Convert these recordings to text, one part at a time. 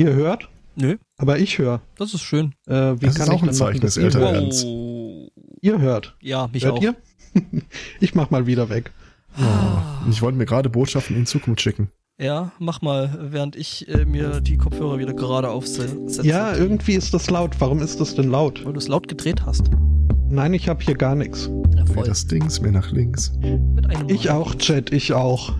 Ihr hört, Nö, aber ich höre. das ist schön. Äh, wie Das kann ist auch ich ein Zeichen des? Ernst. Wow. Ihr hört. Ja, mich hört auch. ihr? ich mach mal wieder weg. Und ich wollte mir gerade Botschaften in Zukunft schicken. Ja, mach mal, während ich äh, mir die Kopfhörer wieder gerade aufsetze. Ja, irgendwie ist das laut. Warum ist das denn laut? Weil du es laut gedreht hast. Nein, ich habe hier gar nichts. Ja, das Dings, mehr nach links. Mit einem Ich auch, Chat, ich auch.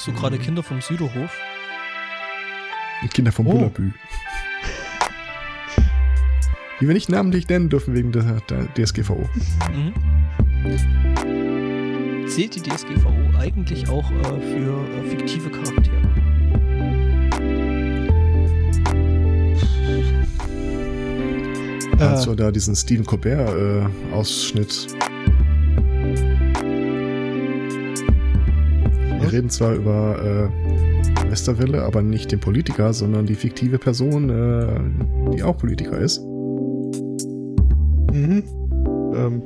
Summst du gerade Kinder vom Süderhof? Kinder vom Oh. Bullabü. Die wir nicht namentlich nennen dürfen wegen der, der DSGVO. Mhm. Zählt die DSGVO eigentlich auch äh, für äh, fiktive Charaktere? Hast Äh, du da diesen Stephen Colbert-Ausschnitt? Reden zwar über äh, Westerwelle, aber nicht den Politiker, sondern die fiktive Person, äh, die auch Politiker ist. mhm. ähm,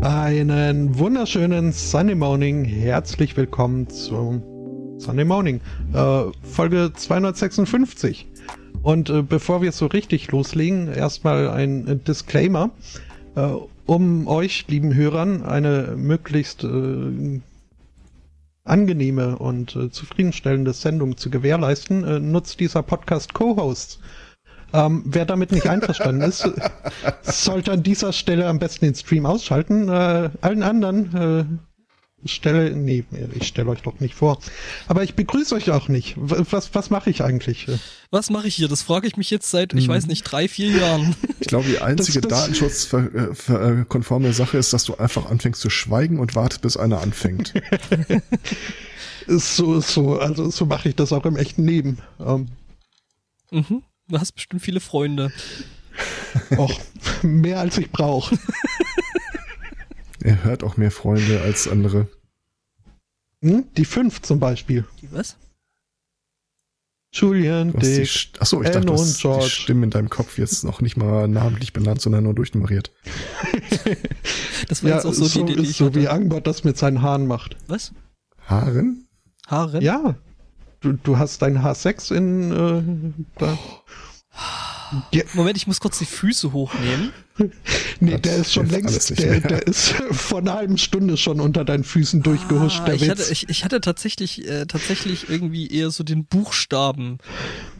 einen wunderschönen Sunday Morning. Herzlich willkommen zum Sunday Morning. Äh, Folge 256. Und äh, bevor wir so richtig loslegen, erstmal ein Disclaimer. Äh, um euch, lieben Hörern, eine möglichst äh, angenehme und äh, zufriedenstellende Sendung zu gewährleisten, äh, nutzt dieser Podcast Co-Hosts. Ähm, wer damit nicht einverstanden ist, sollte an dieser Stelle am besten den Stream ausschalten. Äh, allen anderen äh, stelle, nee, ich stelle euch doch nicht vor. Aber ich begrüße euch auch nicht. Was, was mache ich eigentlich? Was mache ich hier? Das frage ich mich jetzt seit, ich Mhm. weiß nicht, drei, vier Jahren. Ich glaube, die einzige Das- das- datenschutzkonforme Sache ist, dass du einfach anfängst zu schweigen und wartest, bis einer anfängt. Ist so, so, also so mache ich das auch im echten Leben. Ähm, mhm. Du hast bestimmt viele Freunde. auch mehr als ich brauche. Er hört auch mehr Freunde als andere. Hm? Die fünf zum Beispiel. Die was? Julian, die Dick. St- Achso, ich dachte, Enno du und hast die. Stimmen in deinem Kopf jetzt noch nicht mal namentlich benannt, sondern nur durchnummeriert. Das war Ja, jetzt auch so, so, die Idee, die ist ich so wie hatte. Angbot das mit seinen Haaren macht. Was? Haaren? Haare? Ja. Du, du hast dein H6 in äh, da. Ja, Moment, ich muss kurz die Füße hochnehmen. nee, Das der ist schon längst, der, der ist vor einer halben Stunde schon unter deinen Füßen durchgehuscht, Ah, der ich, Witz. hatte, ich, ich hatte tatsächlich, äh, tatsächlich irgendwie eher so den Buchstaben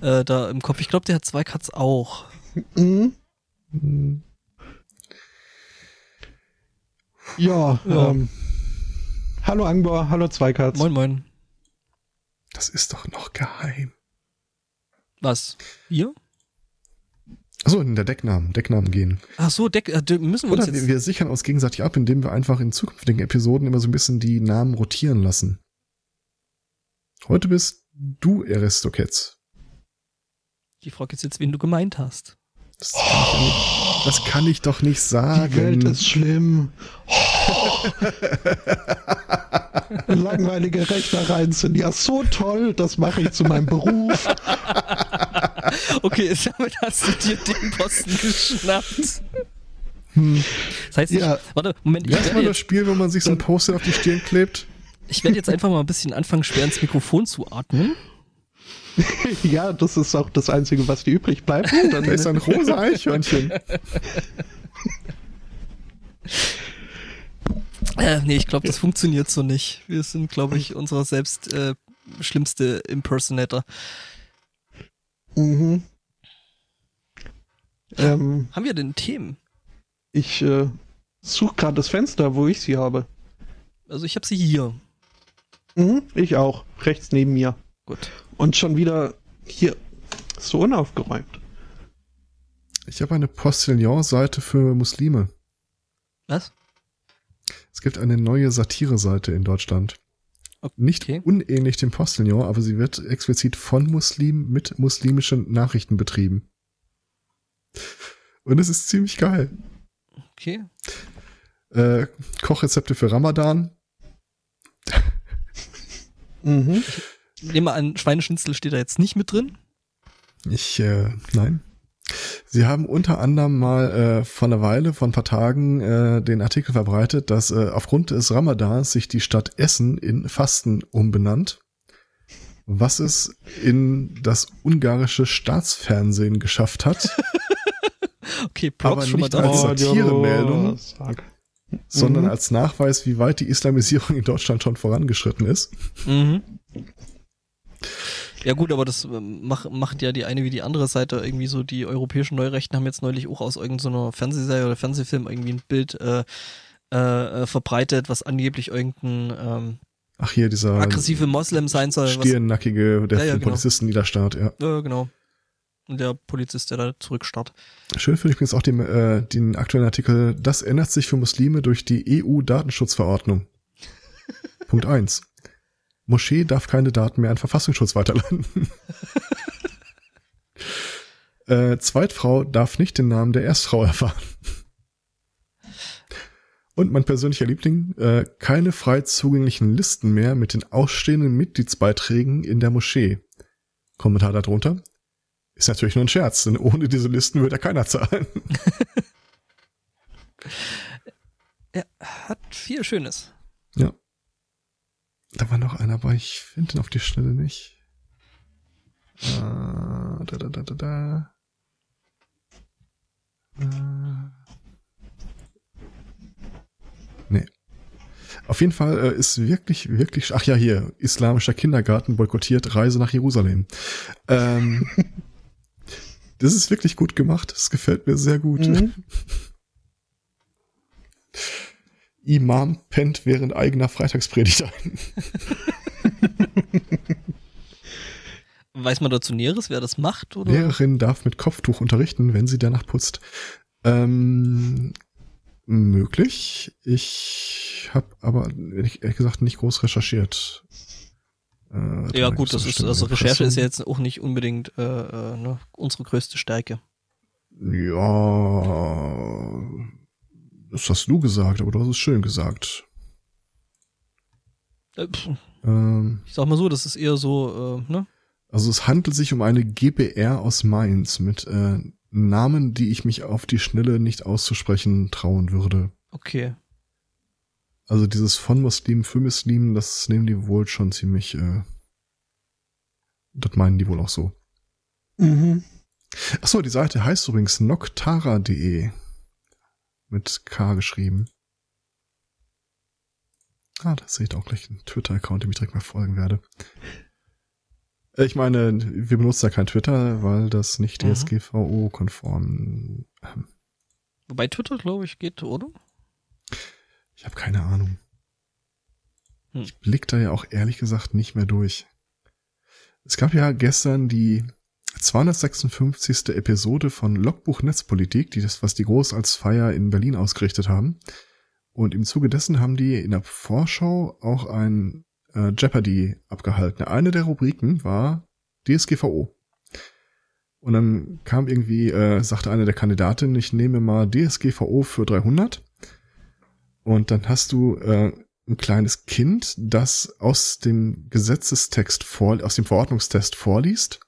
äh, da im Kopf. Ich glaube, der hat zwei Cuts auch. Mhm. Hm, Ja, Ja. Ähm, hallo Angbor, hallo Zweikatz. Moin, moin. Das ist doch noch geheim. Was? Wir? Achso, in der Decknamen, Decknamen gehen. Ach so, Deck, äh, müssen wir uns Oder jetzt... wir, wir sichern uns gegenseitig ab, indem wir einfach in zukünftigen Episoden immer so ein bisschen die Namen rotieren lassen. Heute bist du Aristocats. Die Frage ist jetzt, wen du gemeint hast. Das kann, ich ja nicht, das kann ich doch nicht sagen. Die Welt ist schlimm. Langweilige Rechnereien sind ja so toll, das mache ich zu meinem Beruf. Okay, damit hast du dir den Posten geschnappt. Hm. Das heißt, Ja. ich, warte, Moment, Wie ich mal das Spiel, wo man sich so ein Poster auf die Stirn klebt? ich werde jetzt einfach mal ein bisschen anfangen, schwer ins Mikrofon zu atmen. Ja, das ist auch das Einzige, was dir übrig bleibt. Und Da ist Dann, ein rosa Eichhörnchen. Äh, nee, ich glaube, das funktioniert so nicht. Wir sind, glaube ich, unser selbst äh, schlimmste Impersonator. Mhm. ähm, Haben wir denn Themen? ich äh, suche gerade das Fenster, wo ich sie habe. Also ich habe sie hier. Mhm, ich auch. Rechts neben mir. Gut. Und schon wieder hier so unaufgeräumt. Ich habe eine Postillon-Seite für Muslime. Was? Es gibt eine neue Satire-Seite in Deutschland. Nicht Okay. unähnlich dem Postillon, aber sie wird explizit von Muslimen mit muslimischen Nachrichten betrieben. Und es ist ziemlich geil. Okay. Äh, Kochrezepte für Ramadan. Mhm. Nehmen wir an, Schweineschnitzel steht da jetzt nicht mit drin. Ich, äh, nein. Sie haben unter anderem mal äh, vor einer Weile, vor ein paar Tagen, äh, den Artikel verbreitet, dass äh, aufgrund des Ramadans sich die Stadt Essen in Fasten umbenannt, was es in das ungarische Staatsfernsehen geschafft hat. Okay, Props Aber schon mal nicht da. als Satiremeldung. Sag. sondern Mhm. als Nachweis, wie weit die Islamisierung in Deutschland schon vorangeschritten ist. Mhm. Ja gut, aber das ähm, mach, macht ja die eine wie die andere Seite irgendwie so. Die europäischen Neurechten haben jetzt neulich auch aus irgendeiner Fernsehserie oder Fernsehfilm irgendwie ein Bild äh, äh, äh, verbreitet, was angeblich irgendein ähm, Ach hier, dieser aggressive Moslem sein soll. Stirnnackige, der Ja, ja, genau. Polizisten Niederstaat, ja. äh, genau. Und der Polizist, der da zurückstarrt. Schön finde ich übrigens auch den, äh, den aktuellen Artikel, das ändert sich für Muslime durch die EU-Datenschutzverordnung. Punkt eins: Moschee darf keine Daten mehr an Verfassungsschutz weiterleiten. äh, Zweitfrau darf nicht den Namen der Erstfrau erfahren. Und mein persönlicher Liebling, äh, keine frei zugänglichen Listen mehr mit den ausstehenden Mitgliedsbeiträgen in der Moschee. Kommentar darunter. Ist natürlich nur ein Scherz, denn ohne diese Listen würde ja keiner zahlen. Er hat viel Schönes. Ja. Da war noch einer, aber ich finde ihn auf die Schnelle nicht. Äh, da, da, da, da, da. Äh. Nee. Auf jeden Fall äh, ist wirklich, wirklich, ach ja, hier, islamischer Kindergarten boykottiert Reise nach Jerusalem. Ähm, das ist wirklich gut gemacht. Das gefällt mir sehr gut. Mhm. Imam pennt während eigener Freitagspredigt ein. Weiß man dazu Näheres, wer das macht? Oder? Lehrerin darf mit Kopftuch unterrichten, wenn sie danach putzt. Ähm, möglich. Ich habe aber ehrlich gesagt nicht groß recherchiert. Äh, Ja gut, das ist, also Recherche ist ja jetzt auch nicht unbedingt äh, äh, ne, unsere größte Stärke. Ja, das hast du gesagt, aber du hast es schön gesagt. Äh, Ähm, ich sag mal so, das ist eher so, äh, ne? Also es handelt sich um eine GBR aus Mainz mit äh, Namen, die ich mich auf die Schnelle nicht auszusprechen trauen würde. Okay. Also dieses von Muslim für Muslim, das nehmen die wohl schon ziemlich, äh, das meinen die wohl auch so. Mhm. Achso, die Seite heißt übrigens noktara.de. Mit K geschrieben. Ah, da sehe ich auch gleich einen Twitter-Account, dem ich direkt mal folgen werde. Äh, Ich meine, wir benutzen ja kein Twitter, weil das nicht Mhm. DSGVO-konform. ähm, Wobei Twitter, glaube ich, geht, oder? Ich habe keine Ahnung. Hm. Ich blick da ja auch ehrlich gesagt nicht mehr durch. Es gab ja gestern die 256. Episode von Logbuch Netzpolitik, die das, was die groß als Feier in Berlin ausgerichtet haben. Und im Zuge dessen haben die in der Vorschau auch ein äh, Jeopardy abgehalten. Eine der Rubriken war DSGVO. Und dann kam irgendwie, äh, sagte eine der Kandidatinnen, ich nehme mal DSGVO für 300. Und dann hast du äh, ein kleines Kind, das aus dem Gesetzestext vor, aus dem Verordnungstest vorliest.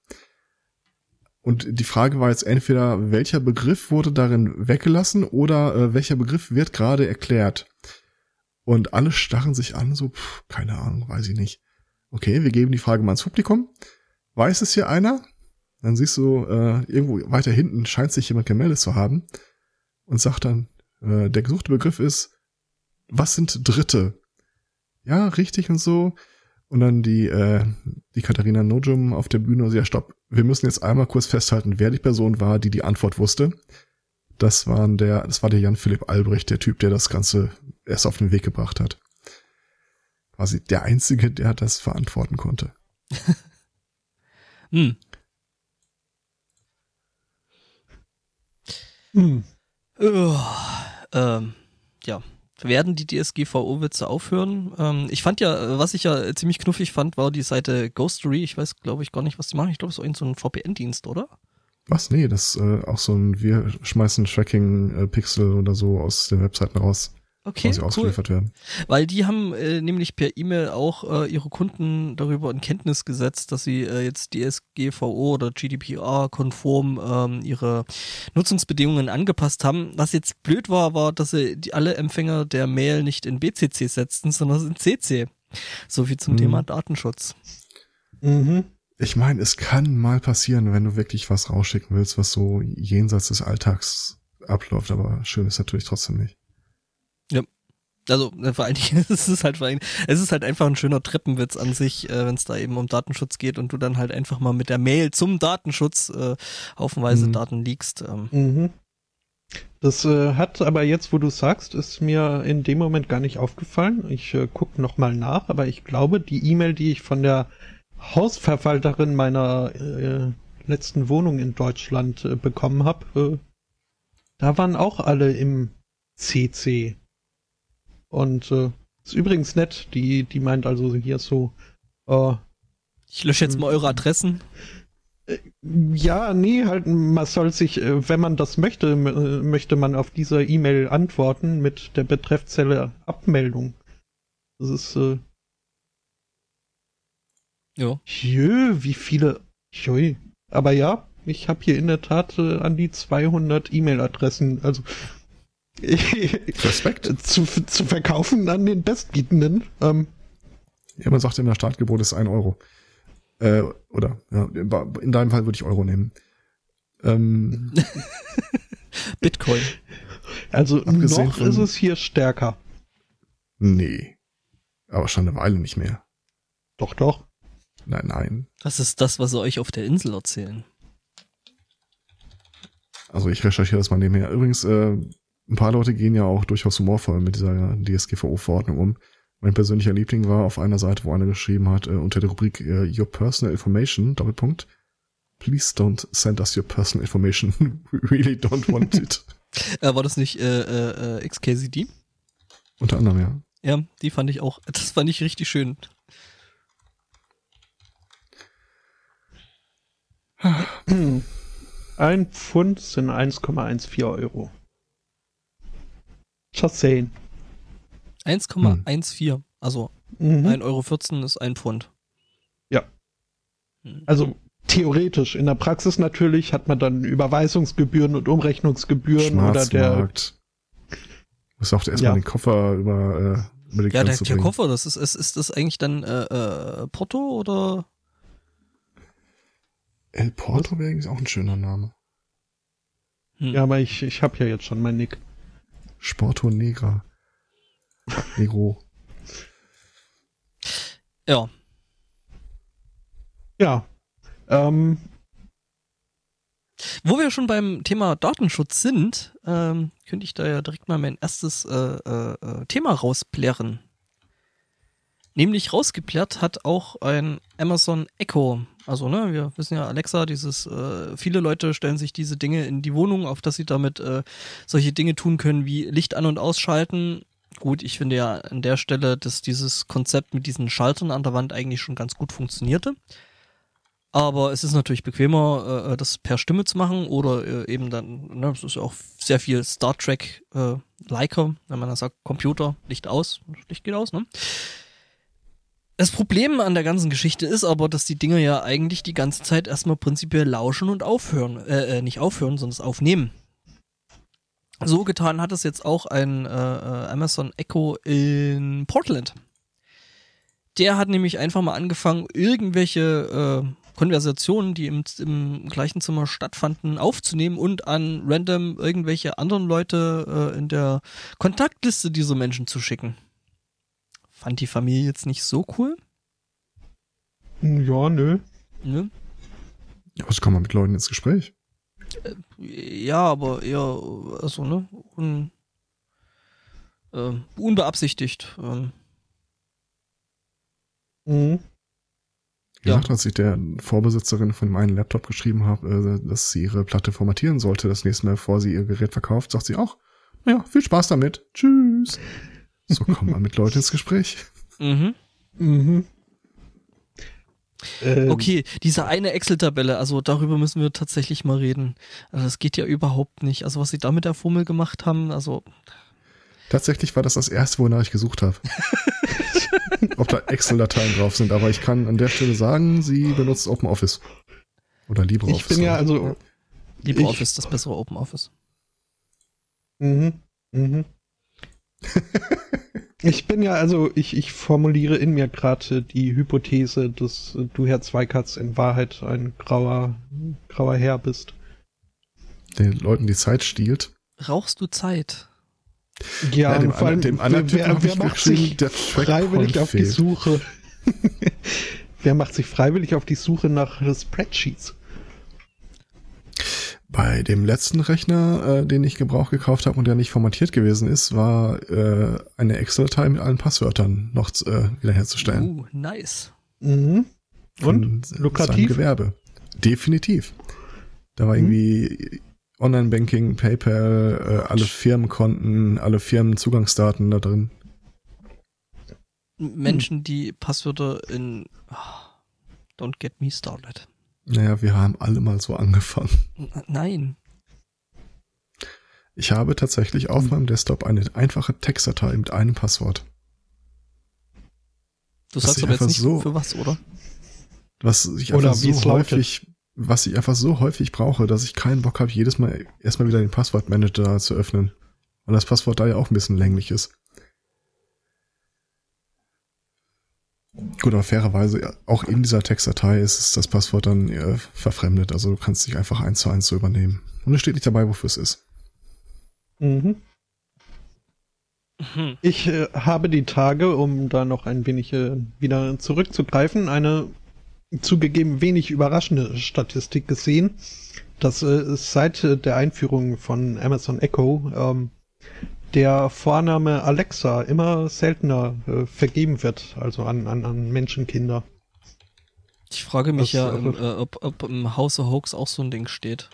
Und die Frage war jetzt entweder, welcher Begriff wurde darin weggelassen oder äh, welcher Begriff wird gerade erklärt. Und alle starren sich an, so, pff, keine Ahnung, weiß ich nicht. Okay, wir geben die Frage mal ins Publikum. Weiß es hier einer? Dann siehst du, äh, irgendwo weiter hinten scheint sich jemand gemeldet zu haben und sagt dann, äh, der gesuchte Begriff ist, was sind Dritte? Ja, richtig und so. Und dann die, äh, die Katharina Nojum auf der Bühne, also ja, stopp, wir müssen jetzt einmal kurz festhalten, wer die Person war, die die Antwort wusste. Das waren der, das war der Jan Philipp Albrecht, der Typ, der das Ganze erst auf den Weg gebracht hat. Quasi der einzige, der das verantworten konnte. Hm. Hm. Uh, ähm, ja. Werden die DSGVO-Witze aufhören? Ähm, ich fand ja, äh, was ich ja ziemlich knuffig fand, war die Seite Ghostery. Ich weiß, glaube ich, gar nicht, was die machen. Ich glaube, es ist irgend so ein VPN-Dienst, oder? Was? Nee, das äh, auch so ein, wir schmeißen Tracking-Pixel oder so aus den Webseiten raus. Okay, quasi cool. ausgeliefert werden. Weil die haben äh, nämlich per E-Mail auch äh, ihre Kunden darüber in Kenntnis gesetzt, dass sie äh, jetzt DSGVO oder GDPR-konform ähm, ihre Nutzungsbedingungen angepasst haben. Was jetzt blöd war, war, dass sie die, alle Empfänger der Mail nicht in BCC setzten, sondern in CC. So viel zum Mhm. Thema Datenschutz. Mhm. Ich meine, es kann mal passieren, wenn du wirklich was rausschicken willst, was so jenseits des Alltags abläuft, aber schön ist natürlich trotzdem nicht. Also äh, vor allen Dingen es ist halt vor allen Dingen, es ist halt einfach ein schöner Treppenwitz an sich, äh, wenn es da eben um Datenschutz geht und du dann halt einfach mal mit der Mail zum Datenschutz äh, haufenweise Mhm. Daten liegst. Ähm, Mhm. Das äh, hat aber jetzt, wo du sagst, ist mir in dem Moment gar nicht aufgefallen. Ich äh, gucke nochmal nach, aber ich glaube, die E-Mail, die ich von der Hausverwalterin meiner äh, letzten Wohnung in Deutschland äh, bekommen habe, äh, da waren auch alle im CC. Und äh, ist übrigens nett, die, die meint also hier so, äh, ich lösche jetzt mal eure Adressen. Ja, nee, halt, man soll sich, äh, wenn man das möchte, äh, möchte man auf diese E-Mail antworten mit der Betreffzelle Abmeldung. Das ist, äh, Ja. jö, wie viele, joi. Aber ja, ich habe hier in der Tat äh, an die 200 E-Mail-Adressen, also Respekt. zu, zu verkaufen an den Bestbietenden. Ähm, Ja, man sagt immer, Startgebot ist ein Euro. Äh, oder, ja, in deinem Fall würde ich Euro nehmen. Ähm, Bitcoin. also Abgesehen noch von- ist es hier stärker. nee. Aber schon eine Weile nicht mehr. Doch, doch. Nein, nein. Das ist das, was sie euch auf der Insel erzählen. Also ich recherchiere das mal nebenher. Übrigens, äh, ein paar Leute gehen ja auch durchaus humorvoll mit dieser DSGVO-Verordnung um. Mein persönlicher Liebling war auf einer Seite, wo einer geschrieben hat, äh, unter der Rubrik äh, Your Personal Information, Doppelpunkt, Please don't send us your personal information. We really don't want it. Äh, war das nicht äh, äh, äh, XKCD? Unter anderem, ja. Ja, die fand ich auch. Das fand ich richtig schön. Ein Pfund sind 1,14 Euro. Just saying. 1,14. Also Mhm. 1,14 Euro ist ein Pfund. Also theoretisch. In der Praxis natürlich hat man dann Überweisungsgebühren und Umrechnungsgebühren oder der. Muss auch erstmal Ja. den Koffer über, äh, über die Ja, der, Grenze der. Koffer, das ist, ist, ist das eigentlich dann äh, äh, Porto oder? El Porto wäre eigentlich auch ein schöner Name. Hm. Ja, aber ich, ich habe ja jetzt schon mein Nick. Sporto Negra. Negro. ja. Ja. Ähm, Wo wir schon beim Thema Datenschutz sind, ähm, könnte ich da ja direkt mal mein erstes äh, äh, äh, Thema rausplärren. Nämlich rausgeplärrt hat auch ein Amazon Echo. Also, ne, wir wissen ja, Alexa, dieses, äh, viele Leute stellen sich diese Dinge in die Wohnung, auf dass sie damit äh, solche Dinge tun können wie Licht an- und ausschalten. Gut, ich finde ja an der Stelle, dass dieses Konzept mit diesen Schaltern an der Wand eigentlich schon ganz gut funktionierte. Aber es ist natürlich bequemer, äh, das per Stimme zu machen oder äh, eben dann, ne, es ist ja auch sehr viel Star Trek äh, liker, wenn man dann sagt, Computer, Licht aus, Licht geht aus, ne? Das Problem an der ganzen Geschichte ist aber, dass die Dinger ja eigentlich die ganze Zeit erstmal prinzipiell lauschen und aufhören, äh, äh, nicht aufhören, sondern aufnehmen. So getan hat es jetzt auch ein äh, äh, Amazon Echo in Portland. Der hat nämlich einfach mal angefangen, irgendwelche äh, Konversationen, die im, im gleichen Zimmer stattfanden, aufzunehmen und an random irgendwelche anderen Leute äh, in der Kontaktliste dieser Menschen zu schicken. Fand die Familie jetzt nicht so cool. ja, nö. Ne? Ja, was kommt man mit Leuten ins Gespräch? Ja, aber eher, also, ne, un, äh, unbeabsichtigt. Ähm, Mhm. Wie Ja. gesagt, als ich der Vorbesitzerin von meinem Laptop geschrieben habe, äh, dass sie ihre Platte formatieren sollte, das nächste Mal, bevor sie ihr Gerät verkauft, sagt sie auch, ja, viel Spaß damit. Tschüss. So kommt man mit Leuten ins Gespräch. mhm. Mhm. Ähm, Okay, diese eine Excel-Tabelle, also darüber müssen wir tatsächlich mal reden. Also das geht ja überhaupt nicht. Also was sie da mit der Formel gemacht haben, also Tatsächlich war das das erste, wonach ich gesucht habe. Ob da Excel-Dateien drauf sind, aber ich kann an der Stelle sagen, sie benutzt OpenOffice. Oder LibreOffice. Ich bin ja also. LibreOffice, das bessere OpenOffice. Mhm. Mhm. ich bin ja also, ich, ich formuliere in mir gerade die Hypothese, dass du, Herr Zweikatz, in Wahrheit ein grauer, grauer Herr bist. Den Leuten die Zeit stiehlt. Rauchst du Zeit? Ja, Ja, dem vor allem, anderen- dem anderen Typen wer, wer ich macht sich freiwillig auf die fehlt. Suche? wer macht sich freiwillig auf die Suche nach Spreadsheets? Bei dem letzten Rechner, äh, den ich Gebrauch gekauft habe und der nicht formatiert gewesen ist, war äh, eine Excel-Datei mit allen Passwörtern noch äh, wiederherzustellen. Uh, nice. Mhm. Von Und? seinem Lukrativ? Gewerbe. Definitiv. Da war Mhm. irgendwie Online-Banking, PayPal, äh, alle Firmenkonten, alle Firmenzugangsdaten da drin. Menschen, die Passwörter in ah, Don't get me started. Naja, wir haben alle mal so angefangen. Nein. Ich habe tatsächlich auf meinem Desktop eine einfache Textdatei mit einem Passwort. Du sagst ich aber jetzt nicht so- für was, oder? Was ich Oder einfach wie so lautet. häufig, was ich einfach so häufig brauche, dass ich keinen Bock habe, jedes Mal erstmal wieder den Passwortmanager zu öffnen. Weil das Passwort da ja auch ein bisschen länglich ist. Gut, aber fairerweise, auch in dieser Textdatei ist es das Passwort dann äh, verfremdet. Also du kannst dich einfach eins zu eins so übernehmen. Und es steht nicht dabei, wofür es ist. Mhm. Hm. Ich äh, habe die Tage, um da noch ein wenig äh, wieder zurückzugreifen, eine zugegeben wenig überraschende Statistik gesehen, dass äh, seit äh, der Einführung von Amazon Echo ähm, der Vorname Alexa immer seltener äh, vergeben wird, also an, an, an Menschenkinder. Ich frage mich Das, ja, äh, ähm, äh, ob, ob im Hause Hoax auch so ein Ding steht.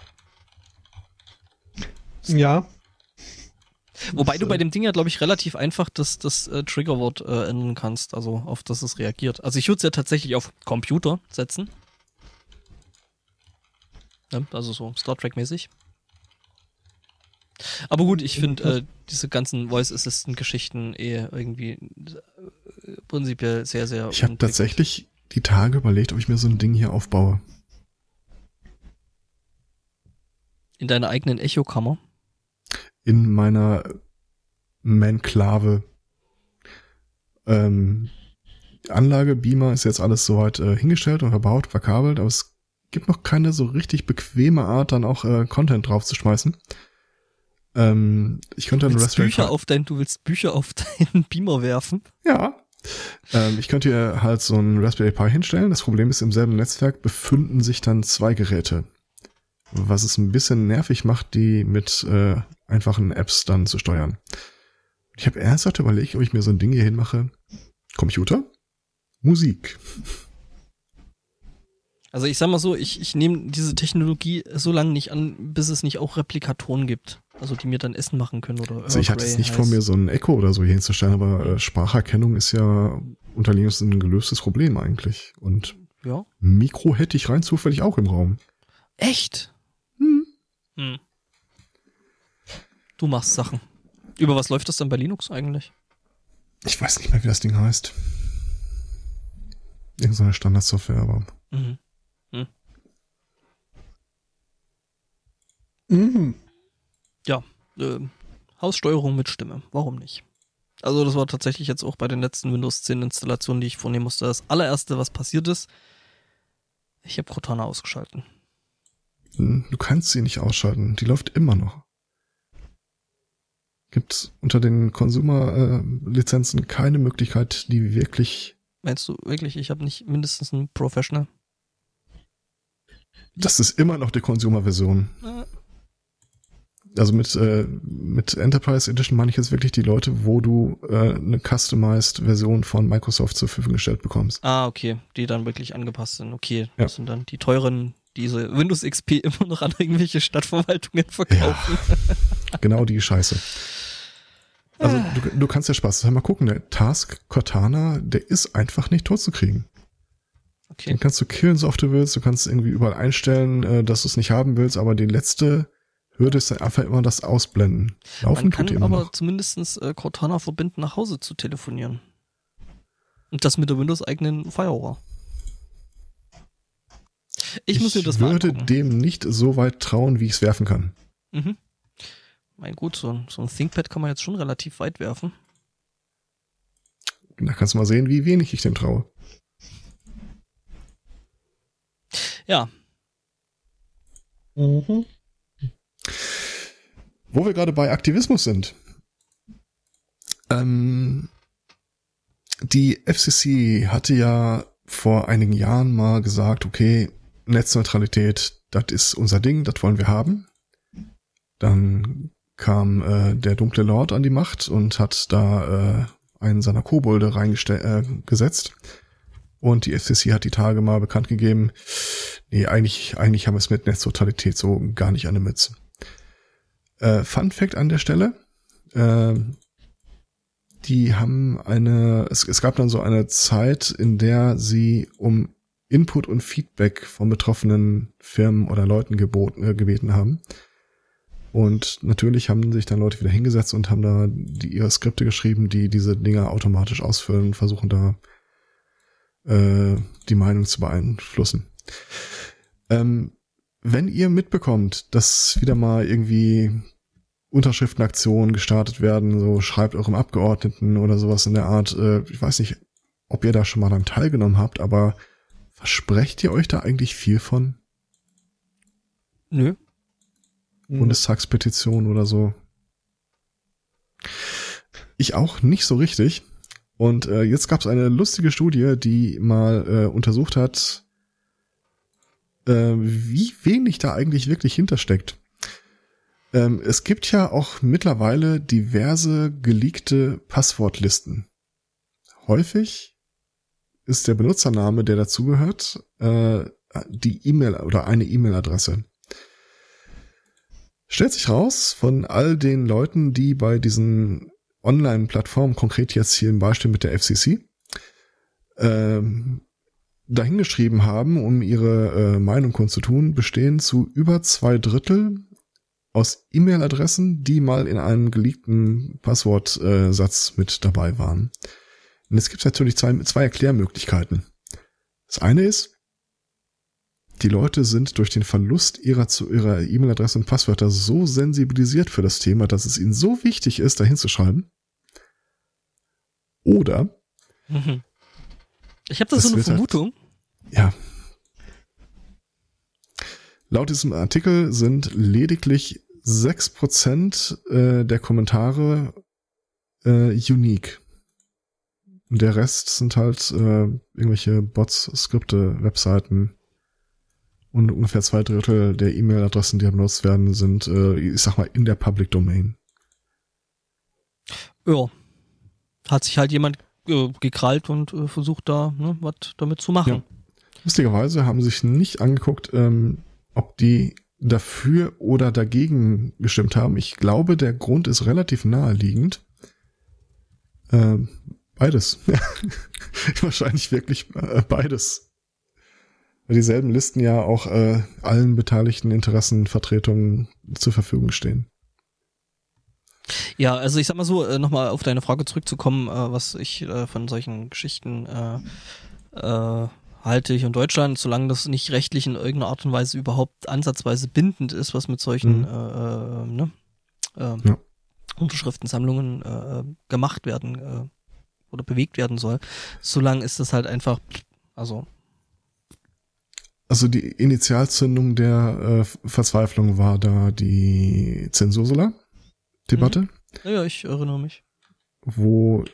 Ja. Wobei Das, du bei äh, dem Ding ja, glaube ich, relativ einfach das, das äh, Triggerwort äh, ändern kannst, also auf das es reagiert. Also ich würde es ja tatsächlich auf Computer setzen. Ja, also so Star Trek-mäßig. Aber gut, ich finde äh, diese ganzen Voice Assistant-Geschichten eh irgendwie äh, prinzipiell sehr, sehr. Ich habe tatsächlich die Tage überlegt, ob ich mir so ein Ding hier aufbaue. In deiner eigenen Echokammer. in meiner Manklave. Ähm, Anlage, Beamer ist jetzt alles soweit äh, hingestellt und verbaut, verkabelt, aber es gibt noch keine so richtig bequeme Art, dann auch äh, Content draufzuschmeißen. Ähm, ich könnte Du willst, Raspberry Bücher Pi- auf dein, du willst Bücher auf deinen Beamer werfen. Ja. Ähm, ich könnte hier halt so einen Raspberry Pi hinstellen. Das Problem ist, im selben Netzwerk befinden sich dann zwei Geräte. Was es ein bisschen nervig macht, die mit äh, einfachen Apps dann zu steuern. Ich habe ernsthaft überlegt, ob ich mir so ein Ding hier hinmache. Computer? Musik. Also ich sag mal so, ich, ich nehme diese Technologie so lange nicht an, bis es nicht auch Replikatoren gibt. Also die mir dann Essen machen können oder Also ich hatte jetzt nicht vor heißt. mir, so ein Echo oder so hier hinzustellen, aber äh, Spracherkennung ist ja unter Linux ein gelöstes Problem eigentlich. Und Ja. Mikro hätte ich rein zufällig auch im Raum. Echt? Hm. Hm. Du machst Sachen. Über was läuft das dann bei Linux eigentlich? Ich weiß nicht mehr, wie das Ding heißt. Irgend so eine Standardsoftware, aber Mhm. Mhm. Ähm, Haussteuerung mit Stimme. Warum nicht? Also das war tatsächlich jetzt auch bei den letzten Windows 10 Installationen, die ich vornehmen musste. Das allererste, was passiert ist, ich habe Cortana ausgeschalten. hm, du kannst sie nicht ausschalten. Die läuft immer noch. Gibt unter den Consumer-Lizenzen keine Möglichkeit, die wirklich. Meinst du wirklich, ich habe nicht mindestens einen Professional? Das ist immer noch die Consumer-Version. Also mit, äh, mit Enterprise Edition meine ich jetzt wirklich die Leute, wo du äh, eine customized Version von Microsoft zur Verfügung gestellt bekommst. Ah, okay, die dann wirklich angepasst sind. Okay, Ja. das sind dann die teuren, diese Windows XP immer noch an irgendwelche Stadtverwaltungen verkaufen. Genau die Scheiße. Also du, du kannst ja Spaß haben. Mal gucken, der Task Cortana, der ist einfach nicht tot zu kriegen. Okay. Den kannst du killen, so oft du willst. Du kannst irgendwie überall einstellen, äh, dass du es nicht haben willst, aber die letzte würde es einfach immer das ausblenden. Laufen Man kann tut aber noch. zumindest äh, Cortana verbinden, nach Hause zu telefonieren. Und das mit der Windows-eigenen Firewall. Ich, ich muss mir das mal würde dem nicht so weit trauen, wie ich es werfen kann. Mhm. Mein gut, so ein, so ein ThinkPad kann man jetzt schon relativ weit werfen. Da kannst du mal sehen, wie wenig ich dem traue. Ja. Mhm. Wo wir gerade bei Aktivismus sind. Ähm, die FCC hatte ja vor einigen Jahren mal gesagt, okay, Netzneutralität, das ist unser Ding, das wollen wir haben. Dann kam äh, der dunkle Lord an die Macht und hat da äh, einen seiner Kobolde reingesetzt. Äh, und die FCC hat die Tage mal bekannt gegeben, nee, eigentlich, eigentlich haben wir es mit Netzneutralität so gar nicht an der Mütze. Äh, Fun Fact an der Stelle, äh, die haben eine, es, es gab dann so eine Zeit, in der sie um Input und Feedback von betroffenen Firmen oder Leuten geboten, äh, gebeten haben. Und natürlich haben sich dann Leute wieder hingesetzt und haben da die, ihre Skripte geschrieben, die diese Dinge automatisch ausfüllen und versuchen da äh, die Meinung zu beeinflussen. Ähm, wenn ihr mitbekommt, dass wieder mal irgendwie Unterschriftenaktionen gestartet werden, so schreibt eurem Abgeordneten oder sowas in der Art, äh, ich weiß nicht, ob ihr da schon mal dann teilgenommen habt, aber versprecht ihr euch da eigentlich viel von? Nö. Mhm. Bundestagspetition oder so. Ich auch nicht so richtig. Und äh, jetzt gab es eine lustige Studie, die mal äh, untersucht hat, äh, wie wenig da eigentlich wirklich hintersteckt. Ähm, es gibt ja auch mittlerweile diverse geleakte Passwortlisten. Häufig ist der Benutzername, der dazugehört, äh, die E-Mail oder eine E-Mail-Adresse. Stellt sich raus, von all den Leuten, die bei diesen Online-Plattformen, konkret jetzt hier im Beispiel mit der FCC, ähm, dahingeschrieben haben, um ihre äh, Meinung kundzutun, bestehen zu über zwei Drittel aus E-Mail-Adressen, die mal in einem geleakten Passwortsatz äh, mit dabei waren. Und es gibt natürlich zwei, zwei Erklärmöglichkeiten. Das eine ist, die Leute sind durch den Verlust ihrer, zu ihrer E-Mail-Adresse und Passwörter so sensibilisiert für das Thema, dass es ihnen so wichtig ist, dahin zu schreiben. Oder mhm. ich habe da so eine halt Vermutung. Halt, ja. Laut diesem Artikel sind lediglich 6% äh, der Kommentare äh, unique. Der Rest sind halt äh, irgendwelche Bots, Skripte, Webseiten, und ungefähr zwei Drittel der E-Mail-Adressen, die benutzt werden, sind, äh, ich sag mal, in der Public Domain. Ja. Hat sich halt jemand äh, gekrallt und äh, versucht da ne, was damit zu machen. Ja. Lustigerweise haben sich nicht angeguckt, ähm, ob die dafür oder dagegen gestimmt haben. Ich glaube, der Grund ist relativ naheliegend. Äh, beides. Wahrscheinlich wirklich äh, beides dieselben Listen ja auch äh, allen beteiligten Interessenvertretungen zur Verfügung stehen. Ja, also ich sag mal so, äh, nochmal auf deine Frage zurückzukommen, äh, was ich äh, von solchen Geschichten halte ich in Deutschland, solange das nicht rechtlich in irgendeiner Art und Weise überhaupt ansatzweise bindend ist, was mit solchen mhm. äh, äh, ne, äh, ja. Unterschriftensammlungen äh, gemacht werden äh, oder bewegt werden soll, solange ist das halt einfach, also also die Initialzündung der äh, Verzweiflung war da die Zensursula-Debatte. Mhm. Ja, ich erinnere mich. Wo,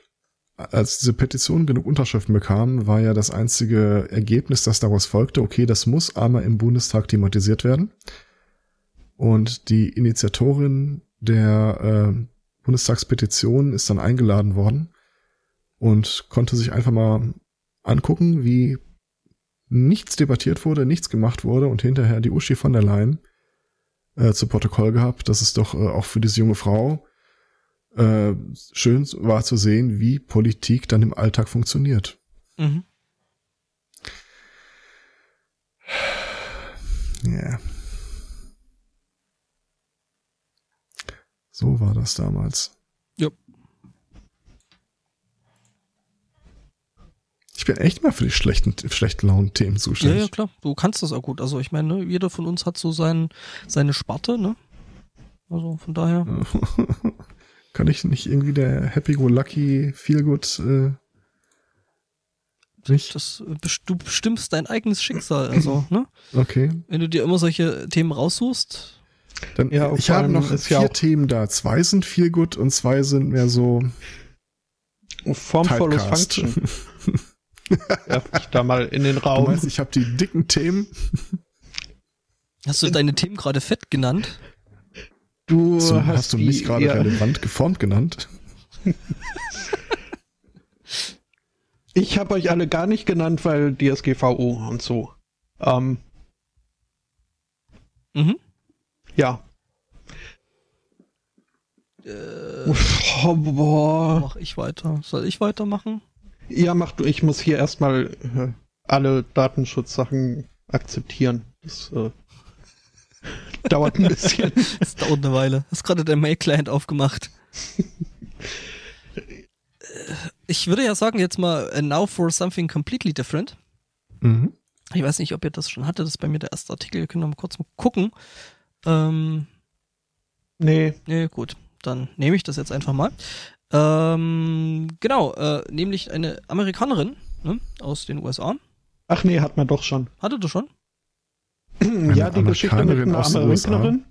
als diese Petition genug Unterschriften bekam, war ja das einzige Ergebnis, das daraus folgte, okay, das muss einmal im Bundestag thematisiert werden. Und die Initiatorin der äh, Bundestagspetition ist dann eingeladen worden und konnte sich einfach mal angucken, wie nichts debattiert wurde, nichts gemacht wurde und hinterher die Uschi von der Leyen äh, zu Protokoll gehabt, dass es doch äh, auch für diese junge Frau äh, schön war zu sehen, wie Politik dann im Alltag funktioniert. Mhm. Ja. So war das damals. Ja. Ich bin echt mal für die schlechten, schlechten Launen-Themen Ja, zuständig. ja, klar. Du kannst das auch gut. Also ich meine, ne, jeder von uns hat so sein, seine Sparte, ne? Also von daher. Kann ich nicht irgendwie der Happy-Go-Lucky Feel-Good äh, nicht? Das, äh, du bestimmst dein eigenes Schicksal. Also, ne? Okay. Wenn du dir immer solche Themen raussuchst. Dann, Ja, ich habe noch vier ja auch- Themen da. Zwei sind Feel-Good und zwei sind mehr so Form follows Typecast. Function. Werf ich da mal in den Du Raum. meinst, ich habe die dicken Themen. Hast du deine Themen gerade fett genannt? Du So, hast, hast du die mich gerade eher- relevant geformt genannt? Ich habe euch alle gar nicht genannt, weil DSGVO und so. Ähm, Mhm. ja. Äh, Oh, boah. mach ich weiter. Soll ich weitermachen? Ja, mach du. Ich muss hier erstmal äh, alle Datenschutzsachen akzeptieren. Das äh, dauert ein bisschen. Das dauert eine Weile. Hast gerade dein Mail-Client aufgemacht. Ich würde ja sagen, jetzt mal uh, now for something completely different. Mhm. Ich weiß nicht, ob ihr das schon hattet. Das ist bei mir der erste Artikel. Wir können noch mal kurz mal gucken. Ähm, Nee, nee, gut. Dann nehme ich das jetzt einfach mal. Ähm, genau, äh, nämlich eine Amerikanerin ne, aus den USA. ach nee, hat man doch schon. Hatte du schon? Ja, die Geschichte mit Amerikanerin einer aus den USA. Amerikanerin.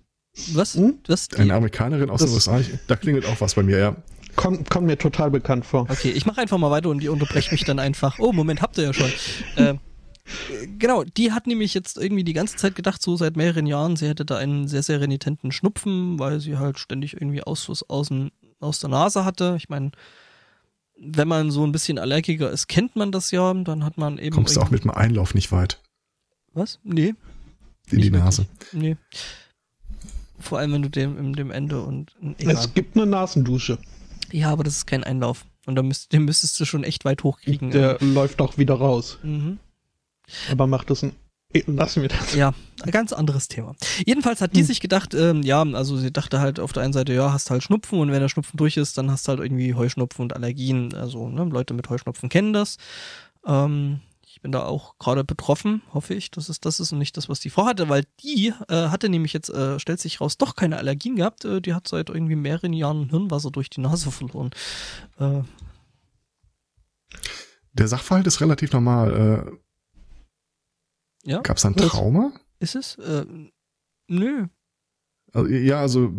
Was? Hm? Was? Die? Eine Amerikanerin aus den USA. Da klingelt auch was bei mir, ja. Kommt, kommt mir total bekannt vor. Okay, ich mache einfach mal weiter und ihr unterbrecht mich dann einfach. Oh, Moment, habt ihr ja schon. Äh, genau, die hat nämlich jetzt irgendwie die ganze Zeit gedacht, so seit mehreren Jahren, sie hätte da einen sehr, sehr renitenten Schnupfen, weil sie halt ständig irgendwie Ausfluss aus, dem, aus der Nase hatte. Ich meine, wenn man so ein bisschen Allergiker ist, kennt man das ja. Dann hat man eben. Kommst du auch mit dem Einlauf nicht weit. Was? Nee, In Nicht die Nase. nee. Vor allem, wenn du dem, in dem Ende und. Egal. Es gibt eine Nasendusche. Ja, aber das ist kein Einlauf. Und da müsst, den müsstest du schon echt weit hochkriegen. Der läuft auch wieder raus. mhm. Aber macht das ein. Lassen wir das. Ja, ein ganz anderes Thema. Jedenfalls hat die Hm. sich gedacht, ähm, ja, also sie dachte halt auf der einen Seite, ja, hast halt Schnupfen und wenn der Schnupfen durch ist, dann hast du halt irgendwie Heuschnupfen und Allergien. Also, ne, Leute mit Heuschnupfen kennen das. Ähm, ich bin da auch gerade betroffen, hoffe ich, dass es das ist und nicht das, was die vorhatte, weil die äh, hatte nämlich jetzt, äh, stellt sich raus, doch keine Allergien gehabt. Äh, die hat seit irgendwie mehreren Jahren Hirnwasser durch die Nase verloren. Äh, Der Sachverhalt ist relativ normal. ja, Äh, Gab es ein? Trauma? ist es? Äh, nö. Also, ja, also,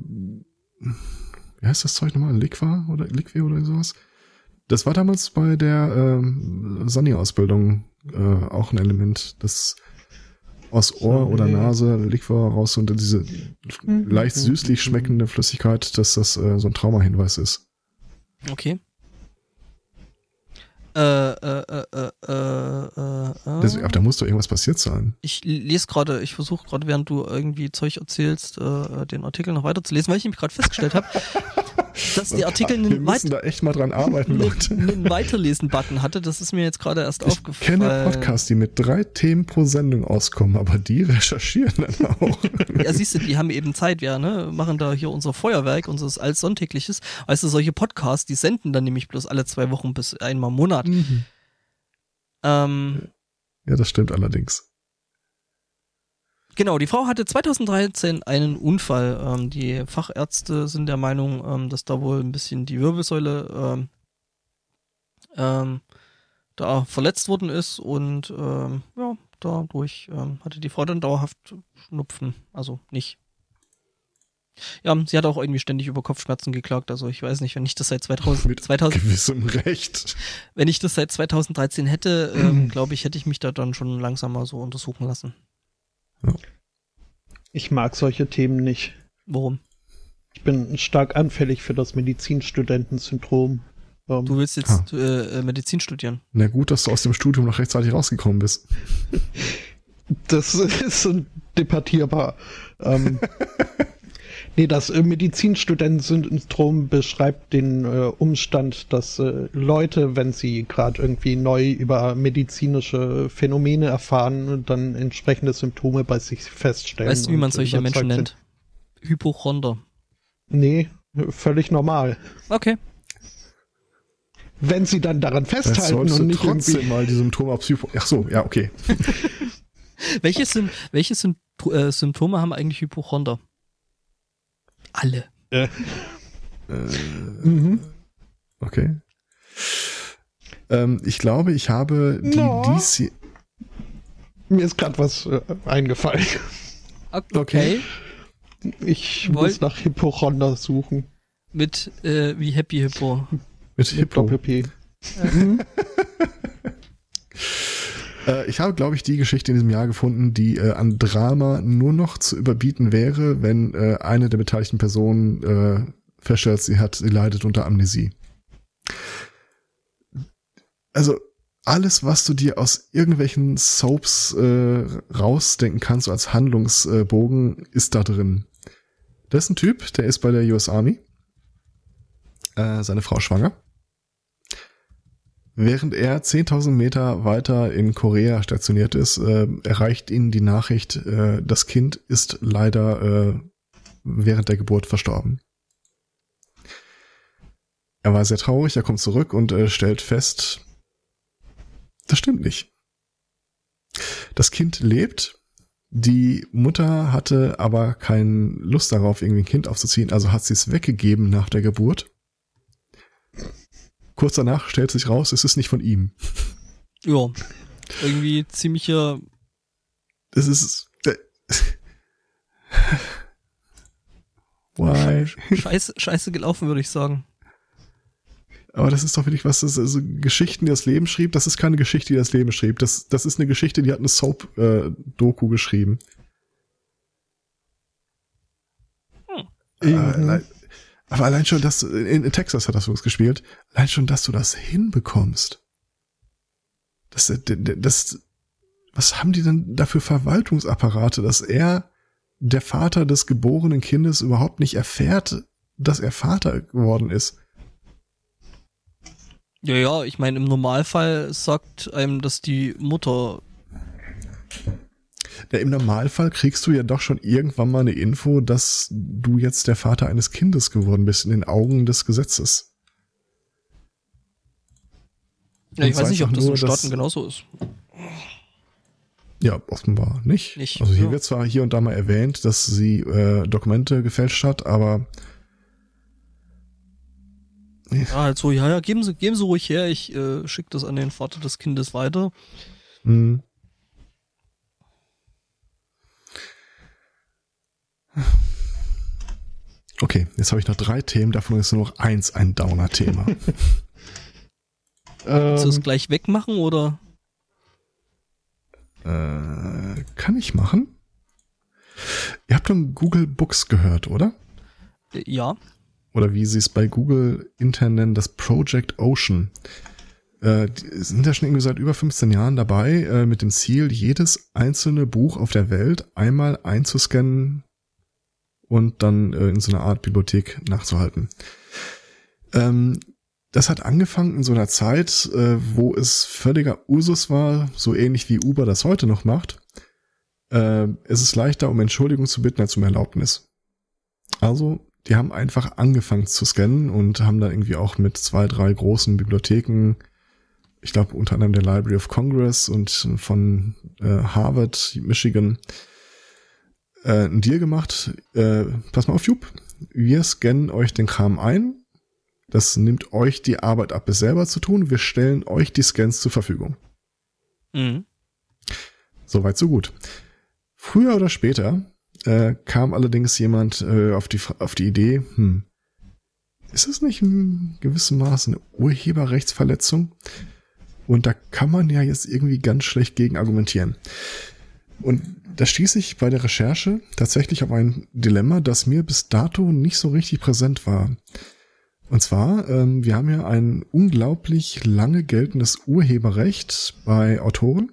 wie heißt das Zeug nochmal? Liqua oder Liqui oder sowas? Das war damals bei der ähm, Sunny-Ausbildung äh, auch ein Element, das aus Ohr oder. Nase Liqua raus und diese leicht süßlich schmeckende Flüssigkeit, dass das äh, so ein Traumahinweis ist. Okay. Äh, äh, äh, äh, äh, äh, Das, aber da muss doch irgendwas passiert sein. ich lese gerade, ich versuche gerade, während du irgendwie Zeug erzählst, äh, den Artikel noch weiter zu lesen, weil ich nämlich gerade festgestellt habe, dass die Artikel Wir einen, weit müssen da echt mal dran arbeiten, Leute. einen, Weiterlesen-Button hatte. Das ist mir jetzt gerade erst Ich aufgefallen. kenne Podcasts, die mit drei Themen pro Sendung auskommen, aber die recherchieren dann auch. Ja, siehst du, die haben eben Zeit, wir ne, machen da hier unser Feuerwerk, unseres allsonntägliches. Weißt du, solche Podcasts, die senden dann nämlich bloß alle zwei Wochen bis einmal im Monat. Mhm. Ähm, Ja, das stimmt allerdings. Genau, die Frau hatte 2013 einen Unfall. Ähm, die Fachärzte sind der Meinung, ähm, dass da wohl ein bisschen die Wirbelsäule ähm, ähm, da verletzt worden ist und ähm, ja, dadurch ähm, hatte die Frau dann dauerhaft Schnupfen. Also nicht. Ja, sie hat auch irgendwie ständig über Kopfschmerzen geklagt. Also ich weiß nicht, wenn ich das seit 2000, Mit 2000 gewissem Recht. wenn ich das seit 2013 hätte, ähm, glaube ich, hätte ich mich da dann schon langsam mal so untersuchen lassen. Ich mag solche Themen nicht. Warum? Ich bin stark anfällig für das Medizinstudentensyndrom. Ähm, Du willst jetzt äh, äh, Medizin studieren. Na gut, dass du aus dem Studium noch rechtzeitig rausgekommen bist. Das ist so debattierbar. ähm, nee, das äh, Medizinstudentensyndrom beschreibt den äh, Umstand, dass äh, Leute, wenn sie gerade irgendwie neu über medizinische Phänomene erfahren, dann entsprechende Symptome bei sich feststellen. Weißt du, wie man solche Menschen nennt? Hypochonder. Nee, Völlig normal. Okay. Wenn sie dann daran festhalten und nicht trotzdem irgendwie. mal die Symptome auf Psycho... Ach so, ja, okay. Welche, Sym welche Sym äh, Symptome haben eigentlich Hypochonder? Alle. Äh, Äh, mhm. okay. Ähm, ich glaube, ich habe die No. DC... Mir ist gerade was äh, eingefallen. Okay. Ich Woll- muss nach Hypochonder suchen. Mit äh, wie Happy Hippo. Mit Mit Hippo. Doppel-P. Äh, ich habe, glaube ich, die Geschichte in diesem Jahr gefunden, die äh, an Drama nur noch zu überbieten wäre, wenn äh, eine der beteiligten Personen äh, feststellt, sie hat, sie leidet unter Amnesie. Also alles, was du dir aus irgendwelchen Soaps äh, rausdenken kannst, so als Handlungsbogen, ist da drin. Das ist ein Typ, der ist bei der US Army. Äh, seine Frau schwanger. Während er 10.000 Meter weiter in Korea stationiert ist, äh, erreicht ihn die Nachricht, äh, das Kind ist leider äh, während der Geburt verstorben. Er war sehr traurig, er kommt zurück und äh, stellt fest, das stimmt nicht. Das Kind lebt, die Mutter hatte aber keine Lust darauf, irgendwie ein Kind aufzuziehen, also hat sie es weggegeben nach der Geburt. Kurz danach stellt sich raus, es ist nicht von ihm. Ja. Irgendwie ziemlicher. Das ist. Äh, Why? Scheiße, scheiße gelaufen, würde ich sagen. Aber das ist doch wirklich was, das ist also Geschichten, die das Leben schrieb. Das ist keine Geschichte, die das Leben schrieb. Das, das ist eine Geschichte, die hat eine Soap-Doku geschrieben. Äh, Mhm. Aber allein schon, dass in, in Texas hat das übrigens gespielt. Allein schon, dass du das hinbekommst. Das, das, was haben die denn da für Verwaltungsapparate, dass er, der Vater des geborenen Kindes, überhaupt nicht erfährt, dass er Vater geworden ist? Ja, ja, ich meine, im Normalfall sagt einem das die Mutter. Ja, Im Normalfall kriegst du ja doch schon irgendwann mal eine Info, dass du jetzt der Vater eines Kindes geworden bist in den Augen des Gesetzes. Ja, ich weiß nicht, ob das in nur, Staaten dass- genauso ist. Ja, offenbar nicht. Nicht, also hier ja. wird zwar hier und da mal erwähnt, dass sie äh, Dokumente gefälscht hat, aber Ja, halt so, ja, ja, geben Sie, geben Sie ruhig her, ich äh, schicke das an den Vater des Kindes weiter. mh. Okay, jetzt habe ich noch drei Themen, davon ist nur noch eins ein Downer-Thema. Willst du es gleich wegmachen oder? äh, kann ich machen? Ihr habt schon Google Books gehört, oder? Äh, ja. oder wie sie es bei Google intern nennen, das Project Ocean. Äh, die sind ja schon irgendwie seit über 15 Jahren dabei, äh, mit dem Ziel, jedes einzelne Buch auf der Welt einmal einzuscannen und dann äh, in so einer Art Bibliothek nachzuhalten. Ähm, das hat angefangen in so einer Zeit, äh, wo es völliger Usus war, so ähnlich wie Uber das heute noch macht. Äh, es ist leichter, um Entschuldigung zu bitten, als um Erlaubnis. Also, die haben einfach angefangen zu scannen und haben da irgendwie auch mit zwei, drei großen Bibliotheken, ich glaube unter anderem der Library of Congress und von äh, Harvard, Michigan, äh, einen Deal gemacht. Äh, pass mal auf, Jupp, wir scannen euch den Kram ein. Das nimmt euch die Arbeit ab, es selber zu tun. Wir stellen euch die Scans zur Verfügung. Mhm. Soweit, so gut. Früher oder später äh, kam allerdings jemand äh, auf, die, auf die Idee, hm, ist das nicht in gewissem Maße eine Urheberrechtsverletzung? Und da kann man ja jetzt irgendwie ganz schlecht gegen argumentieren. Und da stieß ich bei der Recherche tatsächlich auf ein Dilemma, das mir bis dato nicht so richtig präsent war. Und zwar, ähm, wir haben ja ein unglaublich lange geltendes Urheberrecht bei Autoren.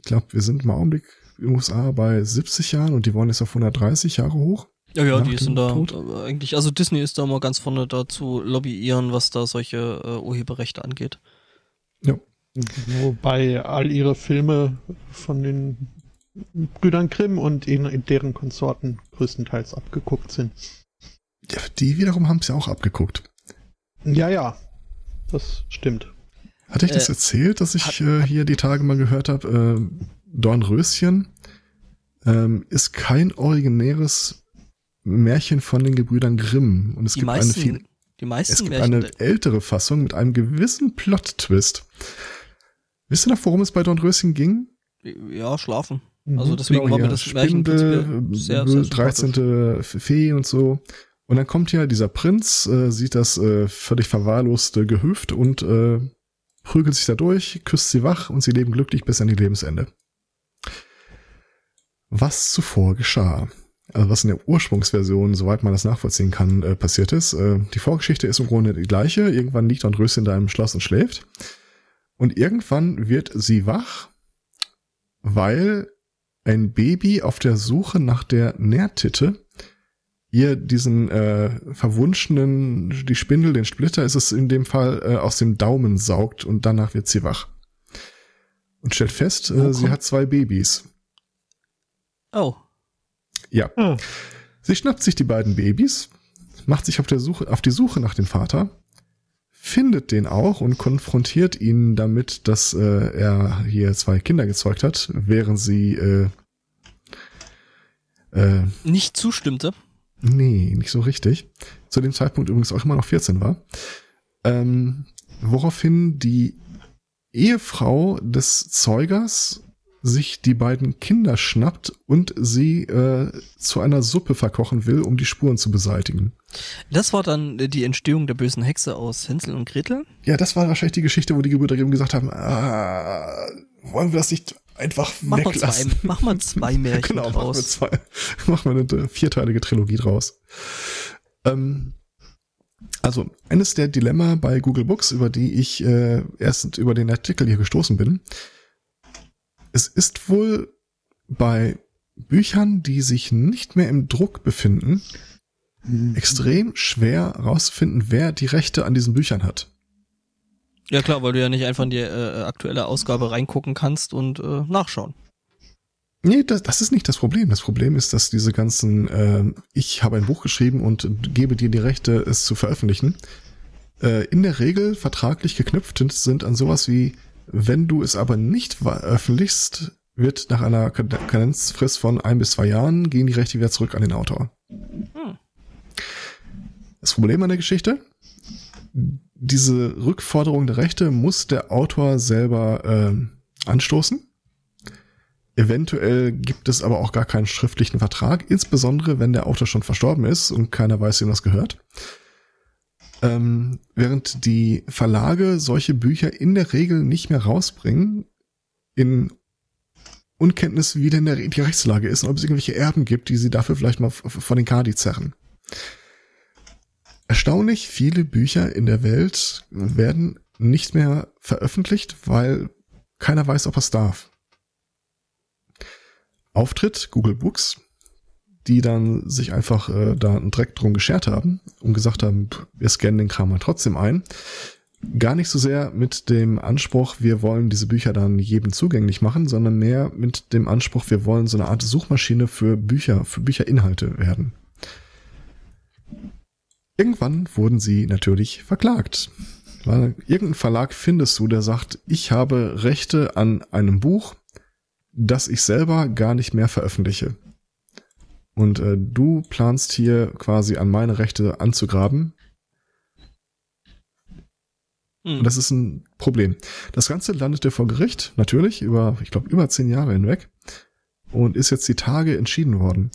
Ich glaube, wir sind im Augenblick in den USA bei 70 Jahren und die wollen jetzt auf 130 Jahre hoch. Ja, ja, die sind da Tod? äh, eigentlich, also Disney ist da mal ganz vorne da zu lobbyieren, was da solche äh, Urheberrechte angeht. Ja. Wobei all ihre Filme von den Brüdern Grimm und in, in deren Konsorten größtenteils abgeguckt sind. Ja, die wiederum haben es ja auch abgeguckt. Ja, ja. Das stimmt. Hatte ich das Äh, erzählt, dass ich hat- äh, hier die Tage mal gehört habe, äh, Dornröschen ähm, ist kein originäres Märchen von den Gebrüdern Grimm. Und es Die gibt eine viel, meisten, die meisten es gibt Märchen, eine ältere Fassung mit einem gewissen Plot-Twist. Wisst ihr noch, worum es bei Dornröschen ging? ja, schlafen. Mhm. Also deswegen war mir das Spinde, sehr, sehr 13. Fee und so. Und dann kommt ja dieser Prinz, äh, sieht das äh, völlig verwahrloste Gehöft und äh, prügelt sich da durch, küsst sie wach und sie leben glücklich bis an ihr Lebensende. Was zuvor geschah, also was in der Ursprungsversion, soweit man das nachvollziehen kann, äh, passiert ist. Äh, die Vorgeschichte ist im Grunde die gleiche. Irgendwann liegt Dornröschen da im Schloss und schläft. Und irgendwann wird sie wach, weil ein Baby auf der Suche nach der Nährtitte ihr diesen äh, verwunschenen, die Spindel, den Splitter ist es in dem Fall, äh, aus dem Daumen saugt und danach wird sie wach. Und stellt fest, äh, sie hat zwei Babys. Oh, Ja. Ah. Sie schnappt sich die beiden Babys, macht sich auf, der Suche, auf die Suche nach dem Vater, findet den auch und konfrontiert ihn damit, dass äh, er hier zwei Kinder gezeugt hat, während sie äh, äh, nicht zustimmte. Nee, nicht so richtig. Zu dem Zeitpunkt übrigens auch immer noch 14 war. Ähm, woraufhin die Ehefrau des Zeugers sich die beiden Kinder schnappt und sie äh, zu einer Suppe verkochen will, um die Spuren zu beseitigen. Das war dann äh, die Entstehung der bösen Hexe aus Hänsel und Gretel. Ja, das war wahrscheinlich die Geschichte, wo die Gebrüder Grimm gesagt haben, ah, wollen wir das nicht einfach Mach mal zwei, weglassen? mach mal zwei Märchen genau, machen wir draus. zwei. Machen wir eine vierteilige Trilogie draus. Ähm, also, eines der Dilemma bei Google Books, über die ich äh, erst über den Artikel hier gestoßen bin. Es ist wohl bei Büchern, die sich nicht mehr im Druck befinden, extrem schwer herauszufinden, wer die Rechte an diesen Büchern hat. Ja klar, weil du ja nicht einfach in die äh, aktuelle Ausgabe reingucken kannst und äh, nachschauen. Nee, das, das ist nicht das Problem. Das Problem ist, dass diese ganzen, äh, ich habe ein Buch geschrieben und gebe dir die Rechte, es zu veröffentlichen, äh, in der Regel vertraglich geknüpft sind an sowas wie, wenn du es aber nicht veröffentlichst, wird nach einer Kad- Kadenzfrist von ein bis zwei Jahren gehen die Rechte wieder zurück an den Autor. Hm. Das Problem an der Geschichte, diese Rückforderung der Rechte muss der Autor selber ähm, anstoßen. Eventuell gibt es aber auch gar keinen schriftlichen Vertrag, insbesondere wenn der Autor schon verstorben ist und keiner weiß, wem das gehört. Ähm, während die Verlage solche Bücher in der Regel nicht mehr rausbringen, in Unkenntnis, wie denn die Rechtslage ist und ob es irgendwelche Erben gibt, die sie dafür vielleicht mal von den Kadi zerren. Erstaunlich viele Bücher in der Welt werden nicht mehr veröffentlicht, weil keiner weiß, ob er es darf. Auftritt Google Books, die dann sich einfach äh, da einen Dreck drum geschert haben und gesagt haben, wir scannen den Kram mal trotzdem ein. Gar nicht so sehr mit dem Anspruch, wir wollen diese Bücher dann jedem zugänglich machen, sondern mehr mit dem Anspruch, wir wollen so eine Art Suchmaschine für Bücher, für Bücherinhalte werden. Irgendwann wurden sie natürlich verklagt. Weil irgendein Verlag findest du, der sagt, ich habe Rechte an einem Buch, das ich selber gar nicht mehr veröffentliche. Und äh, du planst hier quasi an meine Rechte anzugraben. Hm. Und das ist ein Problem. Das Ganze landete vor Gericht, natürlich, über, ich glaube, über zehn Jahre hinweg. Und ist jetzt die Tage entschieden worden.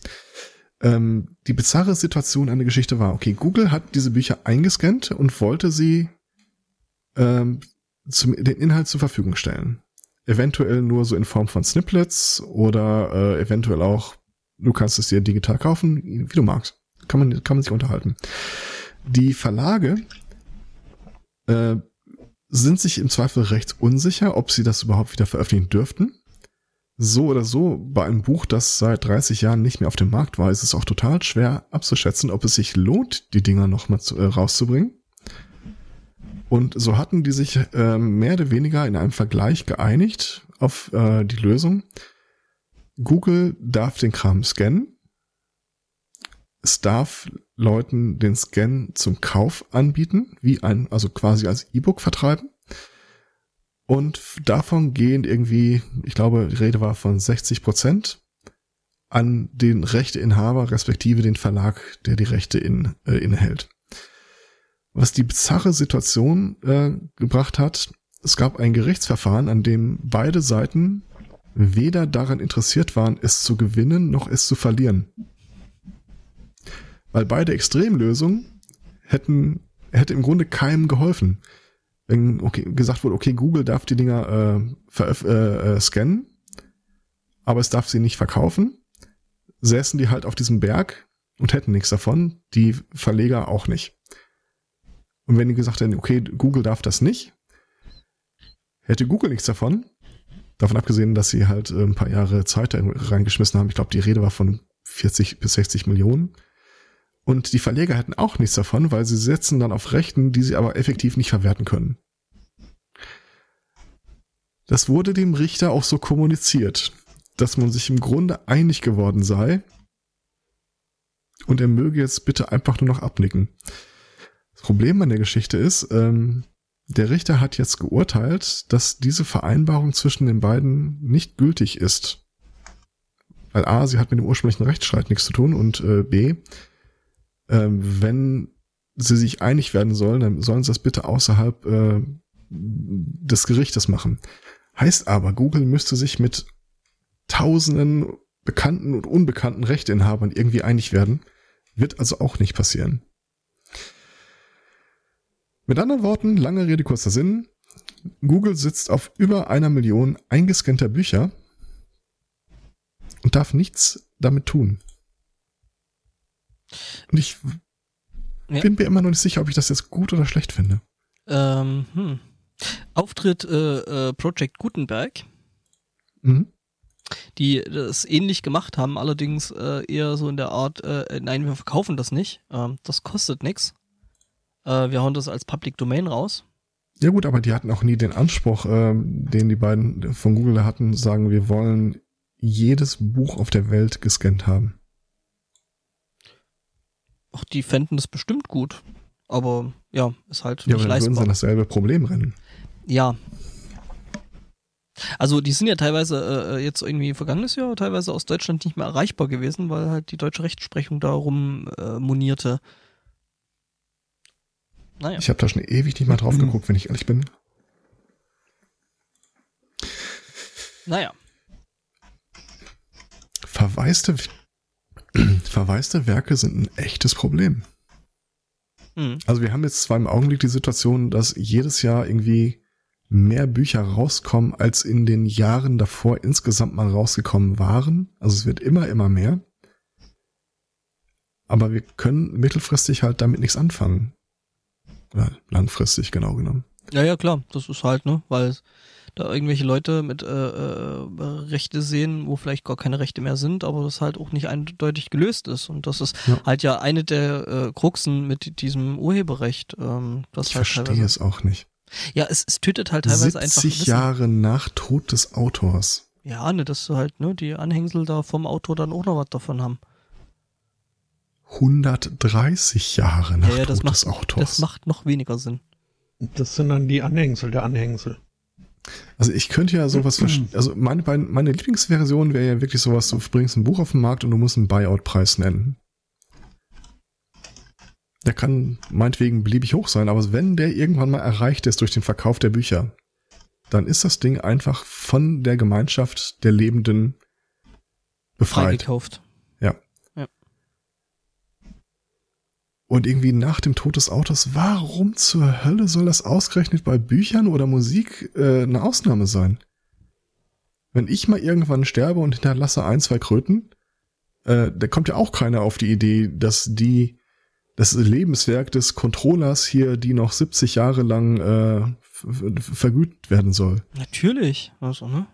Ähm, die bizarre Situation an der Geschichte war, okay, Google hat diese Bücher eingescannt und wollte sie ähm, zum, den Inhalt zur Verfügung stellen. Eventuell nur so in Form von Snippets oder äh, eventuell auch, du kannst es dir digital kaufen, wie du magst. Kann man, kann man sich unterhalten. Die Verlage äh, sind sich im Zweifel recht unsicher, ob sie das überhaupt wieder veröffentlichen dürften. So oder so, bei einem Buch, das seit 30 Jahren nicht mehr auf dem Markt war, ist es auch total schwer abzuschätzen, ob es sich lohnt, die Dinger nochmal äh, rauszubringen. Und so hatten die sich äh, mehr oder weniger in einem Vergleich geeinigt auf äh, die Lösung. Google darf den Kram scannen. Es darf Leuten den Scan zum Kauf anbieten, wie ein, also quasi als E-Book vertreiben. Und davon gehen irgendwie, ich glaube, die Rede war von 60 Prozent an den Rechteinhaber, respektive den Verlag, der die Rechte in, äh, innehält. Was die bizarre Situation äh, gebracht hat, es gab ein Gerichtsverfahren, an dem beide Seiten weder daran interessiert waren, es zu gewinnen noch es zu verlieren. Weil beide Extremlösungen hätten, hätte im Grunde keinem geholfen. Wenn okay, gesagt wurde, okay, Google darf die Dinger äh, äh, äh, scannen, aber es darf sie nicht verkaufen, säßen die halt auf diesem Berg und hätten nichts davon, die Verleger auch nicht. Und wenn die gesagt hätten, okay, Google darf das nicht, hätte Google nichts davon, Davon abgesehen, dass sie halt äh, ein paar Jahre Zeit reingeschmissen haben. Ich glaube, die Rede war von 40 bis 60 Millionen. Und die Verleger hätten auch nichts davon, weil sie setzen dann auf Rechten, die sie aber effektiv nicht verwerten können. Das wurde dem Richter auch so kommuniziert, dass man sich im Grunde einig geworden sei und er möge jetzt bitte einfach nur noch abnicken. Das Problem an der Geschichte ist, ähm, der Richter hat jetzt geurteilt, dass diese Vereinbarung zwischen den beiden nicht gültig ist. Weil A, sie hat mit dem ursprünglichen Rechtsstreit nichts zu tun und äh, B, äh, wenn sie sich einig werden sollen, dann sollen sie das bitte außerhalb äh, des Gerichtes machen. Heißt aber, Google müsste sich mit tausenden bekannten und unbekannten Rechteinhabern irgendwie einig werden. Wird also auch nicht passieren. Mit anderen Worten, lange Rede, kurzer Sinn. Google sitzt auf über einer Million eingescannter Bücher und darf nichts damit tun. Und ich ja. bin mir immer noch nicht sicher, ob ich das jetzt gut oder schlecht finde. Ähm, hm. Auftritt äh, äh, Project Gutenberg, mhm. die das ähnlich gemacht haben, allerdings äh, eher so in der Art, äh, nein, wir verkaufen das nicht, ähm, das kostet nichts. Äh, wir hauen das als Public Domain raus. Ja gut, aber die hatten auch nie den Anspruch, äh, den die beiden von Google hatten, sagen, wir wollen jedes Buch auf der Welt gescannt haben. Ach, die fänden das bestimmt gut. Aber ja, ist halt ja, nicht aber dann leistbar. würden sie dasselbe Problem rennen. Ja. Also die sind ja teilweise äh, jetzt irgendwie vergangenes Jahr teilweise aus Deutschland nicht mehr erreichbar gewesen, weil halt die deutsche Rechtsprechung darum äh, monierte. Naja. Ich habe da schon ewig nicht mal drauf geguckt, wenn ich ehrlich bin. Naja. Verwaiste, verwaiste Werke sind ein echtes Problem. Mhm. Also wir haben jetzt zwar im Augenblick die Situation, dass jedes Jahr irgendwie mehr Bücher rauskommen, als in den Jahren davor insgesamt mal rausgekommen waren. Also es wird immer, immer mehr. Aber wir können mittelfristig halt damit nichts anfangen. Ja, langfristig, genau genommen. Ja, ja, klar. Das ist halt, ne, weil da irgendwelche Leute mit äh, äh, Rechte sehen, wo vielleicht gar keine Rechte mehr sind, aber das halt auch nicht eindeutig gelöst ist. Und das ist ja. halt ja eine der äh, Kruxen mit diesem Urheberrecht. Ähm, das ich halt verstehe es auch nicht. Ja, es, es tötet halt teilweise einfach. 70 Jahre nach Tod des Autors. Ja, ne, dass halt, ne, die Anhängsel da vom Autor dann auch noch was davon haben. 130 Jahre nach ja, ja, Tod macht, des Autors. Das macht noch weniger Sinn. Das sind dann die Anhängsel der Anhängsel. Also ich könnte ja sowas verstehen. Also meine, meine Lieblingsversion wäre ja wirklich sowas, du bringst ein Buch auf den Markt und du musst einen Buyout-Preis nennen. Der kann meinetwegen beliebig hoch sein, aber wenn der irgendwann mal erreicht ist durch den Verkauf der Bücher, dann ist das Ding einfach von der Gemeinschaft der Lebenden befreit. Freigekauft. Und irgendwie nach dem Tod des Autors, warum zur Hölle soll das ausgerechnet bei Büchern oder Musik äh, eine Ausnahme sein? Wenn ich mal irgendwann sterbe und hinterlasse ein, zwei Kröten, äh, da kommt ja auch keiner auf die Idee, dass die das Lebenswerk des Controllers hier, die noch 70 Jahre lang äh, vergütet werden soll. Natürlich, also, ne?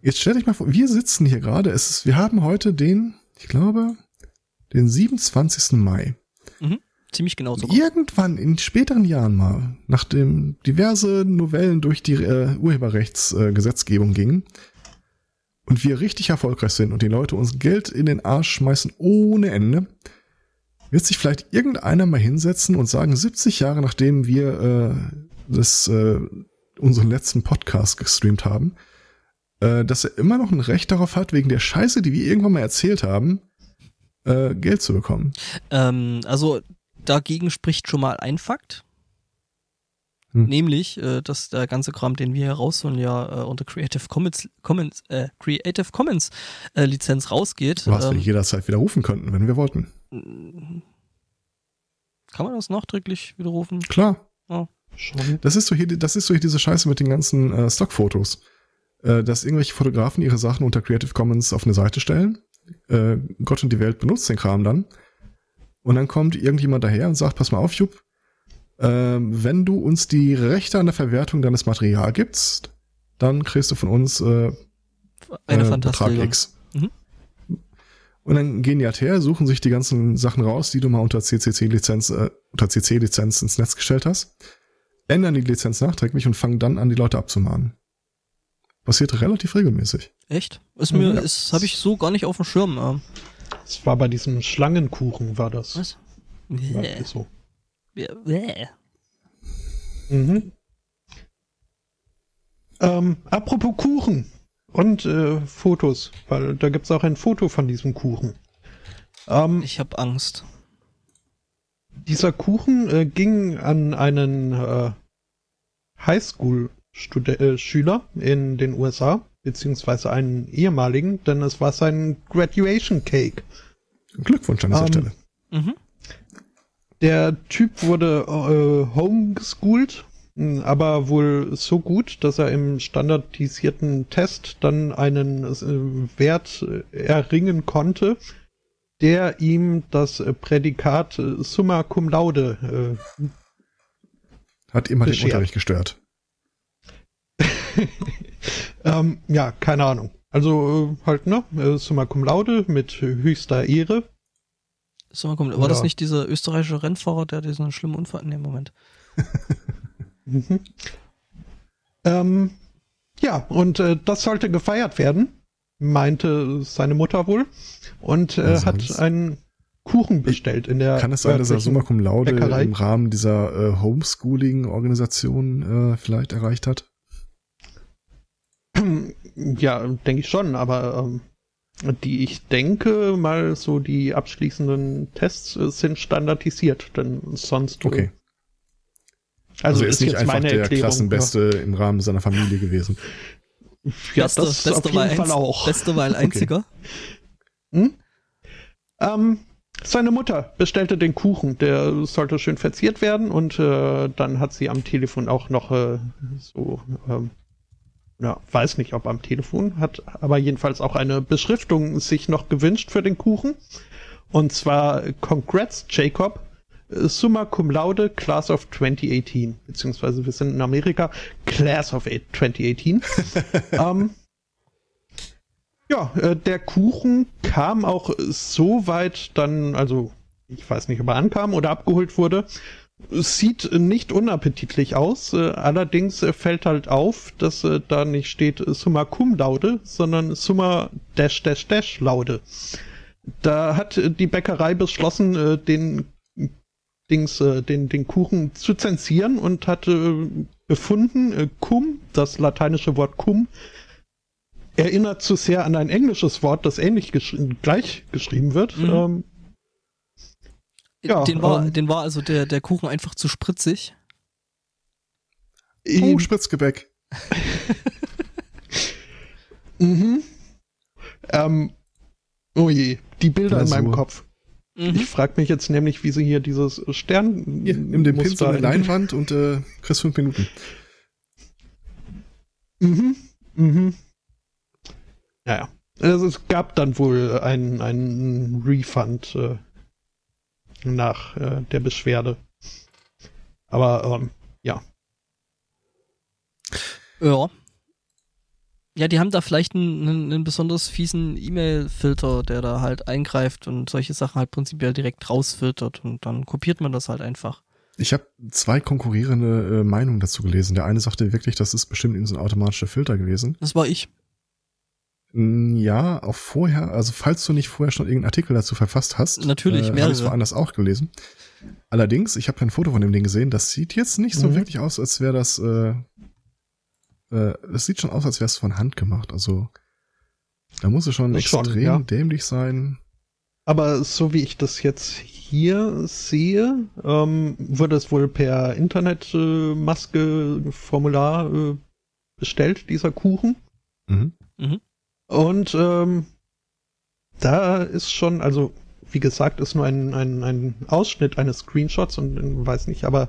Jetzt stell dich mal vor, wir sitzen hier gerade, es ist, wir haben heute den, ich glaube, den 27. Mai. Mhm, ziemlich genau so. Irgendwann in späteren Jahren mal, nachdem diverse Novellen durch die äh, Urheberrechtsgesetzgebung äh, gingen und wir richtig erfolgreich sind und die Leute uns Geld in den Arsch schmeißen ohne Ende, Wird sich vielleicht irgendeiner mal hinsetzen und sagen, 70 Jahre nachdem wir äh, das, äh, unseren letzten Podcast gestreamt haben, äh, dass er immer noch ein Recht darauf hat, wegen der Scheiße, die wir irgendwann mal erzählt haben, äh, Geld zu bekommen. Ähm, also dagegen spricht schon mal ein Fakt. Hm. Nämlich, äh, dass der ganze Kram, den wir hier rausholen, ja äh, unter Creative Commons, Commons, äh, Creative Commons äh, Lizenz rausgeht. Was wir Ähm, jederzeit widerrufen könnten, wenn wir wollten. kann man das nachträglich widerrufen? Klar. Schon. Das ist so hier, das ist so hier diese Scheiße mit den ganzen äh, Stockfotos. Äh, dass irgendwelche Fotografen ihre Sachen unter Creative Commons auf eine Seite stellen. Äh, Gott und die Welt benutzt den Kram dann. Und dann kommt irgendjemand daher und sagt, pass mal auf, Jupp, ähm, wenn du uns die Rechte an der Verwertung deines Material gibst, dann kriegst du von uns äh, Eine äh. Betrag X. Mhm. Und dann gehen die halt her, suchen sich die ganzen Sachen raus, die du mal unter CCC-Lizenz, äh, unter CC-Lizenz ins Netz gestellt hast, ändern die Lizenz nachträglich und fangen dann an, die Leute abzumahnen. Passiert relativ regelmäßig. Echt? Ist mir, ist, habe ich so gar nicht auf dem Schirm. Ähm, Es war bei diesem Schlangenkuchen, war das. was? War Bäh. so. Bäh. Mhm. Ähm, apropos Kuchen und äh, Fotos, weil da gibt's auch ein Foto von diesem Kuchen. Ähm, Ich habe Angst. dieser Kuchen äh, ging an einen äh, Highschool-Schüler in den USA, beziehungsweise einen ehemaligen, denn es war sein Graduation Cake. Glückwunsch an dieser Ähm, Stelle. Mhm. Der Typ wurde äh, homeschoolt, mh, aber wohl so gut, dass er im standardisierten Test dann einen äh, Wert äh, erringen konnte, der ihm das äh, Prädikat äh, summa cum laude äh, Hat immer den beschert. Unterricht gestört. ähm, ja, keine Ahnung. Also äh, halt, ne? Äh, summa cum laude mit höchster Ehre. Mal gucken, war das nicht dieser österreichische Rennfahrer, der diesen schlimmen Unfall in dem Moment? Mhm. Ähm, ja, und äh, das sollte gefeiert werden, meinte seine Mutter wohl. Und äh, Ja, hat einen Kuchen bestellt in der. Kann es sein, dass er Summa Cum Laude Bäckerei? im Rahmen dieser äh, Homeschooling-Organisation äh, vielleicht erreicht hat? Ja, denke ich schon, aber ähm, die, ich denke mal, so die abschließenden Tests äh, sind standardisiert, denn sonst. äh, Okay. Also, Also, er ist, nicht jetzt einfach meine der Erklärung. Klassenbeste im Rahmen seiner Familie gewesen. Ja, das auf jeden weil Fall auch. Beste weil einziger. Hm? Ähm, seine Mutter bestellte den Kuchen, der sollte schön verziert werden und äh, dann hat sie am Telefon auch noch äh, so, ähm, ja, weiß nicht, ob am Telefon, hat aber jedenfalls auch eine Beschriftung sich noch gewünscht für den Kuchen. Und zwar Congrats, Jacob, Summa Cum Laude, Class of 2018, beziehungsweise wir sind in Amerika, Class of 2018. ähm, ja, äh, der Kuchen kam auch so weit dann, also ich weiß nicht, ob er ankam oder abgeholt wurde. Sieht nicht unappetitlich aus, äh, allerdings äh, fällt halt auf, dass äh, da nicht steht Summa Cum Laude, sondern Summa Dash Dash Dash Laude. Da hat die Bäckerei beschlossen, den Dings, den, den Kuchen zu zensieren und hat befunden, cum, das lateinische Wort cum, erinnert zu sehr an ein englisches Wort, das ähnlich gesch gleich geschrieben wird. Mhm. Ähm, Ja, den, war, ähm, den war also der, der Kuchen einfach zu spritzig. Oh, Spritzgebäck. mhm. ähm, oh je, die Bilder in Glasur. meinem Kopf. Mhm. Ich frage mich jetzt nämlich, wie sie hier dieses Stern. Hier, nimm den Pinsel in- Leinwand und äh, kriegst fünf Minuten. Mhm. Mhm. Naja. Also es gab dann wohl einen, einen Refund äh, nach äh, der Beschwerde. Aber ähm, ja. Ja. Ja, die haben da vielleicht einen, einen, besonders fiesen E-Mail-Filter, der da halt eingreift und solche Sachen halt prinzipiell direkt rausfiltert und dann kopiert man das halt einfach. Ich habe zwei konkurrierende äh, Meinungen dazu gelesen. Der eine sagte wirklich, das ist bestimmt irgendein so ein automatischer Filter gewesen. Das war ich. Ja, auch vorher, also falls du nicht vorher schon irgendeinen Artikel dazu verfasst hast. Natürlich, äh, mehrere. Habe ich woanders auch gelesen. Allerdings, ich habe ein Foto von dem Ding gesehen, das sieht jetzt nicht so Mhm. wirklich aus, als wäre das, äh, äh, das sieht schon aus, als wäre es von Hand gemacht. Also, da muss es schon Das schon, extrem ja. dämlich sein. Aber so wie ich das jetzt hier sehe, ähm, wurde es wohl per Internetmaske-Formular äh, bestellt, dieser Kuchen. Mhm. Und ähm, da ist schon, also wie gesagt, ist nur ein, ein, ein Ausschnitt eines Screenshots und äh, weiß nicht, aber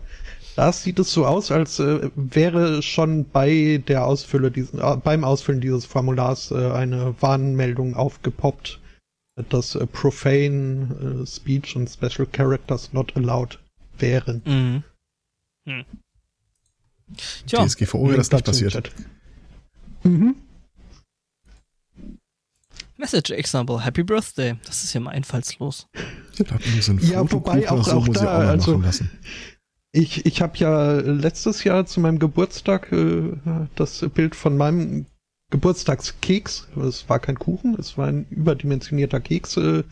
da sieht es so aus, als äh, wäre schon bei der Ausfülle diesen, äh, beim Ausfüllen dieses Formulars äh, eine Warnmeldung aufgepoppt, dass äh, profane äh, Speech und Special Characters not allowed wären. Mhm. Hm. Tja, DSGVO wäre das nicht passiert. Mhm. Message Example, Happy Birthday. Das ist ja mal einfallslos. So ein Ja, wobei auch- so auch muss ich da, auch also- machen lassen. Ich, ich habe ja letztes Jahr zu meinem Geburtstag äh, das Bild von meinem Geburtstagskeks, es war kein Kuchen, es war ein überdimensionierter Keks, äh,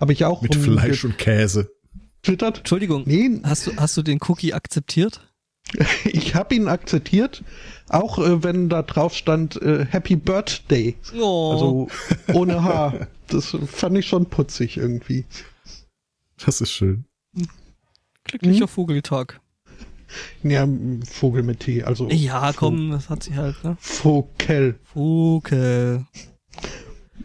habe ich auch Mit Fleisch und Käse. getwittert. Entschuldigung, Nee, hast du, hast du den Cookie akzeptiert? ich habe ihn akzeptiert, auch äh, wenn da drauf stand äh, Happy Birthday, Oh, also ohne H. Das fand ich schon putzig irgendwie. Das ist schön. glücklicher hm? Vogeltag. Ja, Vogel mit T, also Ja, komm, das hat sie halt, ne? Vogel. Vogel.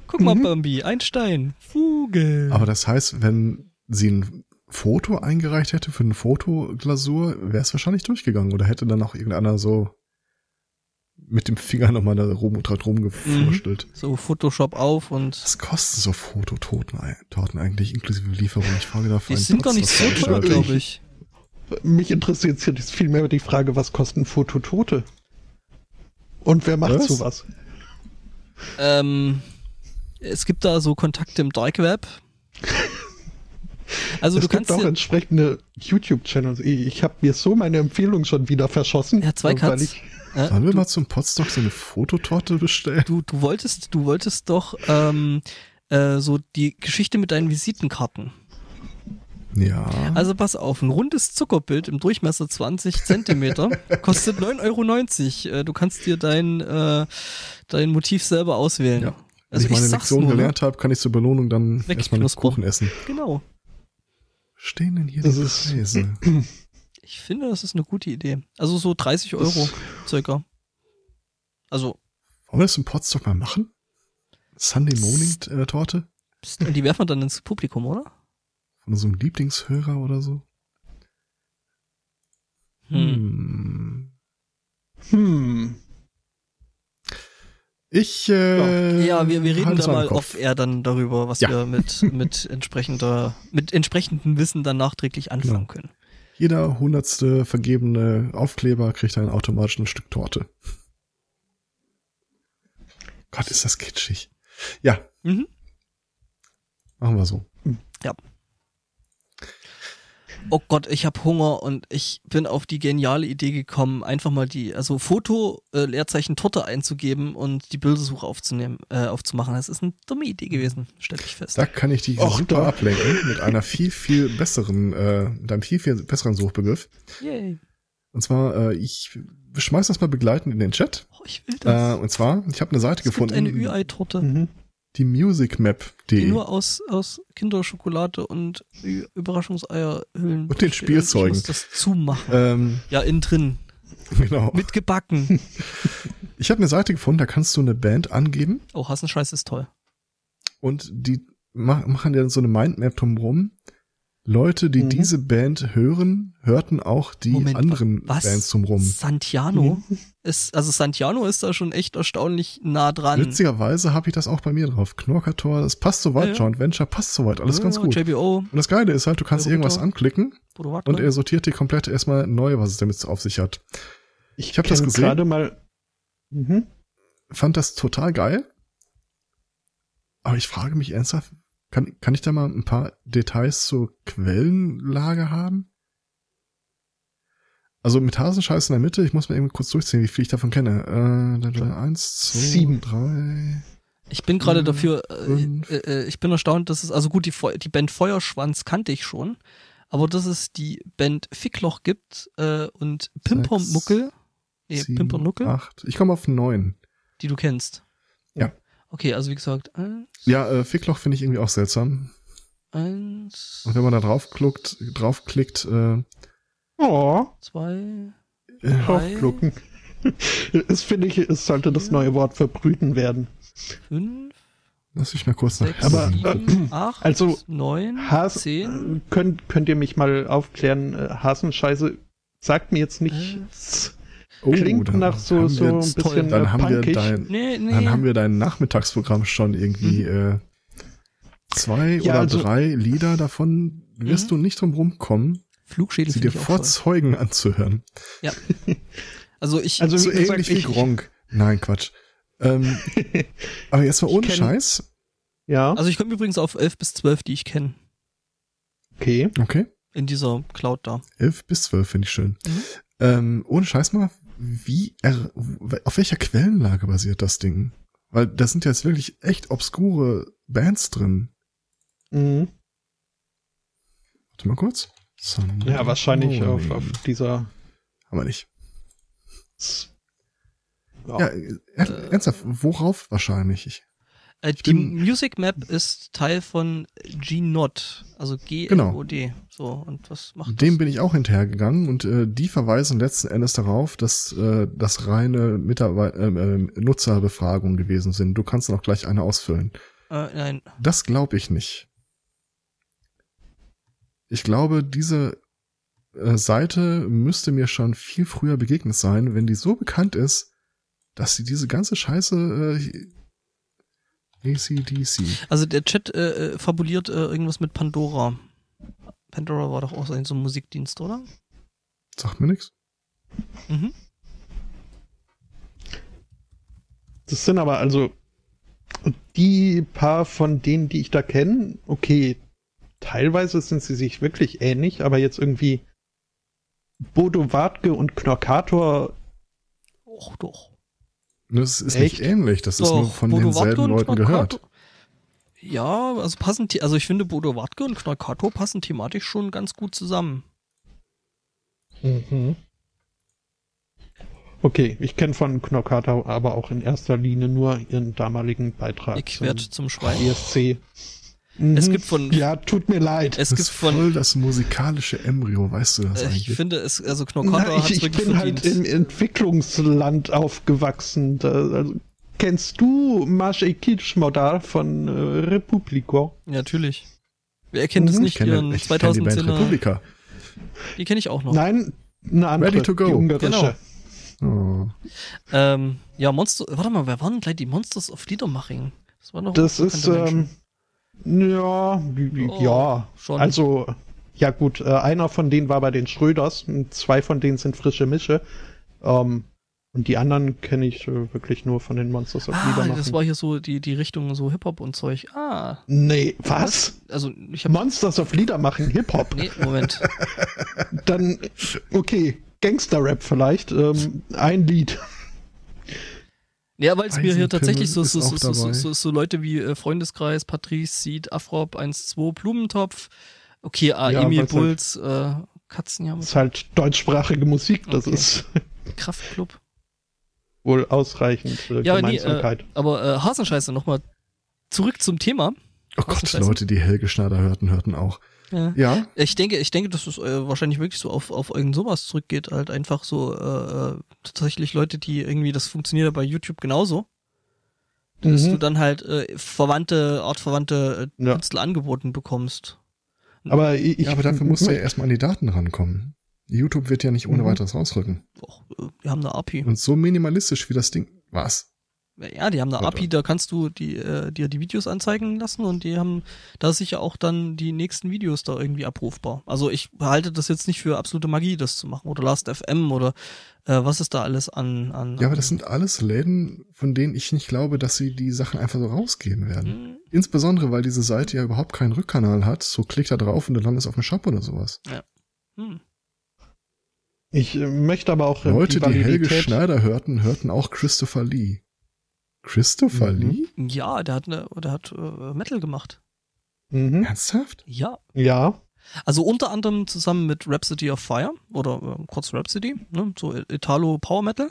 Guck mal, Mhm. Bambi, ein Stein. Vogel. Aber das heißt, wenn sie ein Foto eingereicht hätte für eine Fotoglasur, wäre es wahrscheinlich durchgegangen oder hätte dann auch irgendeiner so mit dem Finger nochmal da rum und dran rumgefurstelt. so Photoshop auf und Was kosten so Fototorten Torten eigentlich inklusive Lieferung? Ich frage da für die einen sind gar nicht so teuer, glaube ich. Mich interessiert jetzt vielmehr die Frage, was kosten Fototote? Und wer macht Was? sowas? Ähm, es gibt da so Kontakte im Dark Web. Also es du gibt kannst auch entsprechende YouTube-Channels. Ich, ich habe mir so meine Empfehlung schon wieder verschossen. Ja, zwei weil Cuts. ich- äh, Sollen wir du, mal zum Potstock so eine Fototorte bestellen? du, du wolltest, du wolltest doch ähm, äh, so die Geschichte mit deinen Visitenkarten. Ja. Also pass auf, ein rundes Zuckerbild im Durchmesser 20 Zentimeter kostet 9,90 Euro. Äh, Du kannst dir dein, äh, dein Motiv selber auswählen. Ja. Wenn Also ich meine sag's Lektion nur, ne? gelernt habe, kann ich zur Belohnung dann erstmal einen. Kuchen essen. Genau. Stehen denn hier Das die ist- Preise? Ich finde, das ist eine gute Idee. Also so 30 Euro circa. Also, Wollen wir das im Potstock mal machen? Sunday Morning äh, Torte? und die werfen wir dann ins Publikum, oder? Von so einem Lieblingshörer oder so? Hm. Hm. Ich, äh, Ja, wir, wir reden da mal off-air dann darüber, was Ja. wir mit, mit entsprechender, mit entsprechendem Wissen dann nachträglich anfangen Genau. können. Jeder hundertste vergebene Aufkleber kriegt dann automatisch ein Stück Torte. Gott, ist das kitschig. Ja, Mhm. machen wir so. Oh Gott, ich habe Hunger und ich bin auf die geniale Idee gekommen, einfach mal die, also Foto, äh, Leerzeichen Torte einzugeben und die Bildersuche aufzunehmen, äh, aufzumachen. Das ist eine dumme Idee gewesen, stelle ich fest. Da kann ich dich Och, super da. ablenken mit einer viel, viel besseren, äh, mit einem viel, viel besseren Suchbegriff. Yay. Und zwar, äh, ich schmeiß das mal begleitend in den Chat. Oh, ich will Äh, das. und zwar, ich habe eine Seite es gibt gefunden, eine Ü-Ei-Torte, Mhm. Die die musicmap.de. nur aus, aus Kinderschokolade und Überraschungseierhüllen Und den. Spielzeugen. Ich muss das zumachen. Ähm, ja, innen drin. genau. Mit gebacken. Ich habe eine Seite gefunden, da kannst du eine Band angeben Oh, Hassenscheiß ist toll. und die ma machen ja so eine Mindmap drumherum. Leute, die Mhm. diese Band hören, hörten auch die Moment, anderen was? Bands drumherum. Santiano Mhm. ist, also Santiano ist da schon echt erstaunlich nah dran. Witzigerweise habe ich das auch bei mir drauf. Knorkator, das passt soweit. Ja. Joint Venture passt soweit. Alles Ja, ganz gut. JBO, Und das Geile ist halt, du kannst Ja, irgendwas anklicken und er sortiert dir komplett erstmal neu, was es damit auf sich hat. Ich, Ich hab das gesehen. gerade mal. Mhm. Fand das total geil. Aber ich frage mich ernsthaft, kann, kann ich da mal ein paar Details zur Quellenlage haben? Also mit Hasenscheiß in der Mitte, ich muss mal eben kurz durchziehen, wie viel ich davon kenne. Äh, eins, zwei, Sieben. drei. Ich bin gerade dafür, äh, äh, äh, ich bin erstaunt, dass es, also gut, die, die Band Feuerschwanz kannte ich schon, aber dass es die Band Fickloch gibt äh, und Pimpermuckel, nee, sieben, Pimpernuckel, Acht. Ich komme auf neun. die du kennst. Okay, also wie gesagt, eins, Ja, äh, Fickloch finde ich irgendwie auch seltsam. eins, Und wenn man da draufklickt, draufklickt, äh, Oh, zwei, äh, draufklucken. Das finde ich, es sollte das neue Wort verbrüten werden. fünf, lass mich mal kurz nach. sechs, Aber, sieben, acht, also, neun, Has zehn, äh, könnt, könnt ihr mich mal aufklären? äh, Hasenscheiße sagt mir jetzt nichts. Oh, Klingt dann nach so, haben so wir ein bisschen Dann äh, haben wir dein, nee, nee, dann haben wir dein Nachmittagsprogramm schon irgendwie äh, zwei Ja, oder also- drei Lieder davon wirst Mhm. du nicht drum rumkommen, Flugschädel sie dir vor toll. Zeugen anzuhören. Also ich, Also, so wie gesagt, ähnlich wie ich- Gronk. Nein, Quatsch. Ähm, aber jetzt mal ohne kenn- Scheiß. Ja, also ich komme übrigens auf elf bis zwölf, die ich kenne, okay. Okay. in dieser Cloud da. 11 bis 12 finde ich schön. Mhm. Ähm, ohne Scheiß mal, wie er, auf welcher Quellenlage basiert das Ding? Weil da sind ja jetzt wirklich echt obskure Bands drin. Mhm. Warte mal kurz. Sunday Ja, wahrscheinlich auf, Morning. auf dieser. Haben wir nicht. Ja. Ja, äh, ernsthaft, worauf wahrscheinlich? Ich, Äh, die Music Map ist Teil von G-Nod, also Genau. G-N-O-D. So, und was macht dem das? bin ich auch hinterhergegangen und äh, die verweisen letzten Endes darauf, dass äh, das reine Mitarbeit äh, äh, Nutzerbefragungen gewesen sind. Du kannst auch gleich eine ausfüllen. Äh, nein, Das glaube ich nicht. Ich glaube, diese äh, Seite müsste mir schon viel früher begegnet sein, wenn die so bekannt ist, dass sie diese ganze Scheiße äh, ACDC. also der Chat äh, äh, fabuliert äh, irgendwas mit Pandora. Pandora war doch auch so ein so ein Musikdienst, oder? Sagt mir nichts. Mhm. Das sind aber also die paar von denen, die ich da kenne, okay, teilweise sind sie sich wirklich ähnlich, aber jetzt irgendwie Bodo Wartke und Knorkator, Och, doch. Das ist Echt? nicht ähnlich, das ist doch, nur von Bodo denselben Wartke Leuten gehört. Ja, also passen, also ich finde Bodo Wartke und Knorkator passen thematisch schon ganz gut zusammen. Mhm. Okay, ich kenne von Knorkator aber auch in erster Linie nur ihren damaligen Beitrag Ich werde zum Schwein. ESC. Es Mhm. gibt von- Ja, tut mir leid. Es Das gibt ist von, voll das musikalische Embryo, weißt du das äh, eigentlich? ich finde es, also Knorkator hat ich, es ich wirklich bin halt verdient. im Entwicklungsland aufgewachsen. Da, also, kennst du Marsch Kitschmodal von äh, Republiko? Ja, natürlich. Wer kennt es Mhm. nicht? Ich kenne, Ihren ich kenne die Band 2010er, Republika. die kenne ich auch noch. Nein, eine andere. Ready to go. Die ungarische. Genau. Oh. Ähm, ja, Monster, warte mal, wer waren gleich die Monsters of Liedermaching? Das war noch Das ist, ähm, ja, Oh, ja. schon. Also, ja gut, äh, einer von denen war bei den Schröders, und zwei von denen sind frische Mische. Ähm, und die anderen kenne ich äh, wirklich nur von den Monsters of Ah, das war hier so die, die Richtung so Hip-Hop und Zeug. Ah, Nee, was? also ich habe Monsters of Liedermachen, Hip-Hop. Nee, Moment. Dann, okay, Gangster-Rap vielleicht. Ähm, ein Lied. Ja, weil es mir hier tatsächlich so, so, so, so, so, dabei. so, so Leute wie äh, Freundeskreis, Patrice, Seed, Afrop, 1-2, Blumentopf, okay, ah, Ja, Emil weil's halt- Bulls, äh, Katzenjammer, Das ist halt deutschsprachige Musik, das Okay. ist Kraftclub. wohl ausreichend äh, Ja, nee, Gemeinsamkeit. Aber äh, Hasenscheiße, nochmal zurück zum Thema. Oh Gott. Leute, die Helge Schneider hörten, hörten auch. Ja. Ja, Ich denke, ich denke, dass es äh, wahrscheinlich wirklich so auf, auf irgend sowas zurückgeht. Halt einfach so äh, äh, tatsächlich Leute, die irgendwie, das funktioniert ja bei YouTube genauso. Dass Mhm. du dann halt äh, verwandte, artverwandte äh, Ja. Künstler angeboten bekommst. Aber ich, ja aber dafür musst du ja erstmal an die Daten rankommen. YouTube wird ja nicht ohne Mhm. weiteres rausrücken. Och, äh, wir haben eine API. Und so minimalistisch wie das Ding. Was? Ja, die haben eine. API, da kannst du die, äh, dir die Videos anzeigen lassen und die haben da sicher auch dann die nächsten Videos da irgendwie abrufbar. Also ich halte das jetzt nicht für absolute Magie, das zu machen. Oder Last.fm oder äh, was ist da alles an. an Ja, aber das sind alles Läden, von denen ich nicht glaube, dass sie die Sachen einfach so rausgeben werden. Hm, Insbesondere, weil diese Seite ja überhaupt keinen Rückkanal hat. So klick da drauf und du landest auf dem Shop oder sowas. hm. Ich äh, möchte aber auch äh, Leute, die, Helge Validität- Schneider hörten, hörten auch Christopher Lee. Christopher Mhm. Lee? Ja, der hat, ne, der hat äh, Metal gemacht. Mhm. Ernsthaft? Ja. Ja. Also unter anderem zusammen mit Rhapsody of Fire oder äh, kurz Rhapsody, ne, so Italo Power Metal.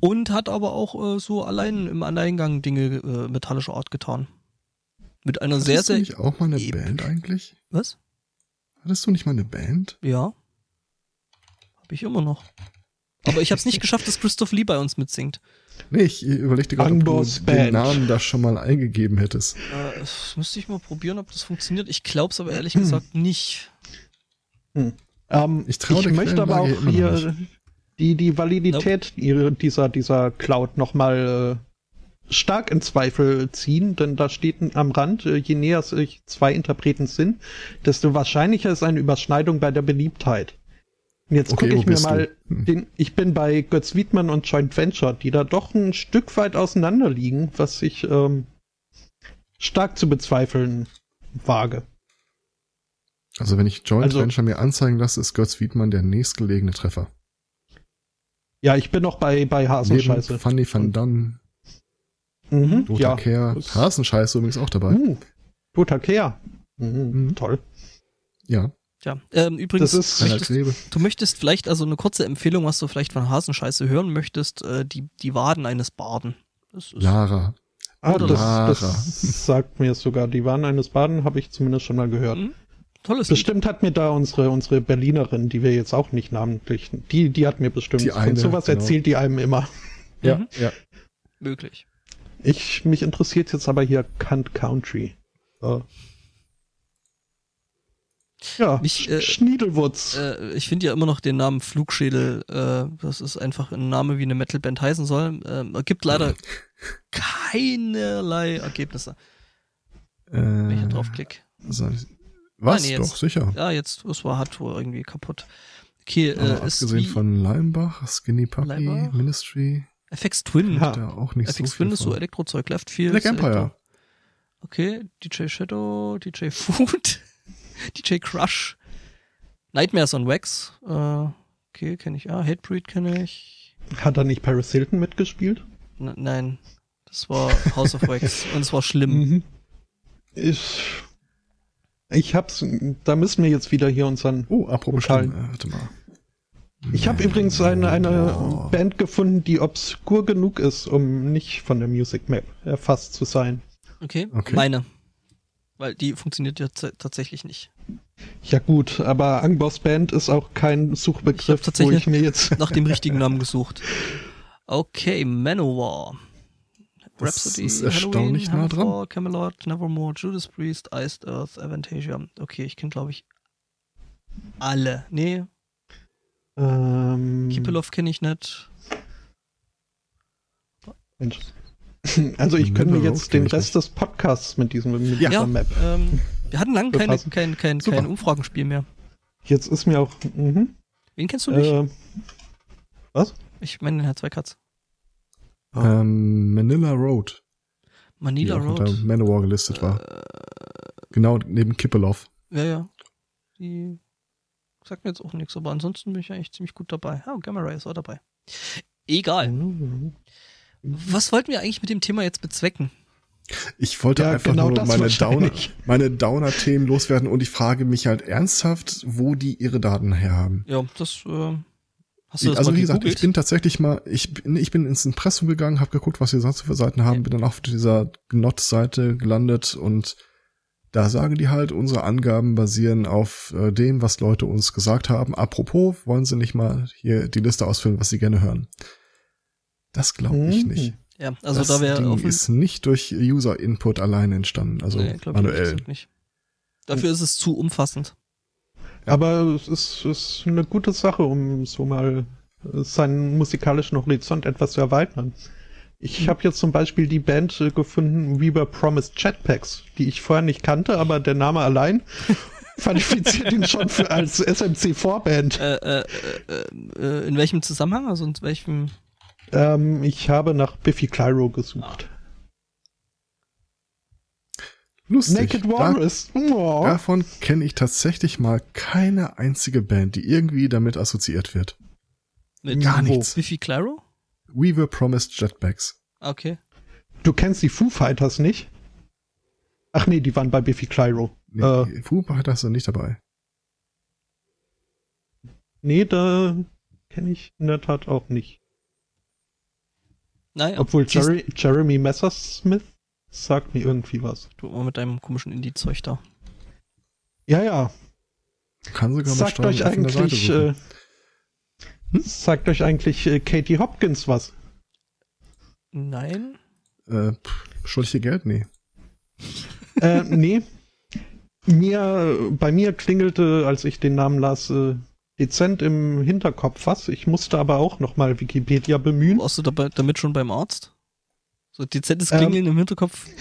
Und hat aber auch äh, so allein im Alleingang Dinge äh, metallischer Art getan. Mit einer sehr, Hattest du sehr. nicht auch mal eine episch. Band eigentlich? Was? Hattest du nicht mal eine Band? Ja. Habe ich immer noch. Aber ich habe es nicht geschafft, dass Christoph Lee bei uns mitsingt. Nee, ich überlegte gerade, ob du den. Namen da schon mal eingegeben hättest. Äh, das müsste ich mal probieren, ob das funktioniert. Ich glaube es aber ehrlich gesagt nicht. Ähm, Ich der möchte aber auch hier die, die Validität ihrer- dieser, dieser Cloud nochmal äh, stark in Zweifel ziehen, denn da steht am Rand, äh, je näher sich zwei Interpreten sind, desto wahrscheinlicher ist eine Überschneidung bei der Beliebtheit. Jetzt Okay, gucke ich mir bist du? mal Hm. den, ich bin bei Götz Wiedmann und Joint Venture, die da doch ein Stück weit auseinander liegen, was ich ähm, stark zu bezweifeln wage. Also wenn ich Joint Also- Venture mir anzeigen lasse, ist Götz Wiedmann der nächstgelegene Treffer. Ja, ich bin noch bei, bei Neben Hasenscheiße. Fanny van Dunn, Mhm, ja. Kehr, Hasenscheiße übrigens auch dabei. Uh, Toter Kehr. Mhm, Mhm. Toll. Ja, Ja, ähm, übrigens, Das ist- möchtest, du möchtest vielleicht, also eine kurze Empfehlung, was du vielleicht von Hasenscheiße hören möchtest, äh, die, die Waden eines ist, Lara. Ah, Oder das, Lara. das sagt mir sogar. Die waren eines Baden, habe ich zumindest schon mal gehört. Mhm. Tolles Lied. Bestimmt hat mir da unsere, unsere Berlinerin, die wir jetzt auch nicht namentlich, die, die hat mir bestimmt Die eine, sowas genau. erzählt, die einem immer. Ja, Mhm. ja. Möglich. Ich, mich interessiert jetzt aber hier Kant Country. Äh. Ja, Mich, äh, Schniedelwurz. Äh, ich finde ja immer noch den Namen Flugschädel, äh, das ist einfach ein Name, wie eine Metalband heißen soll. Ähm, gibt leider keinerlei Ergebnisse, wenn ich hier Äh, draufklicke. so- was? Ah, nee, Doch, jetzt- sicher. Ja, jetzt, das war wohl irgendwie kaputt. Okay, Aber äh, abgesehen von Leimbach, Skinny Puppy, Leimbach? Ministry, FX Twin. Ja. da auch nicht FX so Twin ist so von. Elektrozeug, Left Field. Black Empire. Elektro- Okay, DJ Shadow, DJ Food, DJ Crush, Nightmares on Wax. Äh, okay, kenne ich. Ah, Hatebreed kenne ich. Hat da nicht Paris Hilton mitgespielt? N nein, das war House of Wax und es war schlimm. Mhm. Ich, ich hab's, da müssen wir jetzt wieder hier unseren. Oh, apropos. Stimmen, äh, warte mal. Ich habe übrigens eine, eine Oh. Band gefunden, die obskur genug ist, um nicht von der Music Map erfasst zu sein. Okay, Okay. meine. Weil die funktioniert ja tatsächlich nicht. Ja gut, aber Angbos Band ist auch kein Ich Suchbegriff, hab tatsächlich- wo ich mir jetzt. Nach dem richtigen Namen gesucht. Okay, Manowar. Das Rhapsody, ist erstaunlich nah dran. Hammerfall, Camelot, Nevermore, Judas Priest, Iced Earth, Avantasia. Okay, ich kenne glaube ich alle. Nee, Ähm, Kipelov kenne ich nicht. Mensch. Also ich könnte mir jetzt Road den Rest des Podcasts mit diesem mit Ja. dieser Ja, Map. ähm, wir hatten lange keine, kein, kein, Super. kein Umfragenspiel mehr. Jetzt ist mir auch. Mhm, Wen kennst du nicht? äh, was? ich meine den Herr Zweikatz. Ähm, Manila Road, Manila die auch unter Road. Manowar gelistet war. Äh, Genau neben Kippelov. ja, ja. Die sagt mir jetzt auch nichts, aber ansonsten bin ich eigentlich ziemlich gut dabei. Ah, Gamma Ray ist auch dabei. Egal. Mhm. Was wollten wir eigentlich mit dem Thema jetzt bezwecken? Ich wollte Ja, einfach genau nur meine Downer, meine Downer-Themen loswerden und ich frage mich halt ernsthaft, wo die ihre Daten herhaben. Ja, das äh, hast du das also mal wie gesagt, ich bin tatsächlich mal, ich bin, ich bin ins Impressum gegangen, habe geguckt, was sie sonst für Seiten haben, Ja. bin dann auf dieser Gnot-Seite gelandet und da sagen die halt, unsere Angaben basieren auf äh, dem, was Leute uns gesagt haben. Apropos, wollen sie nicht mal hier die Liste ausfüllen, was sie gerne hören? Das glaube ich Mhm. nicht. ja, also das da wäre offen. ist nicht durch User-Input alleine entstanden, also Nee, glaub ich ehrlich manuell. nicht. Dafür ist es zu umfassend. Aber es ist, ist eine gute Sache, um so mal äh, seinen musikalischen Horizont etwas zu erweitern. Ich habe jetzt zum Beispiel die Band äh, gefunden, We Were Promised Jetpacks, die ich vorher nicht kannte, aber der Name allein qualifiziert ihn schon für als SMC-Vorband. Äh, äh, äh, äh, in welchem Zusammenhang? Also in welchem? Ähm, ich habe nach Biffy Clyro gesucht. Lustig. Naked Da- Walrus. Oh. Davon kenne ich tatsächlich mal keine einzige Band, die irgendwie damit assoziiert wird. Mit Gar wo? nichts. Biffy Clyro? We were promised jetpacks. Okay. du kennst die Foo Fighters nicht? Ach nee, die waren bei Biffy Clyro. Nee, Äh. Foo Fighters sind nicht dabei. Nee, da kenne ich in der Tat auch nicht. Naja, Obwohl Jerry, Jeremy Messersmith sagt mir irgendwie was. du immer mit deinem komischen Indie-Zeug da. Ja, ja. Kann sogar mal Sagt Steuerung euch eigentlich, äh, sagt euch eigentlich äh, Katie Hopkins was? Nein? Äh, pff, schuldig dir Geld? Nee. äh, nee. Mir, bei mir klingelte, als ich den Namen las, äh, dezent im Hinterkopf was. Ich musste aber auch nochmal Wikipedia bemühen. Warst du dabei, damit schon beim Arzt? So dezentes Ähm. Klingeln im Hinterkopf?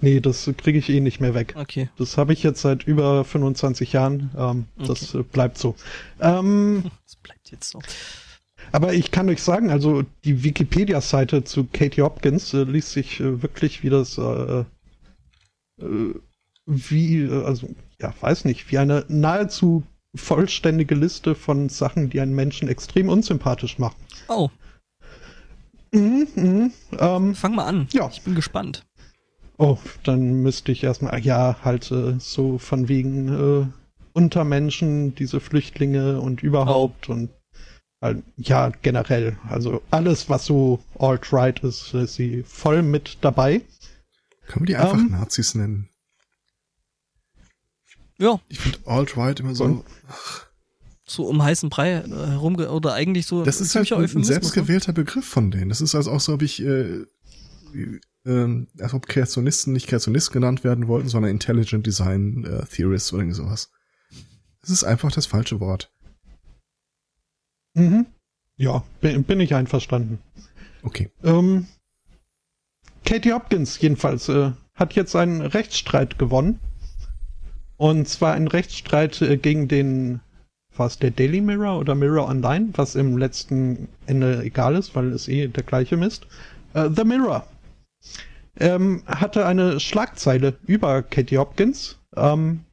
Nee, das kriege ich eh nicht mehr weg. Okay. Das habe ich jetzt seit über 25 Jahren. Ähm, Das äh, bleibt so. Ähm, Das bleibt jetzt so. aber ich kann euch sagen, also die Wikipedia-Seite zu Katie Hopkins äh, liest sich äh, wirklich wie das, äh, äh, wie, äh, also, ja, weiß nicht, wie eine nahezu vollständige Liste von Sachen, die einen Menschen extrem unsympathisch machen. Oh, Mhm, mhm, ähm, fang mal an. Ja. Ich bin gespannt. Oh, dann müsste ich erstmal, ja, halt äh, so von wegen äh, Untermenschen, diese Flüchtlinge und überhaupt und halt, ja, generell. Also alles, was so alt-right ist, ist sie voll mit dabei. Können wir die einfach Ähm. Nazis nennen? Ja, Ich finde Alt-Right immer so. Und- so um heißen Brei äh, herum oder eigentlich so Das ist halt ein ne? selbstgewählter Begriff von denen. Das ist also auch so, ob ich, äh, ähm, als ob Kreationisten nicht Kreationist genannt werden wollten, sondern Intelligent Design äh, Theorists oder irgendwie sowas. Das ist einfach das falsche Wort. Mhm. Ja, bin, bin ich einverstanden. Okay. Ähm, Katie Hopkins jedenfalls äh, hat jetzt einen Rechtsstreit gewonnen. Und zwar einen Rechtsstreit äh, gegen den, war es der Daily Mirror oder Mirror Online, was im letzten Ende egal ist, weil es eh der gleiche Mist. Äh, The Mirror ähm, hatte eine Schlagzeile über Katie Hopkins, ähm,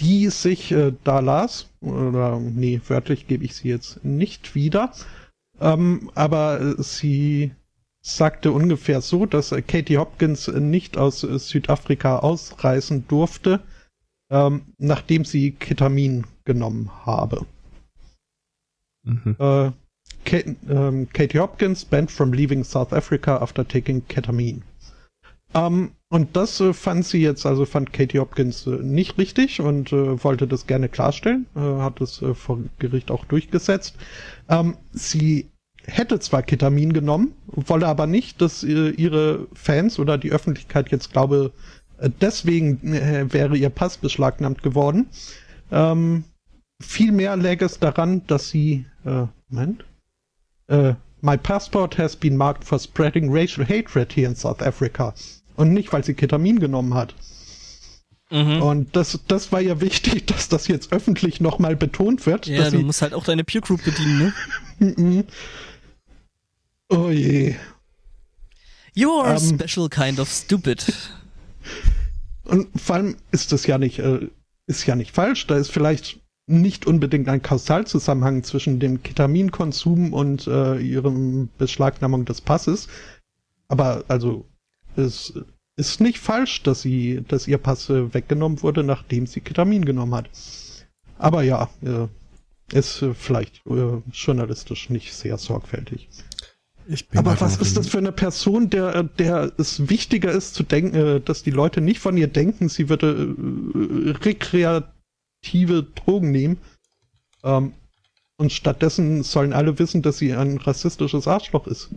die sich äh, da las, oder nee, wörtlich gebe ich sie jetzt nicht wieder, ähm, aber sie sagte ungefähr so, dass äh, Katie Hopkins äh, nicht aus äh, Südafrika ausreisen durfte, ähm, nachdem sie Ketamin genommen habe. Mhm. Äh, Ka ähm, Katie Hopkins banned from leaving South Africa after taking Ketamine. Ähm, und das äh, fand sie jetzt, also fand Katie Hopkins äh, nicht richtig und äh, wollte das gerne klarstellen, hat es vor Gericht auch durchgesetzt. Ähm, sie hätte zwar Ketamin genommen, wolle aber nicht, dass äh, ihre Fans oder die Öffentlichkeit jetzt glaube, äh, deswegen äh, wäre ihr Pass beschlagnahmt geworden. Ähm, Vielmehr läge es daran, dass sie, äh, Moment, äh, My passport has been marked for spreading racial hatred here in South Africa. Und nicht, weil sie Ketamin genommen hat. Mhm. Und das, das war ja wichtig, dass das jetzt öffentlich nochmal betont wird. Ja, du musst halt auch deine Peer Group bedienen, ne? Oh je. You are a Ähm. special kind of stupid. Und vor allem ist das ja nicht, äh, ist ja nicht falsch. Da ist vielleicht nicht unbedingt ein Kausalzusammenhang zwischen dem Ketaminkonsum und äh, ihrem Beschlagnahmung des Passes. Aber also es ist nicht falsch, dass sie, dass ihr Pass äh, weggenommen wurde, nachdem sie Ketamin genommen hat. Aber ja, äh, ist vielleicht äh, journalistisch nicht sehr sorgfältig. Ich bin Aber halt was ist das für eine Person, der, der es wichtiger ist zu denken, äh, dass die Leute nicht von ihr denken, sie würde äh, rekreative Drogen nehmen. Ähm, und stattdessen sollen alle wissen, dass sie ein rassistisches Arschloch ist.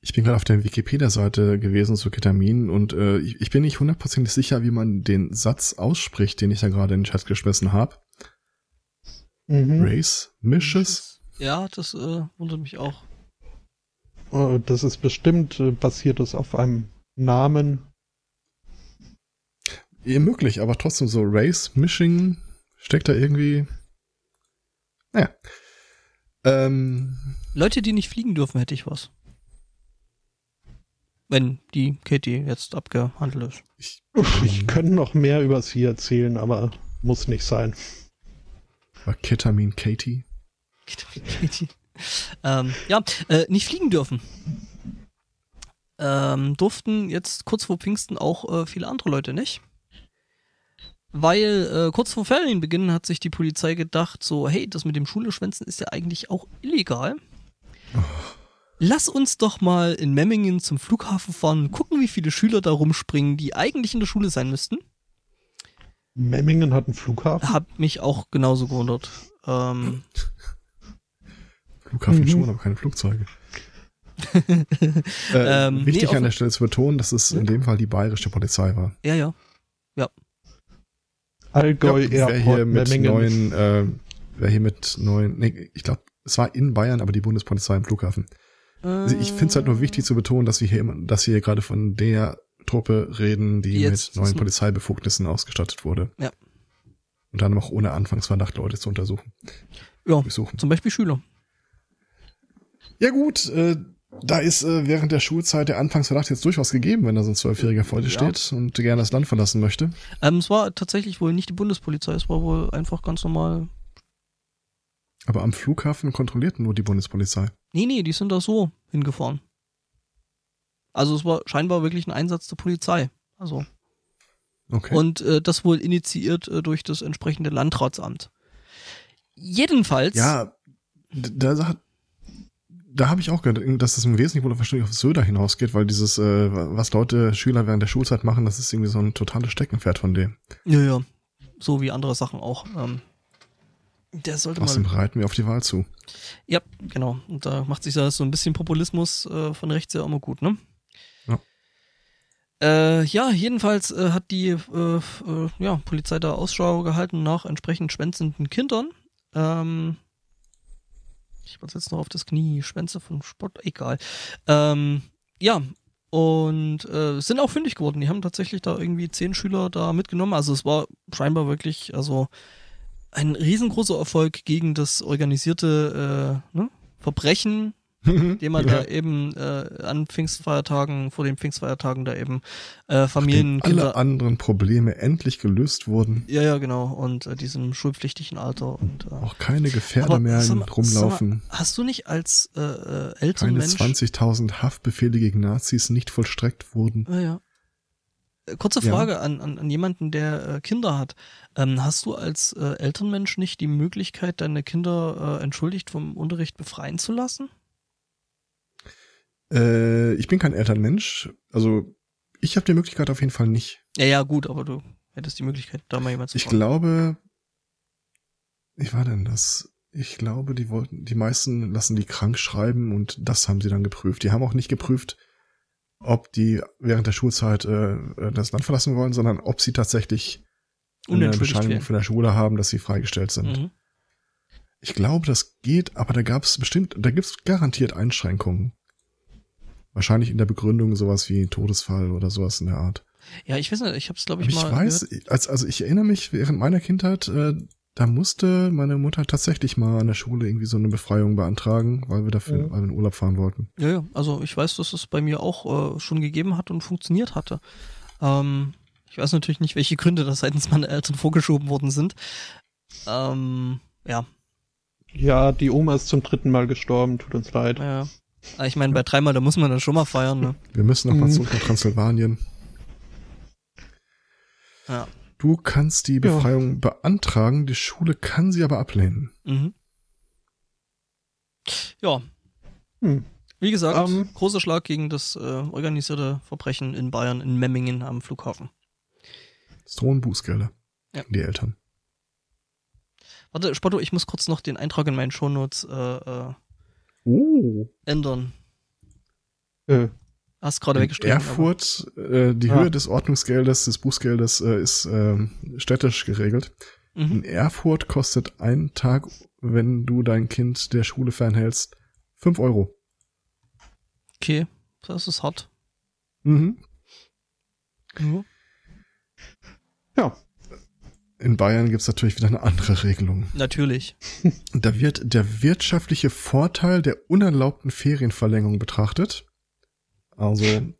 Ich bin gerade auf der Wikipedia-Seite gewesen zu Ketamin und äh, ich, ich bin nicht hundertprozentig sicher, wie man den Satz ausspricht, den ich da gerade in den Chat geschmissen habe. Mhm. Race? Misches? Ja, das äh, wundert mich auch. Äh, Das ist bestimmt äh, basiert es auf einem Namen. Ja, möglich, aber trotzdem so Race, Mishing, steckt da irgendwie. Naja. Ähm, Leute, die nicht fliegen dürfen, hätte ich was. Wenn die Katie jetzt abgehandelt ist. ich, Ich könnte noch mehr über sie erzählen, aber muss nicht sein. war Ketamin Katie? Katie. ähm, ja, äh, nicht fliegen dürfen. ähm, durften jetzt kurz vor Pfingsten auch äh, viele andere Leute nicht. Weil äh, kurz vor Ferienbeginn hat sich die Polizei gedacht, so, hey, das mit dem Schuleschwänzen ist ja eigentlich auch illegal. Lass uns doch mal in Memmingen zum Flughafen fahren und gucken, wie viele Schüler da rumspringen, die eigentlich in der Schule sein müssten. Memmingen hat einen Flughafen? Hab mich auch genauso gewundert. Ähm, Flughafen mhm. schon, aber keine Flugzeuge. äh, ähm, wichtig nee, an der Stelle zu betonen, dass es in dem Fall die bayerische Polizei war. Ja, ja. Ja. Allgäu ja, Airport, wer hier mit neuen, äh, wer hier mit neuen, nee, ich glaube, es war in Bayern, aber die Bundespolizei im Flughafen. Also ich finde es halt nur wichtig zu betonen, dass wir hier immer, dass wir hier gerade von der Truppe reden, die Jetzt mit neuen Polizeibefugnissen ausgestattet wurde. Ja. Und dann auch ohne Anfangsverdacht Leute zu untersuchen. Ja, besuchen. zum Beispiel Schüler. Ja gut, äh, da ist äh, während der Schulzeit der Anfangsverdacht jetzt durchaus gegeben, wenn da so ein Zwölfjähriger vor dir ja. steht und gerne das Land verlassen möchte. Ähm, es war tatsächlich wohl nicht die Bundespolizei, es war wohl einfach ganz normal. Aber am Flughafen kontrollierten nur die Bundespolizei. Nee, nee, die sind da so hingefahren. Also es war scheinbar wirklich ein Einsatz der Polizei. Also. Okay. Und äh, das wohl initiiert äh, durch das entsprechende Landratsamt. Jedenfalls. Ja, da hat da habe ich auch gehört, dass das im Wesentlichen wohl wahrscheinlich auf Söder hinausgeht, weil dieses, äh, was Leute, Schüler während der Schulzeit machen, das ist irgendwie so ein totales Steckenpferd von dem. Ja, ja. So wie andere Sachen auch. Ähm, der sollte Außerdem mal. reiten wir auf die Wahl zu. Ja, genau. Und da macht sich so ein bisschen Populismus äh, von rechts ja immer gut, ne? Ja. Äh, ja, jedenfalls äh, hat die äh, äh, ja, Polizei da Ausschau gehalten nach entsprechend schwänzenden Kindern. Ähm, ich wollte jetzt noch auf das Knie, Schwänze von Sport, egal. Ähm, ja, und äh, sind auch fündig geworden. Die haben tatsächlich da irgendwie zehn Schüler da mitgenommen. Also es war scheinbar wirklich, also ein riesengroßer Erfolg gegen das organisierte äh, ne, Verbrechen, den man ja. da eben äh, an Pfingstfeiertagen, vor den Pfingstfeiertagen da eben äh, Familien. Nachdem alle anderen Probleme endlich gelöst wurden. Ja, ja, genau. Und äh, diesem schulpflichtigen Alter und äh, auch keine Gefährder mehr sag, rumlaufen. Sag, hast du nicht als äh, äh, Elternmensch keine 20.000 Haftbefehle gegen Nazis nicht vollstreckt wurden? Ja, ja. Äh, kurze Frage ja. an, an, an jemanden, der äh, Kinder hat. Ähm, hast du als äh, Elternmensch nicht die Möglichkeit, deine Kinder äh, entschuldigt vom Unterricht befreien zu lassen? Äh, ich bin kein Elternmensch. Also ich habe die Möglichkeit auf jeden Fall nicht. Ja, ja, gut, aber du hättest die Möglichkeit, da mal jemand zu Ich fragen. glaube, wie war denn das? Ich glaube, die wollten, die meisten lassen die krank schreiben und das haben sie dann geprüft. Die haben auch nicht geprüft, ob die während der Schulzeit äh, das Land verlassen wollen, sondern ob sie tatsächlich eine Bescheinigung von der Schule haben, dass sie freigestellt sind. Mhm. Ich glaube, das geht, aber da gab es bestimmt, da gibt es garantiert Einschränkungen. Wahrscheinlich in der Begründung sowas wie Todesfall oder sowas in der Art. Ja, ich weiß nicht, ich habe es glaube ich Aber mal. Ich weiß, als, also ich erinnere mich während meiner Kindheit, äh, da musste meine Mutter tatsächlich mal an der Schule irgendwie so eine Befreiung beantragen, weil wir dafür ja. in Urlaub fahren wollten. Ja, ja, also ich weiß, dass es bei mir auch äh, schon gegeben hat und funktioniert hatte. Ähm, ich weiß natürlich nicht, welche Gründe da seitens meiner Eltern vorgeschoben worden sind. Ähm, ja. Ja, die Oma ist zum dritten Mal gestorben, tut uns leid. Ja. Ah, ich meine, bei dreimal, da muss man dann schon mal feiern, ne? Wir müssen noch mal mhm. zurück nach Transsilvanien. Ja. Du kannst die Befreiung ja. beantragen, die Schule kann sie aber ablehnen. Mhm. Ja. Hm. Wie gesagt, um, ähm. großer Schlag gegen das äh, organisierte Verbrechen in Bayern, in Memmingen am Flughafen. Es drohen Bußgelder. Ja. Die Eltern. Warte, Spotto, ich muss kurz noch den Eintrag in meinen Shownotes äh, äh, oh. ändern. Äh, Hast gerade weggestrichen. Erfurt, äh, die ah. Höhe des Ordnungsgeldes, des Bußgeldes äh, ist äh, städtisch geregelt. Mhm. In Erfurt kostet ein Tag, wenn du dein Kind der Schule fernhältst, fünf Euro. Okay, das ist hart. Mhm. mhm. Ja. In Bayern gibt's natürlich wieder eine andere Regelung. Natürlich. Da wird der wirtschaftliche Vorteil der unerlaubten Ferienverlängerung betrachtet. Also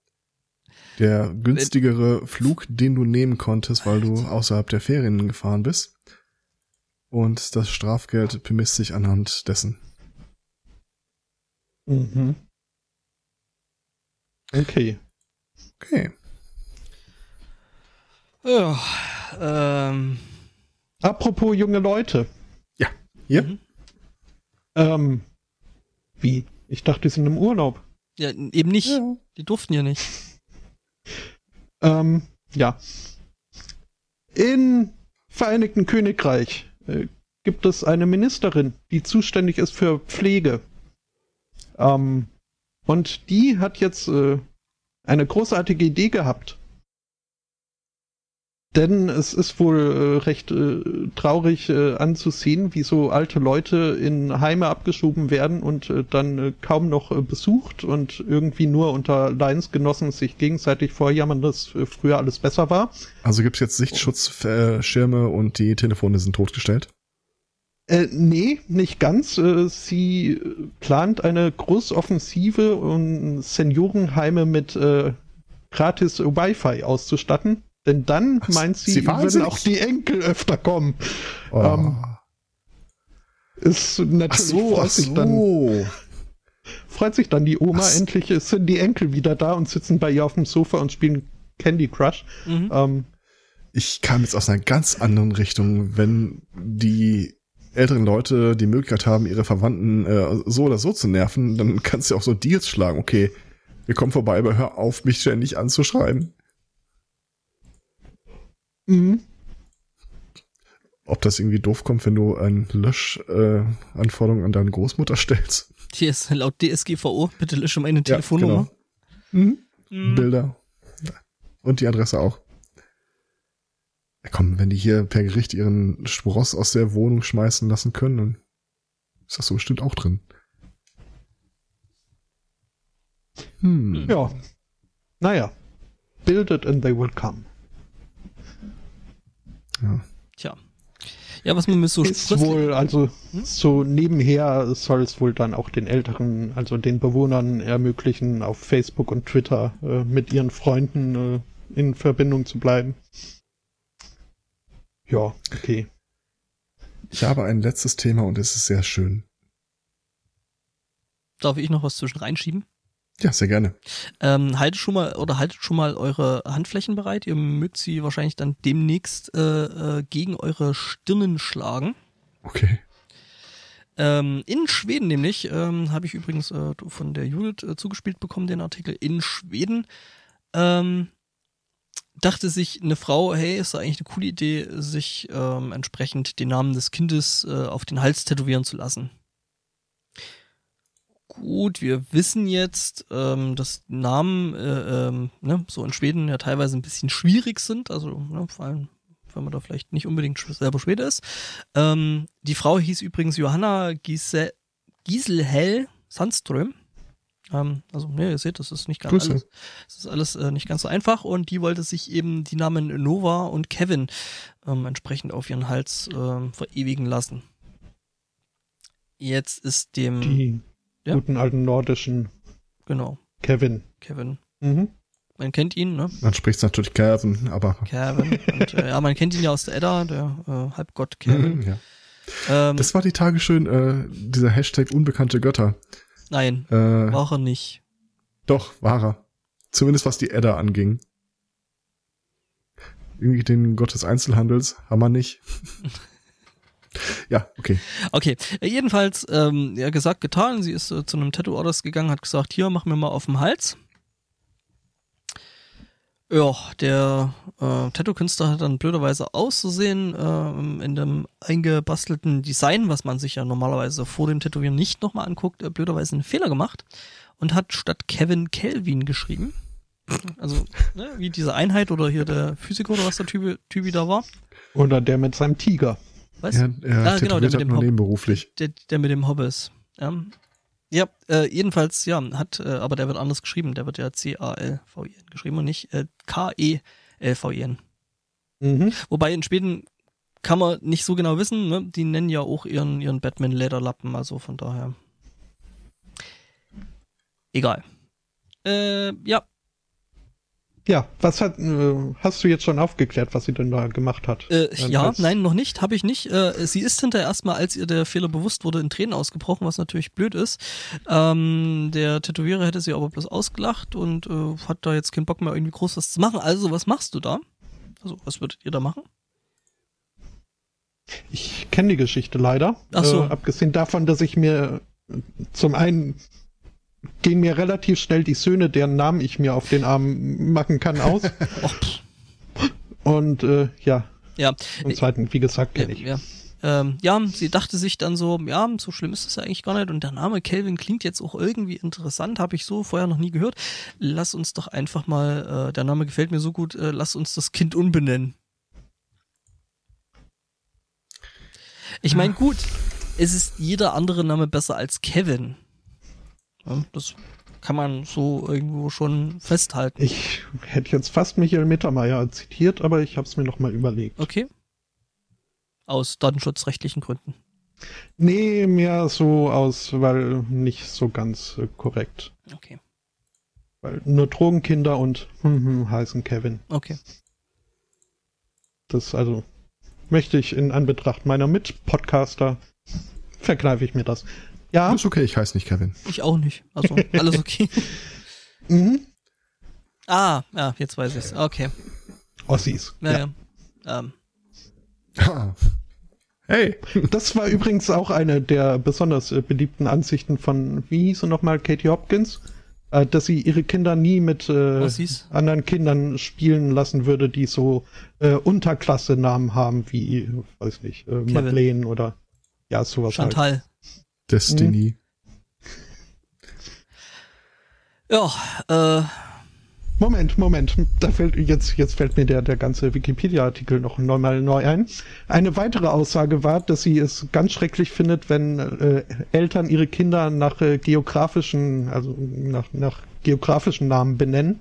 der günstigere Flug, den du nehmen konntest, weil du außerhalb der Ferien gefahren bist. Und das Strafgeld bemisst sich anhand dessen. Mhm. Okay. Okay. Ja, ähm, Apropos junge Leute. Ja. Hier? Mhm. Ähm, wie? Ich dachte, die sind im Urlaub. ja, eben nicht. Die durften ja nicht. Ähm, ja. In Vereinigten Königreich äh, gibt es eine Ministerin, die zuständig ist für Pflege. Ähm, und die hat jetzt äh, eine großartige Idee gehabt. Denn es ist wohl äh, recht äh, traurig äh, anzusehen, wie so alte Leute in Heime abgeschoben werden und äh, dann äh, kaum noch äh, besucht und irgendwie nur unter Leidensgenossen sich gegenseitig vorjammern, dass äh, früher alles besser war. Also gibt's jetzt Sichtschutzschirme und die Telefone sind totgestellt? Äh, nee, nicht ganz. Äh, sie äh, plant eine Großoffensive, um Seniorenheime mit äh, gratis Wi-Fi auszustatten. Denn dann, Was? meint sie, Sie würden auch die Enkel öfter kommen. Oh. Ähm, Ist natürlich so, freut, sich dann, so. freut sich dann die Oma. So. Endlich sind die Enkel wieder da und sitzen bei ihr auf dem Sofa und spielen Candy Crush. Mhm. Ähm, Ich kam jetzt aus einer ganz anderen Richtung, wenn die älteren Leute die Möglichkeit haben, ihre Verwandten äh, so oder so zu nerven, dann kannst du auch so Deals schlagen. Okay, wir kommen vorbei, aber hör auf, mich ständig anzuschreiben. Mhm. Ob das irgendwie doof kommt, wenn du ein Löschanforderung äh, an deine Großmutter stellst. Hier ist laut DSGVO, bitte lösche meine Telefonnummer. genau. Mhm. Mhm. Bilder. Und die Adresse auch. Ja, komm, wenn die hier per Gericht ihren Spross aus der Wohnung schmeißen lassen können, dann ist das so bestimmt auch drin. Hm. Ja. Naja. Build it and they will come. Ja. Tja. Ja, was man mit so ist wohl, also Hm? so nebenher soll es wohl dann auch den Älteren, also den Bewohnern ermöglichen, auf Facebook und Twitter äh, mit ihren Freunden äh, in Verbindung zu bleiben. Ja, okay. Ich habe ein letztes Thema und es ist sehr schön. Darf ich noch was zwischen reinschieben? Ja, sehr gerne. Ähm, haltet schon mal oder haltet schon mal eure Handflächen bereit. Ihr mögt sie wahrscheinlich dann demnächst äh, äh, gegen eure Stirnen schlagen. Okay. Ähm, in Schweden nämlich, ähm, habe ich übrigens äh, von der Judith äh, zugespielt bekommen, den Artikel. In Schweden ähm, dachte sich eine Frau, hey, ist doch eigentlich eine coole Idee, sich ähm, entsprechend den Namen des Kindes äh, auf den Hals tätowieren zu lassen. Gut, wir wissen jetzt, ähm, dass Namen äh, ähm, ne, so in Schweden ja teilweise ein bisschen schwierig sind, also ne, vor allem, wenn man da vielleicht nicht unbedingt selber Schwede ist. Ähm, die Frau hieß übrigens Johanna Giesel Gieselhell Sandström. Ähm, also, ne, ihr seht, das ist nicht ganz Grüße. alles, das ist alles äh, nicht ganz so einfach und die wollte sich eben die Namen Nova und Kevin ähm, entsprechend auf ihren Hals ähm, verewigen lassen. Jetzt ist dem, Die Ja. guten alten nordischen genau, Kevin. Kevin. Mhm. Man kennt ihn, ne? Man spricht natürlich Kevin, aber Kevin. Und, äh, ja, man kennt ihn ja aus der Edda, der äh, Halbgott Kevin. ja. Ähm, Das war die Tage schön, äh, dieser Hashtag unbekannte Götter. nein, Äh, war er nicht. Doch, war er. Zumindest was die Edda anging. Irgendwie den Gott des Einzelhandels haben wir nicht. ja, okay. Okay, jedenfalls, ähm, ja, gesagt, getan. Sie ist äh, zu einem Tattoo-Artist gegangen, hat gesagt, hier, mach mir mal auf dem Hals. Ja, der äh, Tattoo-Künstler hat dann blöderweise auszusehen äh, in dem eingebastelten Design, was man sich ja normalerweise vor dem Tätowieren nicht nochmal anguckt, äh, blöderweise einen Fehler gemacht und hat statt Kevin Kelvin geschrieben. Also, ne, wie diese Einheit oder hier der Physiker oder was der Typ, Typi da war. Oder der mit seinem Tiger. Du? er Ah, genau, der mit hat dem Haupt- nebenberuflich. der, der mit dem Hobbes. Ja, ja äh, jedenfalls, ja, hat, äh, aber der wird anders geschrieben. Der wird ja C-A-L-V-I-N geschrieben und nicht äh, K-E-L-V-I-N. Mhm. Wobei in Schweden kann man nicht so genau wissen, ne? die nennen ja auch ihren, ihren Batman-Lederlappen, also von daher. Egal. Äh, ja. Ja, was hat, äh, hast du jetzt schon aufgeklärt, was sie denn da gemacht hat? Äh, Ähm, ja, als- nein, noch nicht, habe ich nicht. Äh, sie ist hinterher erstmal, als ihr der Fehler bewusst wurde, in Tränen ausgebrochen, was natürlich blöd ist. Ähm, der Tätowierer hätte sie aber bloß ausgelacht und äh, hat da jetzt keinen Bock mehr, irgendwie groß was zu machen. Also, was machst du da? Also, was würdet ihr da machen? Ich kenne die Geschichte leider. Ach so. Äh, abgesehen davon, dass ich mir äh, zum einen gehen mir relativ schnell die Söhne, deren Namen ich mir auf den Arm machen kann, aus. Und äh, ja, ja, und zweiten, wie gesagt, kenne ich. ja. Ähm, ja, sie dachte sich dann so, ja, so schlimm ist es ja eigentlich gar nicht. Und der Name Kelvin klingt jetzt auch irgendwie interessant, habe ich so vorher noch nie gehört. Lass uns doch einfach mal, äh, der Name gefällt mir so gut, äh, lass uns das Kind umbenennen. Ich meine, gut, es ist jeder andere Name besser als Kevin. Das kann man so irgendwo schon festhalten. Ich hätte jetzt fast Michael Mittermeier zitiert, aber ich habe es mir noch mal überlegt. Okay. Aus datenschutzrechtlichen Gründen. Nee, mehr so aus, weil nicht so ganz äh, korrekt. Okay. Weil nur Drogenkinder und hm, hm, heißen Kevin. Okay. Das also möchte ich in Anbetracht meiner Mitpodcaster verkneife ich mir das. Ja, Ist okay, ich heiße nicht Kevin. Ich auch nicht. Also, alles okay. mhm. ah, ja, jetzt weiß ich's. Okay. Ossis. Naja. Ähm, Ah. Hey. Das war übrigens auch eine der besonders äh, beliebten Ansichten von, wie hieß sie nochmal, Katie Hopkins, äh, dass sie ihre Kinder nie mit äh, anderen Kindern spielen lassen würde, die so äh, Unterklasse-Namen haben, wie, weiß nicht, äh, Madeleine oder ja, sowas halt. Destiny. Ja, äh, Moment, Moment, da fällt jetzt jetzt fällt mir der der ganze Wikipedia-Artikel noch einmal neu ein. Eine weitere Aussage war, dass sie es ganz schrecklich findet, wenn äh, Eltern ihre Kinder nach äh, geografischen, also nach nach geografischen Namen benennen.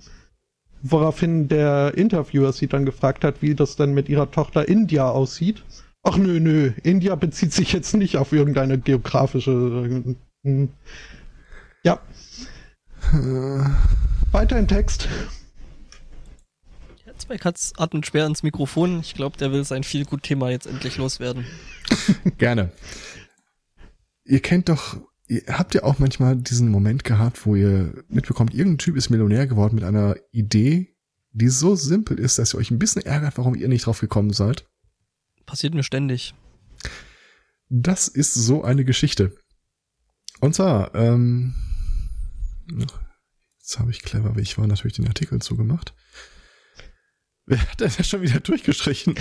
Woraufhin der Interviewer sie dann gefragt hat, wie das dann mit ihrer Tochter India aussieht. Ach nö, nö, India bezieht sich jetzt nicht auf irgendeine geografische. Hm. ja, Äh, weiter im Text. Herzberg hat's atmet schwer ins Mikrofon. Ich glaube, der will sein viel gut Thema jetzt endlich loswerden. Gerne. Ihr kennt doch, ihr, habt ihr auch manchmal diesen Moment gehabt, wo ihr mitbekommt, irgendein Typ ist Millionär geworden mit einer Idee, die so simpel ist, dass ihr euch ein bisschen ärgert, warum ihr nicht drauf gekommen seid? Passiert mir ständig. Das ist so eine Geschichte. Und zwar, ähm, jetzt habe ich clever, wie ich war, natürlich den Artikel zugemacht. Wer hat denn schon wieder durchgestrichen?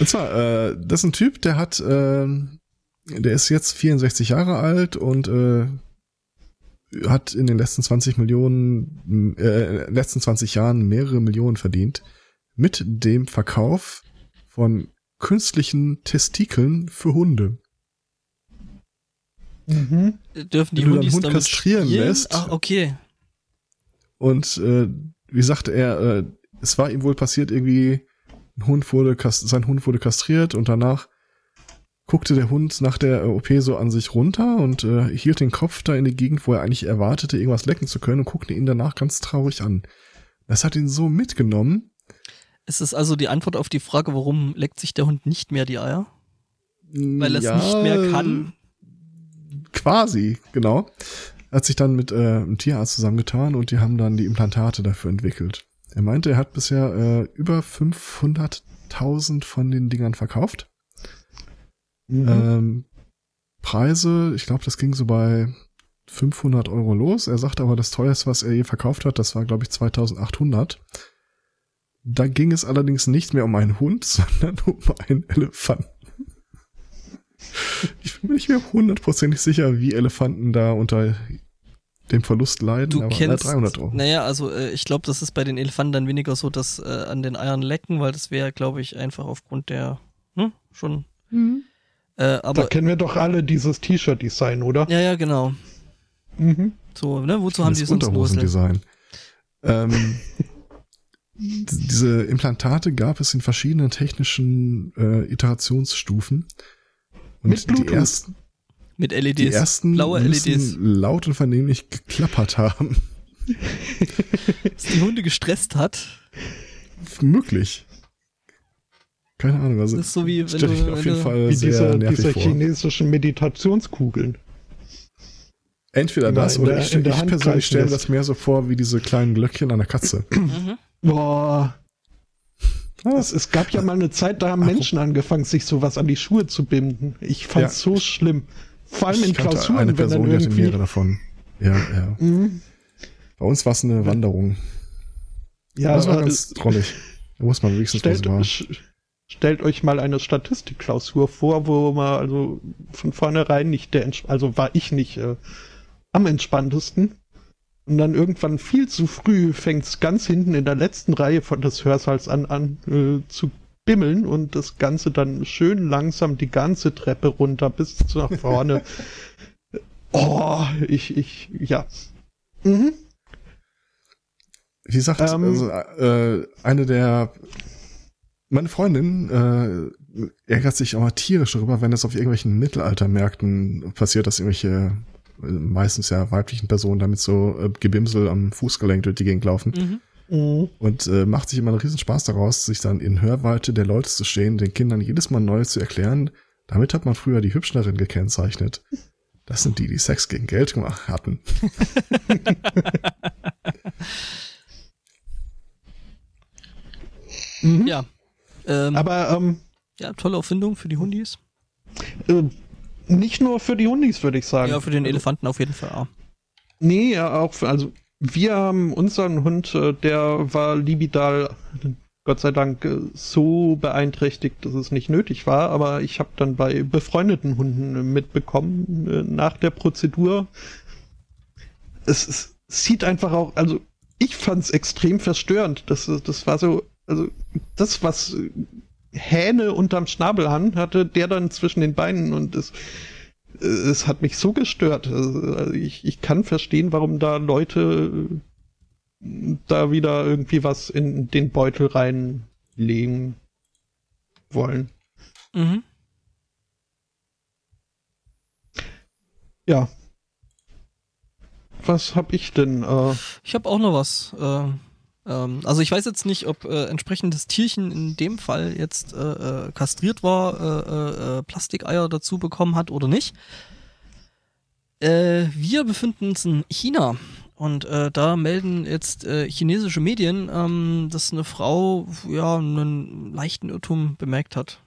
und zwar, äh, das ist ein Typ, der hat, ähm, der ist jetzt 64 Jahre alt und äh, hat in den letzten 20 Millionen, äh, letzten 20 Jahren mehrere Millionen verdient mit dem Verkauf von künstlichen Testikeln für Hunde. Mhm. Dürfen die Wenn du deinen Hundis Hund kastrieren spielen? lässt. Ach, okay. Und äh, wie sagte er, äh, es war ihm wohl passiert, irgendwie, ein Hund wurde sein Hund wurde kastriert und danach guckte der Hund nach der äh, OP so an sich runter und äh, hielt den Kopf da in die Gegend, wo er eigentlich erwartete, irgendwas lecken zu können und guckte ihn danach ganz traurig an. Das hat ihn so mitgenommen. Ist es also die Antwort auf die Frage, warum leckt sich der Hund nicht mehr die Eier? Weil er es Ja, nicht mehr kann? Quasi, genau. Hat sich dann mit äh, einem Tierarzt zusammengetan und die haben dann die Implantate dafür entwickelt. Er meinte, er hat bisher äh, über 500.000 von den Dingern verkauft. Mhm. Ähm, Preise, ich glaube, das ging so bei 500 Euro los. Er sagte aber, das teuerste, was er je verkauft hat, das war, glaube ich, 2800. Da ging es allerdings nicht mehr um einen Hund, sondern um einen Elefanten. Ich bin mir nicht mehr hundertprozentig sicher, wie Elefanten da unter dem Verlust leiden, Du aber kennst, na, 300 Euro. naja, also äh, ich glaube, das ist bei den Elefanten dann weniger so, dass äh, an den Eiern lecken, weil das wäre, glaube ich, einfach aufgrund der, hm, schon, Mhm. äh, da aber, kennen wir doch alle dieses T-Shirt-Design, oder? ja, ja, genau. Mhm. So, ne, wozu haben die das sonst? Unterhosendesign. Ähm, diese Implantate gab es in verschiedenen technischen äh, Iterationsstufen. Und Mit Bluetooth. die ersten, Mit LEDs. die ersten blaue LEDs. laut und vernehmlich geklappert haben. Dass die Hunde gestresst hat. Möglich. Keine Ahnung. Also Das ist so wie wenn ich du, mir auf jeden du Fall Wie sehr diese, nervig diese vor. chinesischen Meditationskugeln. Entweder das in oder der- ich, ich persönlich stelle das mehr so vor wie diese kleinen Glöckchen an der Katze. Boah. Es, es gab ja mal eine Zeit, da haben Menschen angefangen, sich sowas an die Schuhe zu binden. Ich fand's so schlimm. Vor allem in Klausuren, eine wenn dann Person, die hatte irgendwie. mehrere davon. Ja, ja. Mhm. Bei uns war es eine Wanderung. Ja, das war äh, ganz drollig. Da muss man wenigstens stellt, war. stellt euch mal eine Statistikklausur vor, wo man also von vornherein nicht der, also war ich nicht äh, am entspanntesten. Und dann irgendwann viel zu früh fängt's ganz hinten in der letzten Reihe von des Hörsaals an, an äh, zu bimmeln und das Ganze dann schön langsam die ganze Treppe runter bis nach vorne. oh, ich, ich, ja. Mhm. Wie gesagt, Ähm, also, äh, eine der meine Freundin äh, ärgert sich auch mal tierisch darüber, wenn das auf irgendwelchen Mittelaltermärkten passiert, dass irgendwelche meistens ja weiblichen Personen damit so äh, Gebimsel am Fußgelenk durch die Gegend laufen. Mhm. Mhm. Und äh, macht sich immer einen riesen Spaß daraus, sich dann in Hörweite der Leute zu stehen, den Kindern jedes Mal neu zu erklären. Damit hat man früher die Hübschnerin gekennzeichnet. Das sind die, die Sex gegen Geld gemacht hatten. Mhm. Ja. Ähm, Aber ähm, ja, tolle Erfindung für die Hundis. äh, nicht nur für die Hundis, würde ich sagen. Ja, für den Elefanten auf jeden Fall. Ja. Nee, ja, auch für, also wir haben unseren Hund, äh, der war libidal, Gott sei Dank, äh, so beeinträchtigt, dass es nicht nötig war, aber ich habe dann bei befreundeten Hunden äh, mitbekommen, nach der Prozedur, es, es sieht einfach auch, also ich fand's extrem verstörend. Das, das war so, also das, was Hähne unterm Schnabelhahn hatte, der dann zwischen den Beinen und es, es hat mich so gestört. Also ich, ich kann verstehen, warum da Leute äh, da wieder irgendwie was in den Beutel reinlegen wollen. Mhm. Ja. Was hab ich denn? Äh, Ich habe auch noch was. Äh, ähm, also ich weiß jetzt nicht, ob äh, entsprechend das Tierchen in dem Fall jetzt äh, äh, kastriert war, äh, äh, äh, Plastikeier dazu bekommen hat oder nicht. Wir befinden uns in China und äh, da melden jetzt äh, chinesische Medien, ähm, dass eine Frau ja einen leichten Irrtum bemerkt hat.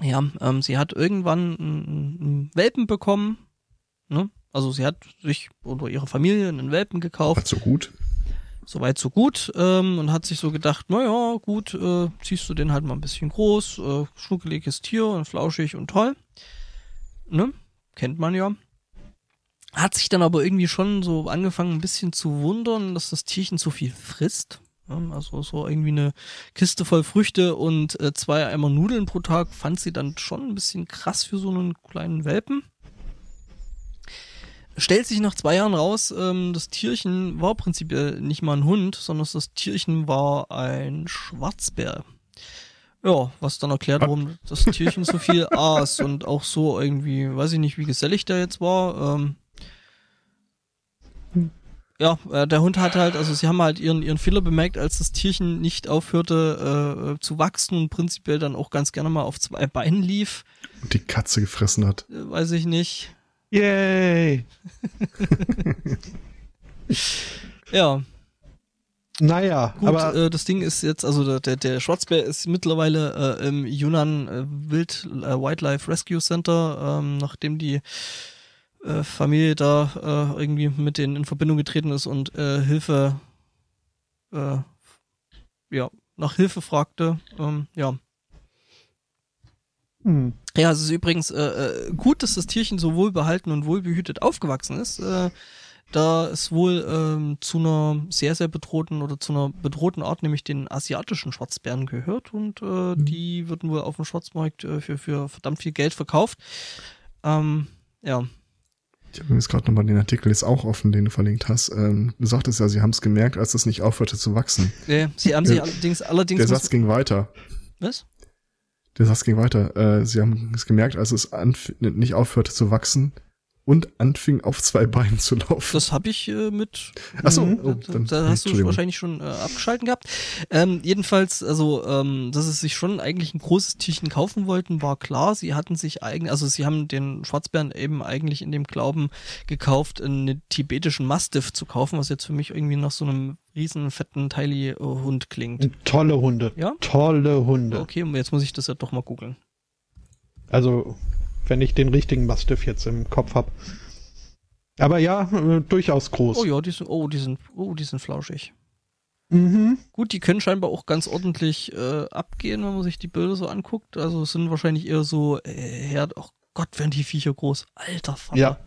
Ja, ähm, sie hat irgendwann einen, einen Welpen bekommen. Ne? Also sie hat sich oder ihre Familie einen Welpen gekauft. Hat so gut. Soweit so gut ähm, und hat sich so gedacht, naja, gut, äh, ziehst du den halt mal ein bisschen groß, äh, schnuckeliges Tier und flauschig und toll. Ne? Kennt man ja. Hat sich dann aber irgendwie schon so angefangen, ein bisschen zu wundern, dass das Tierchen zu viel frisst. Also so irgendwie eine Kiste voll Früchte und äh, zwei Eimer Nudeln pro Tag fand sie dann schon ein bisschen krass für so einen kleinen Welpen. Stellt sich nach zwei Jahren raus, ähm, das Tierchen war prinzipiell nicht mal ein Hund, sondern das Tierchen war ein Schwarzbär. Ja, was dann erklärt, warum das Tierchen so viel aß und auch so irgendwie, weiß ich nicht, wie gesellig der jetzt war. Ähm, ja, äh, der Hund hat halt, also sie haben halt ihren, ihren Fehler bemerkt, als das Tierchen nicht aufhörte äh, zu wachsen und prinzipiell dann auch ganz gerne mal auf zwei Beinen lief. Und die Katze gefressen hat. Äh, weiß ich nicht. Yay! Ja, Naja, Gut, aber äh, das Ding ist jetzt, also der, der, Schwarzbär ist mittlerweile äh, im Yunnan äh, Wild äh, Wildlife Rescue Center, ähm, nachdem die äh, Familie da äh, irgendwie mit denen in Verbindung getreten ist und Hilfe, ja, nach Hilfe fragte. Ähm, ja. Hm, Ja, es ist übrigens äh, äh, gut, dass das Tierchen so wohlbehalten und wohlbehütet aufgewachsen ist. Äh, da es wohl ähm, zu einer sehr, sehr bedrohten oder zu einer bedrohten Art, nämlich den asiatischen Schwarzbären gehört und äh, die würden wohl auf dem Schwarzmarkt äh, für, für verdammt viel Geld verkauft. Ähm, ja. Ich habe jetzt gerade nochmal den Artikel jetzt auch offen, den du verlinkt hast. Ähm, du sagtest ja, sie haben es gemerkt, als es nicht aufhörte zu wachsen. Äh, sie haben sich Ja. allerdings, allerdings Der Satz ging weiter. was? Der Satz ging weiter. Äh, sie haben es gemerkt, als es nicht aufhörte zu wachsen und anfing auf zwei Beinen zu laufen. Das habe ich äh, mit. Achso, Mhm, oh, da, dann- da hast du wahrscheinlich schon äh, abgeschalten gehabt. Ähm, jedenfalls, also, ähm, dass sie sich schon eigentlich ein großes Tierchen kaufen wollten, war klar. Sie hatten sich eigentlich, also sie haben den Schwarzbären eben eigentlich in dem Glauben gekauft, einen tibetischen Mastiff zu kaufen, was jetzt für mich irgendwie nach so einem riesen fetten Teili-Hund klingt. Tolle Hunde. Ja? Tolle Hunde. Okay, und jetzt muss ich das ja doch mal googeln. Also, wenn ich den richtigen Mastiff jetzt im Kopf habe. Aber ja, äh, durchaus groß. Oh ja, die sind, oh, die sind, oh, die sind flauschig. Mhm. Gut, die können scheinbar auch ganz ordentlich äh, abgehen, wenn man sich die Bilder so anguckt. Also es sind wahrscheinlich eher so äh, Herd. Oh Gott, werden die Viecher groß. Alter Vater. Ja.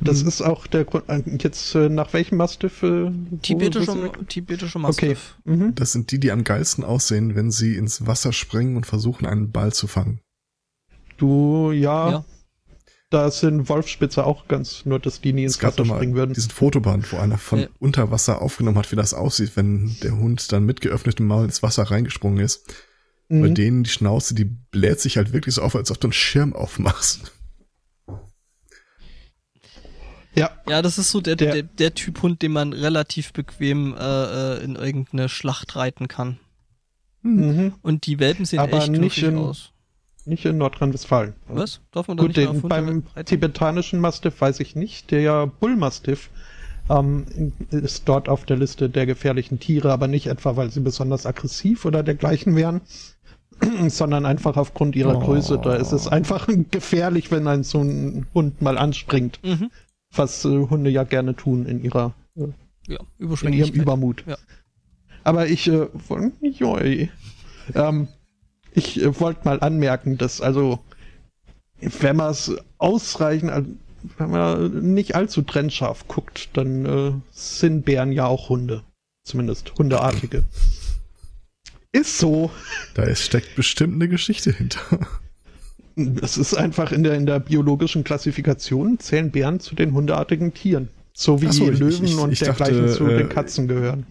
Das Mhm. ist auch der Grund. äh, Jetzt äh, nach welchem Mastiff? Äh, Tibetischer, wo- tibetischer Okay. Mastiff. Mhm. Das sind die, die am geilsten aussehen, wenn sie ins Wasser springen und versuchen, einen Ball zu fangen. Du, ja, Ja. Da sind Wolfspitze auch ganz, nur dass die nie ins Wasser springen würden. diesen Fotoband, wo einer von Ja. unter Wasser aufgenommen hat, wie das aussieht, wenn der Hund dann mit geöffnetem Maul ins Wasser reingesprungen ist. Bei Mhm. denen die Schnauze, die bläht sich halt wirklich so auf, als ob du einen Schirm aufmachst. Ja, Ja, das ist so der, Der- der, der Typ Hund, den man relativ bequem äh, äh, in irgendeine Schlacht reiten kann. mhm. Und die Welpen sehen Aber echt nicht knuffig in- aus. Nicht in Nordrhein-Westfalen. Was? Darf man da Gut, nicht den, beim reiten? tibetanischen Mastiff weiß ich nicht. Der Bullmastiff ähm, ist dort auf der Liste der gefährlichen Tiere, aber nicht etwa, weil sie besonders aggressiv oder dergleichen wären, sondern einfach aufgrund ihrer Oh. Größe. Da ist es einfach gefährlich, wenn ein so ein Hund mal anspringt, Mhm. was äh, Hunde ja gerne tun in ihrer äh, Ja, in ihrem. Übermut. Ja. Aber ich, äh, woll- joi. ähm, ich äh, wollte mal anmerken, dass also, wenn man es ausreichend, wenn man nicht allzu trennscharf guckt, dann äh, sind Bären ja auch Hunde. Zumindest Hundeartige. Ist so. Da ist, steckt bestimmt eine Geschichte hinter. Es ist einfach in der, in der biologischen Klassifikation zählen Bären zu den hundeartigen Tieren. So wie so, ich- Löwen ich- und ich dergleichen dachte, zu äh, den Katzen gehören.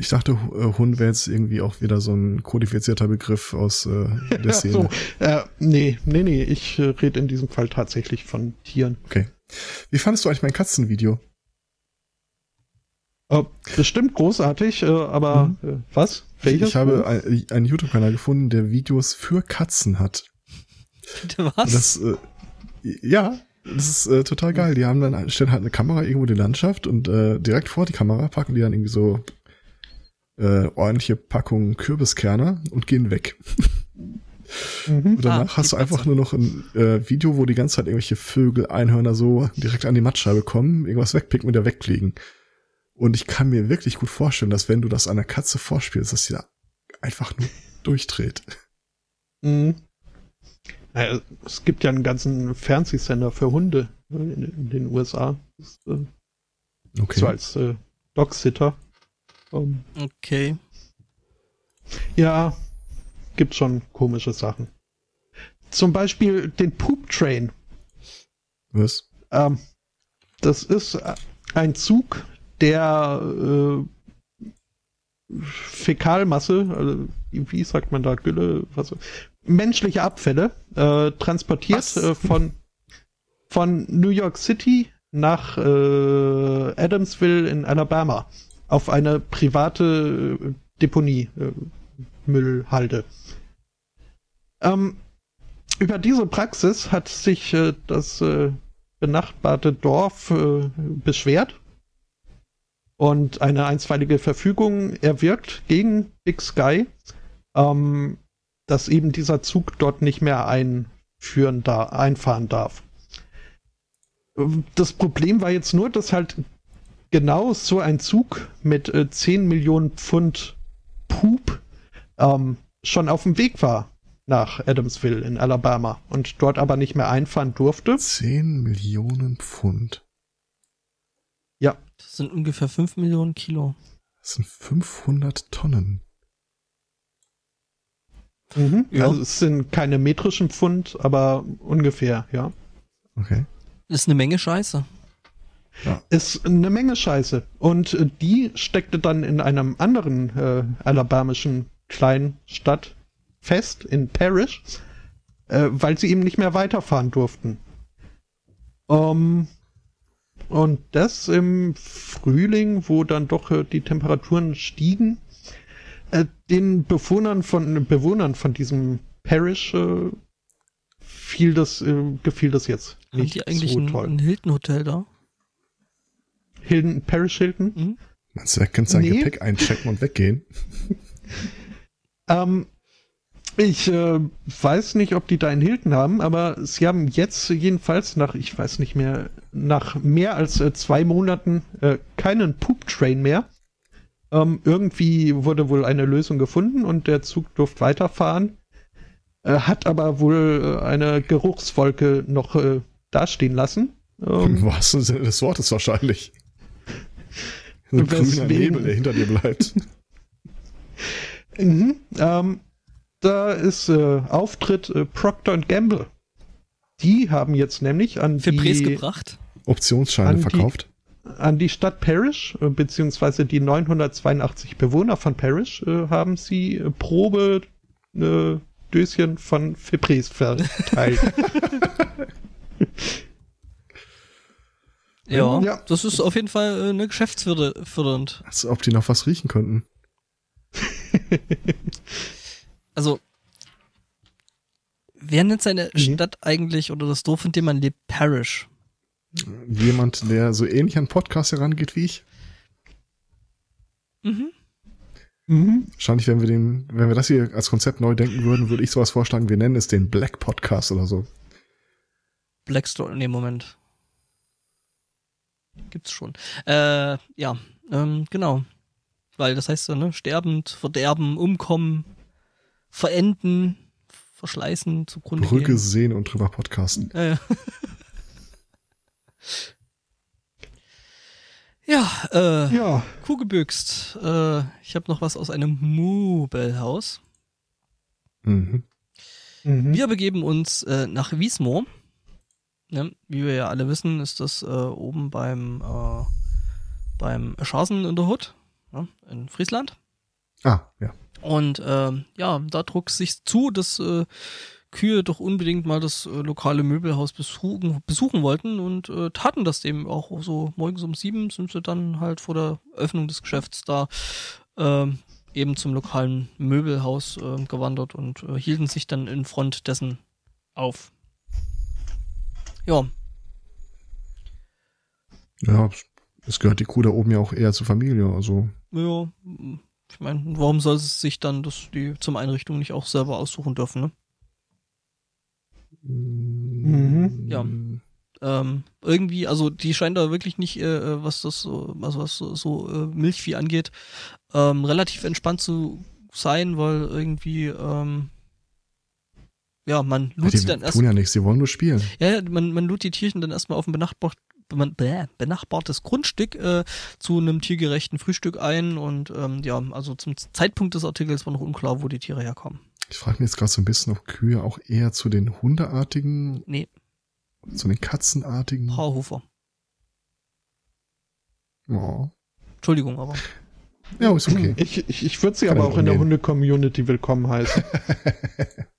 Ich dachte, äh, Hund wäre jetzt irgendwie auch wieder so ein kodifizierter Begriff aus äh, der Ja, Szene. so. Äh, nee, nee, nee, ich äh, rede in diesem Fall tatsächlich von Tieren. Okay. Wie fandest du eigentlich mein Katzenvideo? Äh, bestimmt großartig, äh, aber äh, was? Welches? Ich habe ein- einen YouTube-Kanal gefunden, der Videos für Katzen hat. Was? Das, äh, ja, das ist äh, total geil. Die haben dann stellen halt eine Kamera irgendwo in die Landschaft und äh, direkt vor die Kamera packen die dann irgendwie so äh, ordentliche Packungen Kürbiskerne und gehen weg. Mhm. Und danach Ah, hast du einfach nur noch ein äh, Video, wo die ganze Zeit irgendwelche Vögel, Einhörner so direkt an die Mattscheibe kommen, irgendwas wegpicken und wieder wegfliegen. Und ich kann mir wirklich gut vorstellen, dass wenn du das einer Katze vorspielst, dass sie da einfach nur durchdreht. Mhm. Äh, es gibt ja einen ganzen Fernsehsender für Hunde äh, in, in den USA. Das äh, Okay. So als äh, Dogsitter. Ähm, Okay. ja, gibt schon komische Sachen. Zum Beispiel den Poop Train. Was? Ähm, das ist äh, ein Zug, der äh, Fäkalmasse, also wie wie sagt man da, Gülle, was, menschliche Abfälle äh, transportiert Was? äh, von, von New York City nach äh, Adamsville in Alabama auf eine private äh, Deponie, äh, Müllhalde. Ähm, über diese Praxis hat sich äh, das äh, benachbarte Dorf äh, beschwert und eine einstweilige Verfügung erwirkt gegen Big Sky, ähm, dass eben dieser Zug dort nicht mehr einführen da, einfahren darf. Ähm, Das Problem war jetzt nur, dass halt genau so ein Zug mit äh, 10 Millionen Pfund Pup ähm, schon auf dem Weg war nach Adamsville in Alabama und dort aber nicht mehr einfahren durfte. 10 Millionen Pfund. Ja, Das sind ungefähr 5 Millionen Kilo. Das sind 500 Tonnen. Mhm. Ja. Also es sind keine metrischen Pfund, aber ungefähr, ja. Okay. Das ist eine Menge Scheiße. Ist eine Menge Scheiße. Und äh, die steckte dann in einem anderen äh, alabamischen Kleinstadt fest, in Parrish, äh, weil sie eben nicht mehr weiterfahren durften. Ähm, und das im Frühling, wo dann doch äh, die Temperaturen stiegen, äh, den Bewohnern von Bewohnern von diesem Parish äh, fiel das, gefiel das jetzt Haben nicht die eigentlich so ein, toll. ein Hilton-Hotel da? Hilton, Parish Hilton? Mhm. Meinst du, er könnte sein Nee. Gepäck einchecken und weggehen? Ähm, ich äh, weiß nicht, ob die da in Hilton haben, aber sie haben jetzt jedenfalls nach, ich weiß nicht mehr, nach mehr als äh, zwei Monaten äh, keinen Poop-Train mehr. Ähm, irgendwie wurde wohl eine Lösung gefunden und der Zug durfte weiterfahren. Äh, hat aber wohl äh, eine Geruchswolke noch äh, dastehen lassen. Im Ähm, wahrsten Sinne des Wortes wahrscheinlich. Ein grüner Nebel, der hinter dir bleibt. mhm, ähm, da ist äh, Auftritt äh, Procter Gamble. Die haben jetzt nämlich an Für Pres die gebracht. Optionsscheine An die- verkauft. an die Stadt Parrish, äh, beziehungsweise die 982 Bewohner von Parrish, äh, haben sie äh, Probe äh, Döschen von Fibres verteilt. Ja, Ja. das ist auf jeden Fall äh, ne, geschäftsfördernd. Als ob die noch was riechen könnten. Also, wer nennt seine Mhm. Stadt eigentlich oder das Dorf, in dem man lebt, Parish? Jemand, der so ähnlich an Podcasts herangeht wie ich. Mhm. mhm. Wahrscheinlich, wenn wir den, wenn wir das hier als Konzept neu denken würden, würde ich sowas vorschlagen, wir nennen es den Black Podcast oder so. Black Story, nee, Moment. Gibt's schon. Äh, ja, ähm, genau. Weil das heißt ja, ne, sterbend, verderben, umkommen, verenden, verschleißen, zugrunde Brücke gehen. sehen und drüber podcasten. Äh. ja, äh, Ja, Kugelbüchst. Äh, ich habe noch was aus einem Möbelhaus. Mhm. mhm. Wir begeben uns äh, nach Wiesmoor. Ne? Wie wir ja alle wissen, ist das äh, oben beim, äh, beim Scharsen in der Hut ne? in Friesland. Ah, ja. Und ähm, ja, da druckt sich zu, dass äh, Kühe doch unbedingt mal das äh, lokale Möbelhaus besuchen, besuchen wollten und äh, taten das dem auch so morgens um sieben sind sie dann halt vor der Öffnung des Geschäfts da ähm, eben zum lokalen Möbelhaus äh, gewandert und äh, hielten sich dann in Front dessen auf. Ja, Ja, es gehört die Kuh da oben ja auch eher zur Familie, also. ja, ich meine, warum soll es sich dann das die zum Einrichtung nicht auch selber aussuchen dürfen, ne? Mhm. Ja. ähm, irgendwie, also die scheint da wirklich nicht, äh, was das so, also was so, so äh, Milchvieh angeht, ähm, relativ entspannt zu sein, weil irgendwie, ähm, ja, man Ja, lud die sie dann erst, tun ja nichts, die wollen nur spielen. ja, ja, man, man lud die Tierchen dann erstmal auf ein benachbart, benachbartes Grundstück äh, zu einem tiergerechten Frühstück ein und ähm, ja, also zum Zeitpunkt des Artikels war noch unklar, wo die Tiere herkommen. Ich frage mich jetzt gerade so ein bisschen, ob Kühe auch eher zu den Hundeartigen, Nee, zu den Katzenartigen. Haarhofer. Oh. Entschuldigung, aber. Ja, ist okay. Ich, ich, ich würde sie Kann aber ja auch in der. Hunde-Community willkommen heißen.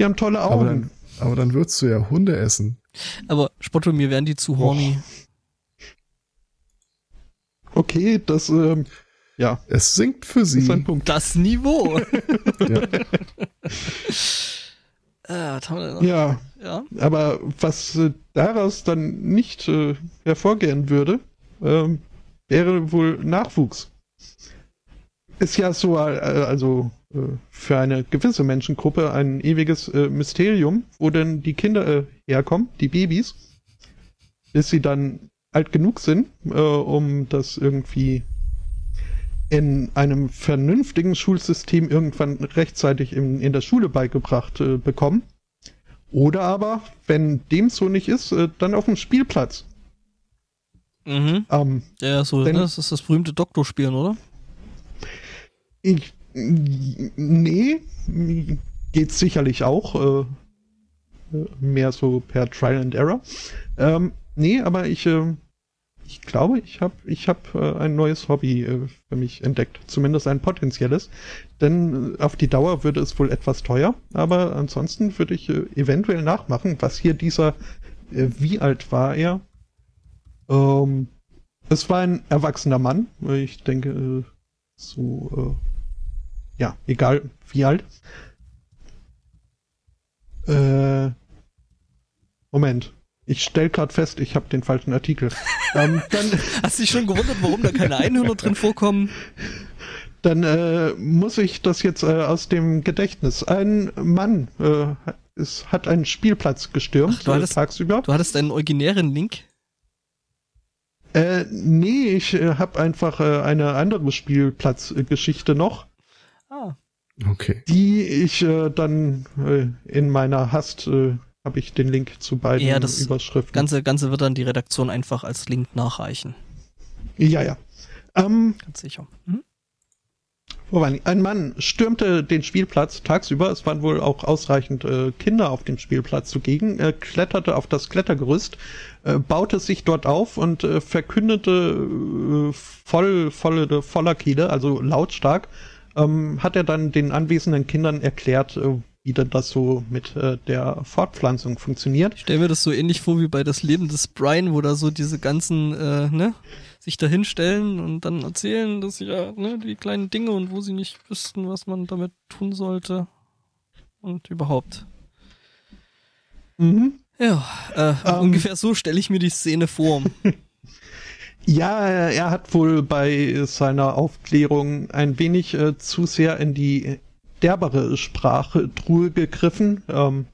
Die haben tolle Aber Augen. dann, aber dann würdest du ja Hunde essen. Aber Spotto, mir wären die zu horny. Okay, das, ähm, ja, Es sinkt für ist ein sie. Punkt. Das Niveau. Ja. äh, was haben wir denn noch? Ja, ja. aber was äh, daraus dann nicht äh, hervorgehen würde, ähm, wäre wohl Nachwuchs. Ist ja so, äh, also äh, für eine gewisse Menschengruppe ein ewiges äh, Mysterium, wo denn die Kinder herkommen, die Babys, bis sie dann alt genug sind, um das irgendwie in einem vernünftigen Schulsystem irgendwann rechtzeitig in, in der Schule beigebracht äh, bekommen. Oder aber, wenn dem so nicht ist, äh, dann auf dem Spielplatz. Mhm. Ähm, Ja, so, Denn- ne? das ist das berühmte Doktorspielen, oder? Ich, nee, geht sicherlich auch. Äh, mehr so per Trial and Error. Ähm, nee, aber ich, äh, ich glaube, ich habe ich hab, äh, ein neues Hobby äh, für mich entdeckt. Zumindest ein potenzielles. Denn äh, auf die Dauer würde es wohl etwas teuer. Aber ansonsten würde ich äh, eventuell nachmachen, was hier dieser äh, wie alt war er? Ähm, es war ein erwachsener Mann. Ich denke, äh, so, äh, ja, egal wie alt. Äh, Moment. Ich stelle gerade fest, ich habe den falschen Artikel. ähm, dann, Hast du dich schon gewundert, warum da keine Einhörner drin vorkommen? Dann äh, muss ich das jetzt äh, aus dem Gedächtnis. Ein Mann äh, es hat einen Spielplatz gestürmt Ach, du hattest, tagsüber. Du hattest einen originären Link? Äh, nee, ich äh, habe einfach äh, eine andere Spielplatzgeschichte noch. Ah. Okay. Die ich äh, dann äh, in meiner Hast äh, habe ich den Link zu beiden ja, das Überschriften. Ganze, Ganze wird dann die Redaktion einfach als Link nachreichen. Ja, ja. Ähm, Ganz sicher. Hm? Ein Mann stürmte den Spielplatz tagsüber, es waren wohl auch ausreichend äh, Kinder auf dem Spielplatz zugegen, äh, kletterte auf das Klettergerüst, äh, baute sich dort auf und äh, verkündete äh, voll, volle, voller Kehle, also lautstark, ähm, hat er dann den anwesenden Kindern erklärt, äh, wie denn das so mit äh, der Fortpflanzung funktioniert. Ich stelle mir das so ähnlich vor wie bei das Leben des Brian, wo da so diese ganzen, äh, ne, sich da hinstellen und dann erzählen, dass ja, ne, die kleinen Dinge und wo sie nicht wüssten, was man damit tun sollte. Und überhaupt. Mhm. Ja, äh, um. Ähm. ungefähr so stelle ich mir die Szene vor. Ja, er hat wohl bei seiner Aufklärung ein wenig äh, zu sehr in die derbere Sprachtruhe gegriffen, ähm,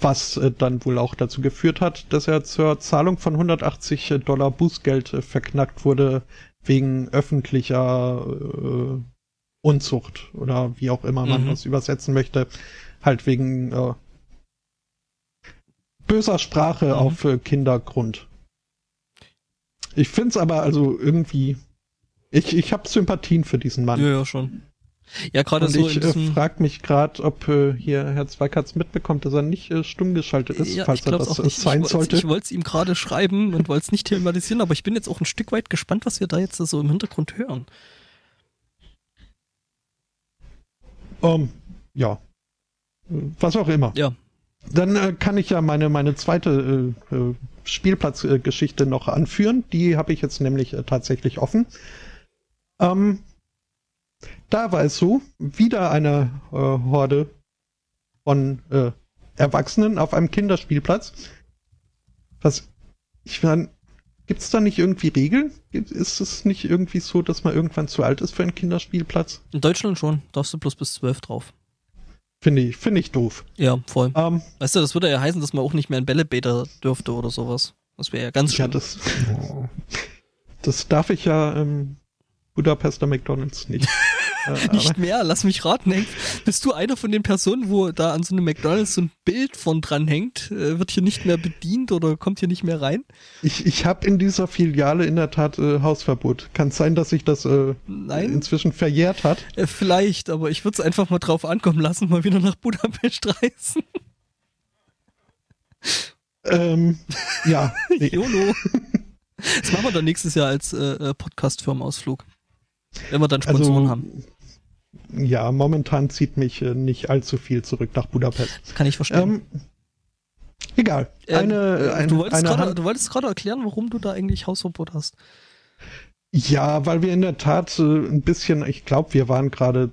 was äh, dann wohl auch dazu geführt hat, dass er zur Zahlung von 180 Dollar Bußgeld äh, verknackt wurde wegen öffentlicher äh, Unzucht oder wie auch immer man mhm. das übersetzen möchte, halt wegen äh, böser Sprache mhm. auf äh, Kindergrund. Ich find's aber also irgendwie, ich, ich habe Sympathien für diesen Mann. Ja, ja, schon. Ja, gerade so. Ich äh, frage mich gerade, ob äh, hier Herr Zweikatz mitbekommt, dass er nicht äh, stumm geschaltet ist, ja, falls er das auch nicht. sein ich sollte. Ich wollte es ihm gerade schreiben und wollte es nicht thematisieren, aber ich bin jetzt auch ein Stück weit gespannt, was wir da jetzt so im Hintergrund hören. Um, ähm, ja. Was auch immer. Ja. Dann äh, kann ich ja meine, meine zweite äh, äh Spielplatzgeschichte noch anführen. Die habe ich jetzt nämlich äh, tatsächlich offen. Ähm, da war es so, wieder eine äh, Horde von äh, Erwachsenen auf einem Kinderspielplatz. Was, ich meine, gibt es da nicht irgendwie Regeln? Ist es nicht irgendwie so, dass man irgendwann zu alt ist für einen Kinderspielplatz? In Deutschland schon, darfst du bloß bis zwölf drauf. Finde ich, finde ich doof. Ja, voll. Ähm, weißt du, das würde ja heißen, dass man auch nicht mehr in Bällebäder dürfte oder sowas. Das wäre ja ganz schön. Ja, das, das darf ich ja im Budapester McDonalds nicht. Äh, nicht mehr, lass mich raten, Hank. Bist du einer von den Personen, wo da an so einem McDonalds so ein Bild von dran hängt? Äh, wird hier nicht mehr bedient oder kommt hier nicht mehr rein? Ich, ich habe in dieser Filiale in der Tat äh, Hausverbot. Kann es sein, dass sich das äh, Nein? inzwischen verjährt hat? Äh, vielleicht, aber ich würde es einfach mal drauf ankommen lassen, mal wieder nach Budapest reisen. Ähm, ja. Nee. YOLO. Das machen wir dann nächstes Jahr als äh, Podcast-Firmenausflug. Wenn wir dann Sponsoren also, haben. Ja, momentan zieht mich äh, nicht allzu viel zurück nach Budapest. Das kann ich verstehen. Ähm, egal. Ähm, eine, eine, du, wolltest grade, du wolltest gerade erklären, warum du da eigentlich Hausverbot hast. Ja, weil wir in der Tat äh, ein bisschen, ich glaube, wir waren gerade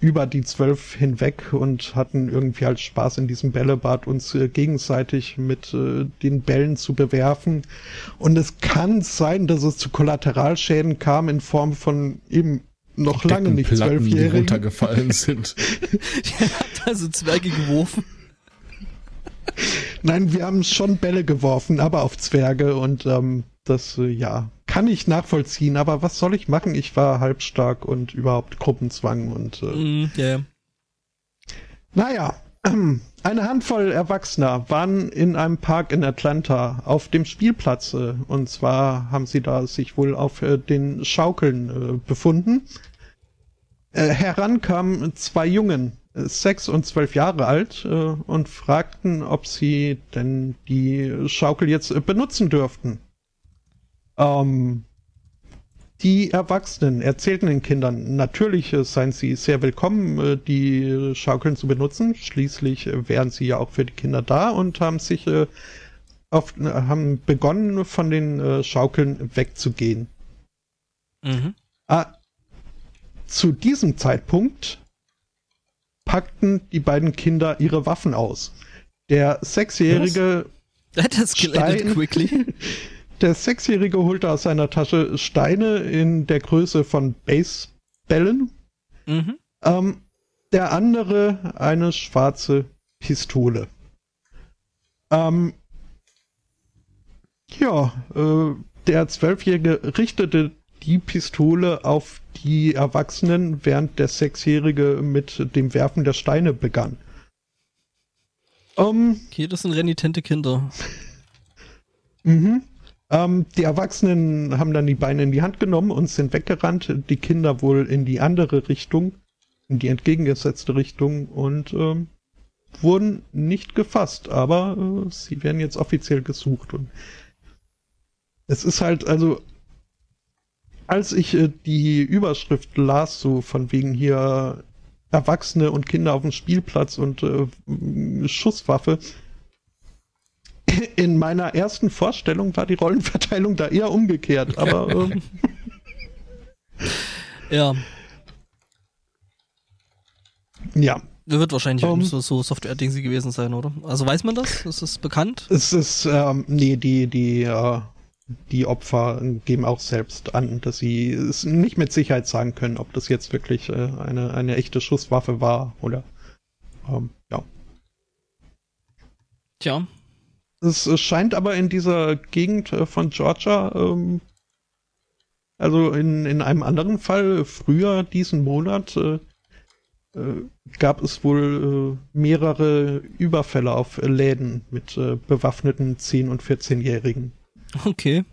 über die zwölf hinweg und hatten irgendwie halt Spaß in diesem Bällebad, uns äh, gegenseitig mit äh, den Bällen zu bewerfen. Und es kann sein, dass es zu Kollateralschäden kam in Form von eben noch lange nicht zwölfjährigen. Die runtergefallen sind. Der hat also Zwerge geworfen. Nein, wir haben schon Bälle geworfen, aber auf Zwerge und ähm, das, äh, ja, kann ich nachvollziehen, aber was soll ich machen? Ich war halbstark und überhaupt Gruppenzwang und. Äh, mm, yeah. Naja, eine Handvoll Erwachsener waren in einem Park in Atlanta auf dem Spielplatz äh, und zwar haben sie da sich wohl auf äh, den Schaukeln äh, befunden. Äh, heran kamen zwei Jungen, äh, sechs und zwölf Jahre alt, äh, und fragten, ob sie denn die Schaukel jetzt benutzen dürften. Ähm, die Erwachsenen erzählten den Kindern, natürlich äh, seien sie sehr willkommen, äh, die Schaukeln zu benutzen. Schließlich äh, wären sie ja auch für die Kinder da und haben sich auf, haben begonnen, von den äh, Schaukeln wegzugehen. Mhm. Ah, zu diesem Zeitpunkt packten die beiden Kinder ihre Waffen aus. Der sechsjährige That escalated Stein- quickly. Der Sechsjährige holte aus seiner Tasche Steine in der Größe von Basebällen. Mhm. Ähm, der andere eine schwarze Pistole. Ähm, ja, äh, der Zwölfjährige richtete die Pistole auf die Erwachsenen, während der Sechsjährige mit dem Werfen der Steine begann. Ähm, Okay, das sind renitente Kinder. Mhm. Ähm, die Erwachsenen haben dann die Beine in die Hand genommen und sind weggerannt. Die Kinder wohl in die andere Richtung, in die entgegengesetzte Richtung und ähm, wurden nicht gefasst. Aber äh, sie werden jetzt offiziell gesucht. Und es ist halt, also, als ich äh, die Überschrift las, so von wegen hier Erwachsene und Kinder auf dem Spielplatz und äh, Schusswaffe, in meiner ersten Vorstellung war die Rollenverteilung da eher umgekehrt, aber ähm, Ja, ja, wird wahrscheinlich Um, so, so Software-Dingsy gewesen sein, oder? Also weiß man das? Ist es bekannt? es ist, ähm, nee, die, die, äh, die Opfer geben auch selbst an, dass sie es nicht mit Sicherheit sagen können, ob das jetzt wirklich äh, eine, eine echte Schusswaffe war oder, ähm, ja. Tja, Es, scheint aber in dieser Gegend äh, von Georgia, ähm, also in, in einem anderen Fall, früher diesen Monat, äh, äh, gab es wohl äh, mehrere Überfälle auf Läden mit äh, bewaffneten 10- und 14-Jährigen okay.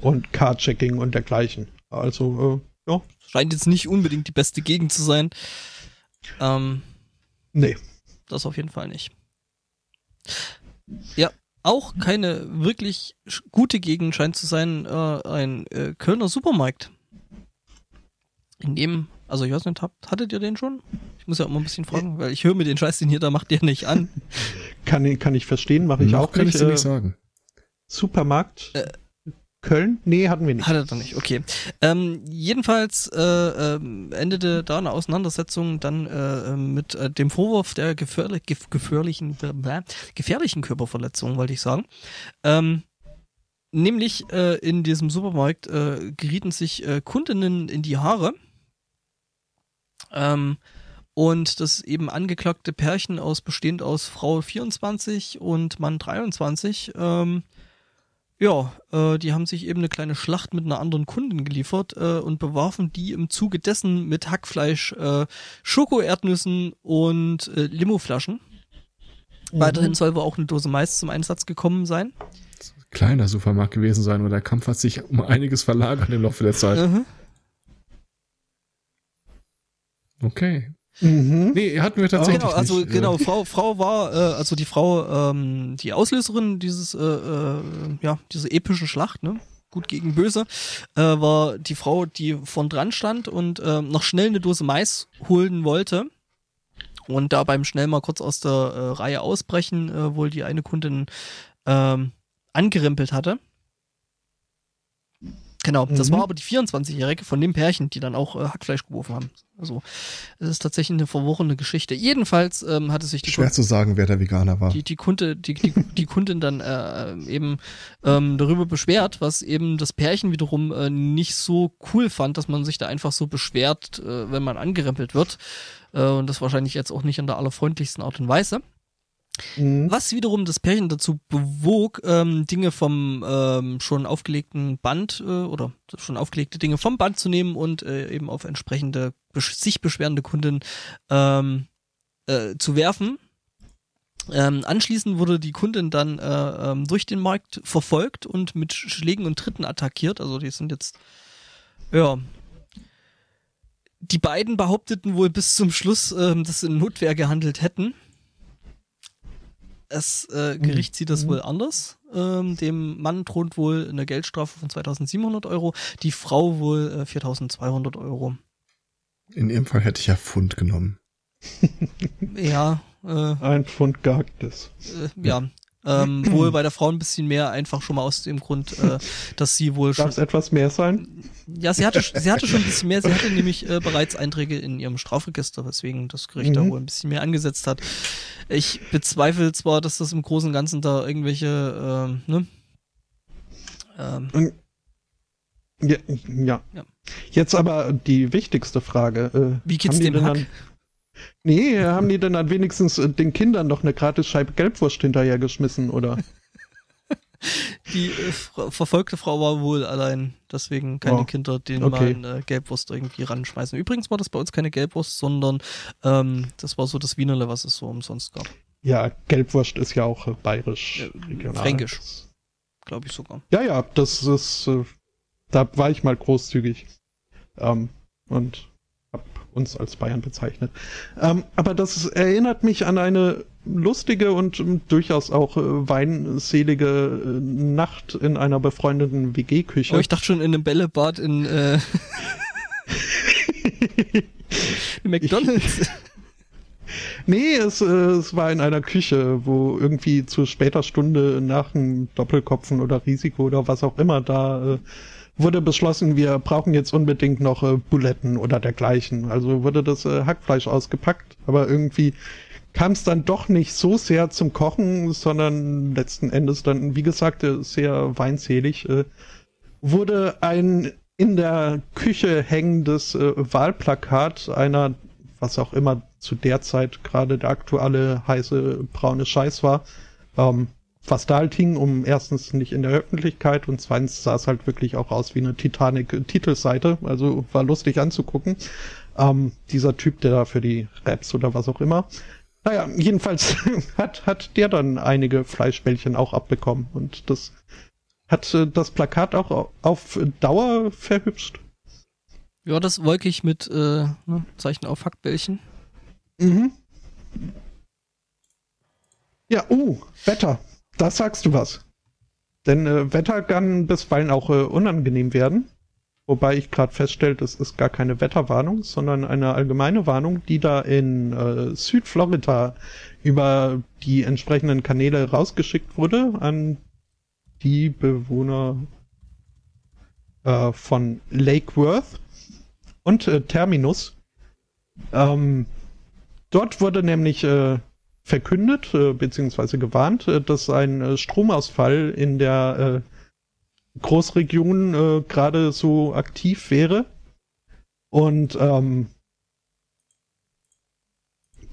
und Carjacking und dergleichen. Also, äh, ja, Scheint jetzt nicht unbedingt die beste Gegend zu sein. Ähm, nee. das auf jeden Fall nicht. Ja, auch keine wirklich gute Gegend scheint zu sein, äh, ein äh, Kölner Supermarkt. In dem, also ich weiß nicht, habt, hattet ihr den schon? Ich muss ja immer ein bisschen fragen, weil ich höre mir den Scheiß, den hier, da macht der nicht an. Kann, ich- kann ich verstehen, mache ich Noch auch kann nicht. ich dir Äh, nicht sagen. Supermarkt Äh. Köln? Nee, hatten wir nicht. Hat er doch nicht, okay. Ähm, jedenfalls äh, ähm, endete da eine Auseinandersetzung dann äh, mit äh, dem Vorwurf der gefährlich, gef gefährlichen, gefährlichen Körperverletzung, wollte ich sagen. Ähm, nämlich äh, in diesem Supermarkt äh, gerieten sich äh, Kundinnen in die Haare. Ähm, und das eben angeklagte Pärchen aus bestehend aus Frau 24 und Mann 23 ähm, ja, äh, die haben sich eben eine kleine Schlacht mit einer anderen Kundin geliefert äh, und bewarfen die im Zuge dessen mit Hackfleisch, äh, Schokoerdnüssen und äh, Limoflaschen. Weiterhin soll wohl auch eine Dose Mais zum Einsatz gekommen sein. Kleiner Supermarkt gewesen sein und der Kampf hat sich um einiges verlagert im Laufe der Zeit. Mhm. Okay. Mhm. Nee, hatten wir tatsächlich Genau, also nicht. genau, Frau, Frau war, äh, also die Frau, ähm, die Auslöserin dieses, äh, äh, ja, diese epischen Schlacht, ne? Gut gegen Böse, äh, war die Frau, die von dran stand und äh, noch schnell eine Dose Mais holen wollte. Und da beim schnell mal kurz aus der äh, Reihe ausbrechen, äh, wohl die eine Kundin ähm, angerempelt hatte. Genau, das Mhm. war aber die 24-Jährige von dem Pärchen, die dann auch äh, Hackfleisch geworfen haben. Also es ist tatsächlich eine verworrene Geschichte. Jedenfalls ähm, hatte sich die, Schwer zu sagen, wer der Veganer war. die, die, Kunde, die, die, die Kundin dann äh, eben ähm, darüber beschwert, was eben das Pärchen wiederum äh, nicht so cool fand, dass man sich da einfach so beschwert, äh, wenn man angerempelt wird. Äh, und das wahrscheinlich jetzt auch nicht in der allerfreundlichsten Art und Weise. Mhm. Was wiederum das Pärchen dazu bewog, ähm, Dinge vom ähm, schon aufgelegten Band äh, oder schon aufgelegte Dinge vom Band zu nehmen und äh, eben auf entsprechende sich beschwerende Kunden ähm, äh, zu werfen. Ähm, anschließend wurde die Kundin dann äh, ähm, durch den Markt verfolgt und mit Schlägen und Tritten attackiert. Also die sind jetzt ja die beiden behaupteten wohl bis zum Schluss, ähm, dass sie in Notwehr gehandelt hätten. Das äh, Gericht sieht das Mhm. wohl anders. Ähm, dem Mann droht wohl eine Geldstrafe von 2700 Euro, die Frau wohl äh, 4200 Euro. In ihrem Fall hätte ich ja Pfund genommen. Ja, äh, Ein Pfund gehacktes. äh, ja. Ähm, wohl bei der Frau ein bisschen mehr, einfach schon mal aus dem Grund, äh, dass sie wohl schon. Darf es etwas mehr sein? Ja, sie hatte, sie hatte schon ein bisschen mehr. Sie hatte nämlich äh, bereits Einträge in ihrem Strafregister, weswegen das Gericht mhm. da wohl ein bisschen mehr angesetzt hat. Ich bezweifle zwar, dass das im Großen und Ganzen da irgendwelche, äh, ne? Ähm, ja, ja. ja. Jetzt aber die wichtigste Frage. Äh, Wie geht's dem Hack? Dann, nee, haben die denn dann wenigstens den Kindern noch eine gratis Scheibe Gelbwurst hinterhergeschmissen, oder? die äh, verfolgte Frau war wohl allein, deswegen keine oh, Kinder, denen okay. man äh, Gelbwurst irgendwie ranschmeißen. Übrigens war das bei uns keine Gelbwurst, sondern ähm, das war so das Wienerle, was es so umsonst gab. Ja, Gelbwurst ist ja auch äh, bayerisch. Regional. Fränkisch. Glaube ich sogar. Ja, ja, das ist, äh, da war ich mal großzügig. Ähm, und uns als Bayern bezeichnet. Ähm, aber das erinnert mich an eine lustige und durchaus auch äh, weinselige äh, Nacht in einer befreundeten WG-Küche. Oh, ich dachte schon in einem Bällebad in, äh, in McDonalds. Ich, nee, es, äh, es war in einer Küche, wo irgendwie zu später Stunde nach einem Doppelkopfen oder Risiko oder was auch immer da äh, wurde beschlossen, wir brauchen jetzt unbedingt noch äh, Buletten oder dergleichen. Also wurde das äh, Hackfleisch ausgepackt, aber irgendwie kam es dann doch nicht so sehr zum Kochen, sondern letzten Endes dann, wie gesagt, äh, sehr weinselig. Äh, wurde ein in der Küche hängendes äh, Wahlplakat einer, was auch immer zu der Zeit gerade der aktuelle heiße braune Scheiß war, ähm, was da halt hing, um erstens nicht in der Öffentlichkeit und zweitens sah es halt wirklich auch aus wie eine Titanic-Titelseite, also war lustig anzugucken. Ähm, dieser Typ, der da für die Raps oder was auch immer. Naja, jedenfalls hat, hat der dann einige Fleischbällchen auch abbekommen und das hat äh, das Plakat auch auf Dauer verhübscht. Ja, das wolkig mit äh, ne, Zeichen auf Hackbällchen. Mhm. Ja, uh, Wetter. Das sagst du was. Denn äh, Wetter kann bisweilen auch äh, unangenehm werden. Wobei ich gerade feststelle, das ist gar keine Wetterwarnung, sondern eine allgemeine Warnung, die da in äh, Südflorida über die entsprechenden Kanäle rausgeschickt wurde an die Bewohner äh, von Lake Worth und äh, Terminus. Ähm, dort wurde nämlich äh, verkündet äh, bzw. gewarnt, äh, dass ein äh, Stromausfall in der äh, Großregion äh, gerade so aktiv wäre. Und ähm,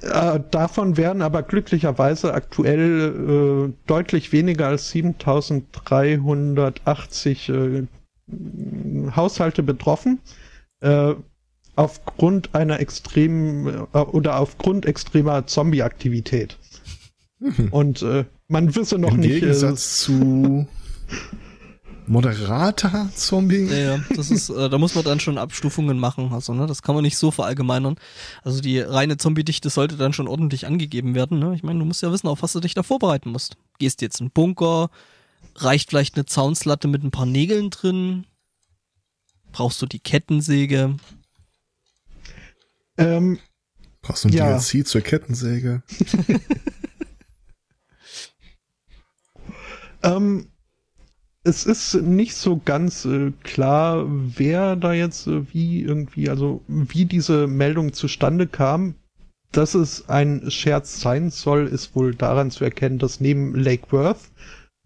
äh, davon werden aber glücklicherweise aktuell deutlich weniger als 7380 äh, Haushalte betroffen. Aufgrund einer extremen äh, oder aufgrund extremer Zombie-Aktivität. Mhm. Und äh, man wisse noch Im nicht. Im Gegensatz äh, zu moderater Zombie. Ja, ja, das ist, äh, da muss man dann schon Abstufungen machen. Also, ne, das kann man nicht so verallgemeinern. Also die reine Zombie-Dichte sollte dann schon ordentlich angegeben werden. Ne? Ich meine, du musst ja wissen, auf was du dich da vorbereiten musst. Gehst jetzt in einen Bunker, reicht vielleicht eine Zaunslatte mit ein paar Nägeln drin, brauchst du die Kettensäge, ähm, Brauchst du ein ja. DLC zur Kettensäge? ähm, es ist nicht so ganz äh, klar, wer da jetzt äh, wie irgendwie, also wie diese Meldung zustande kam. Dass es ein Scherz sein soll, ist wohl daran zu erkennen, dass neben Lake Worth,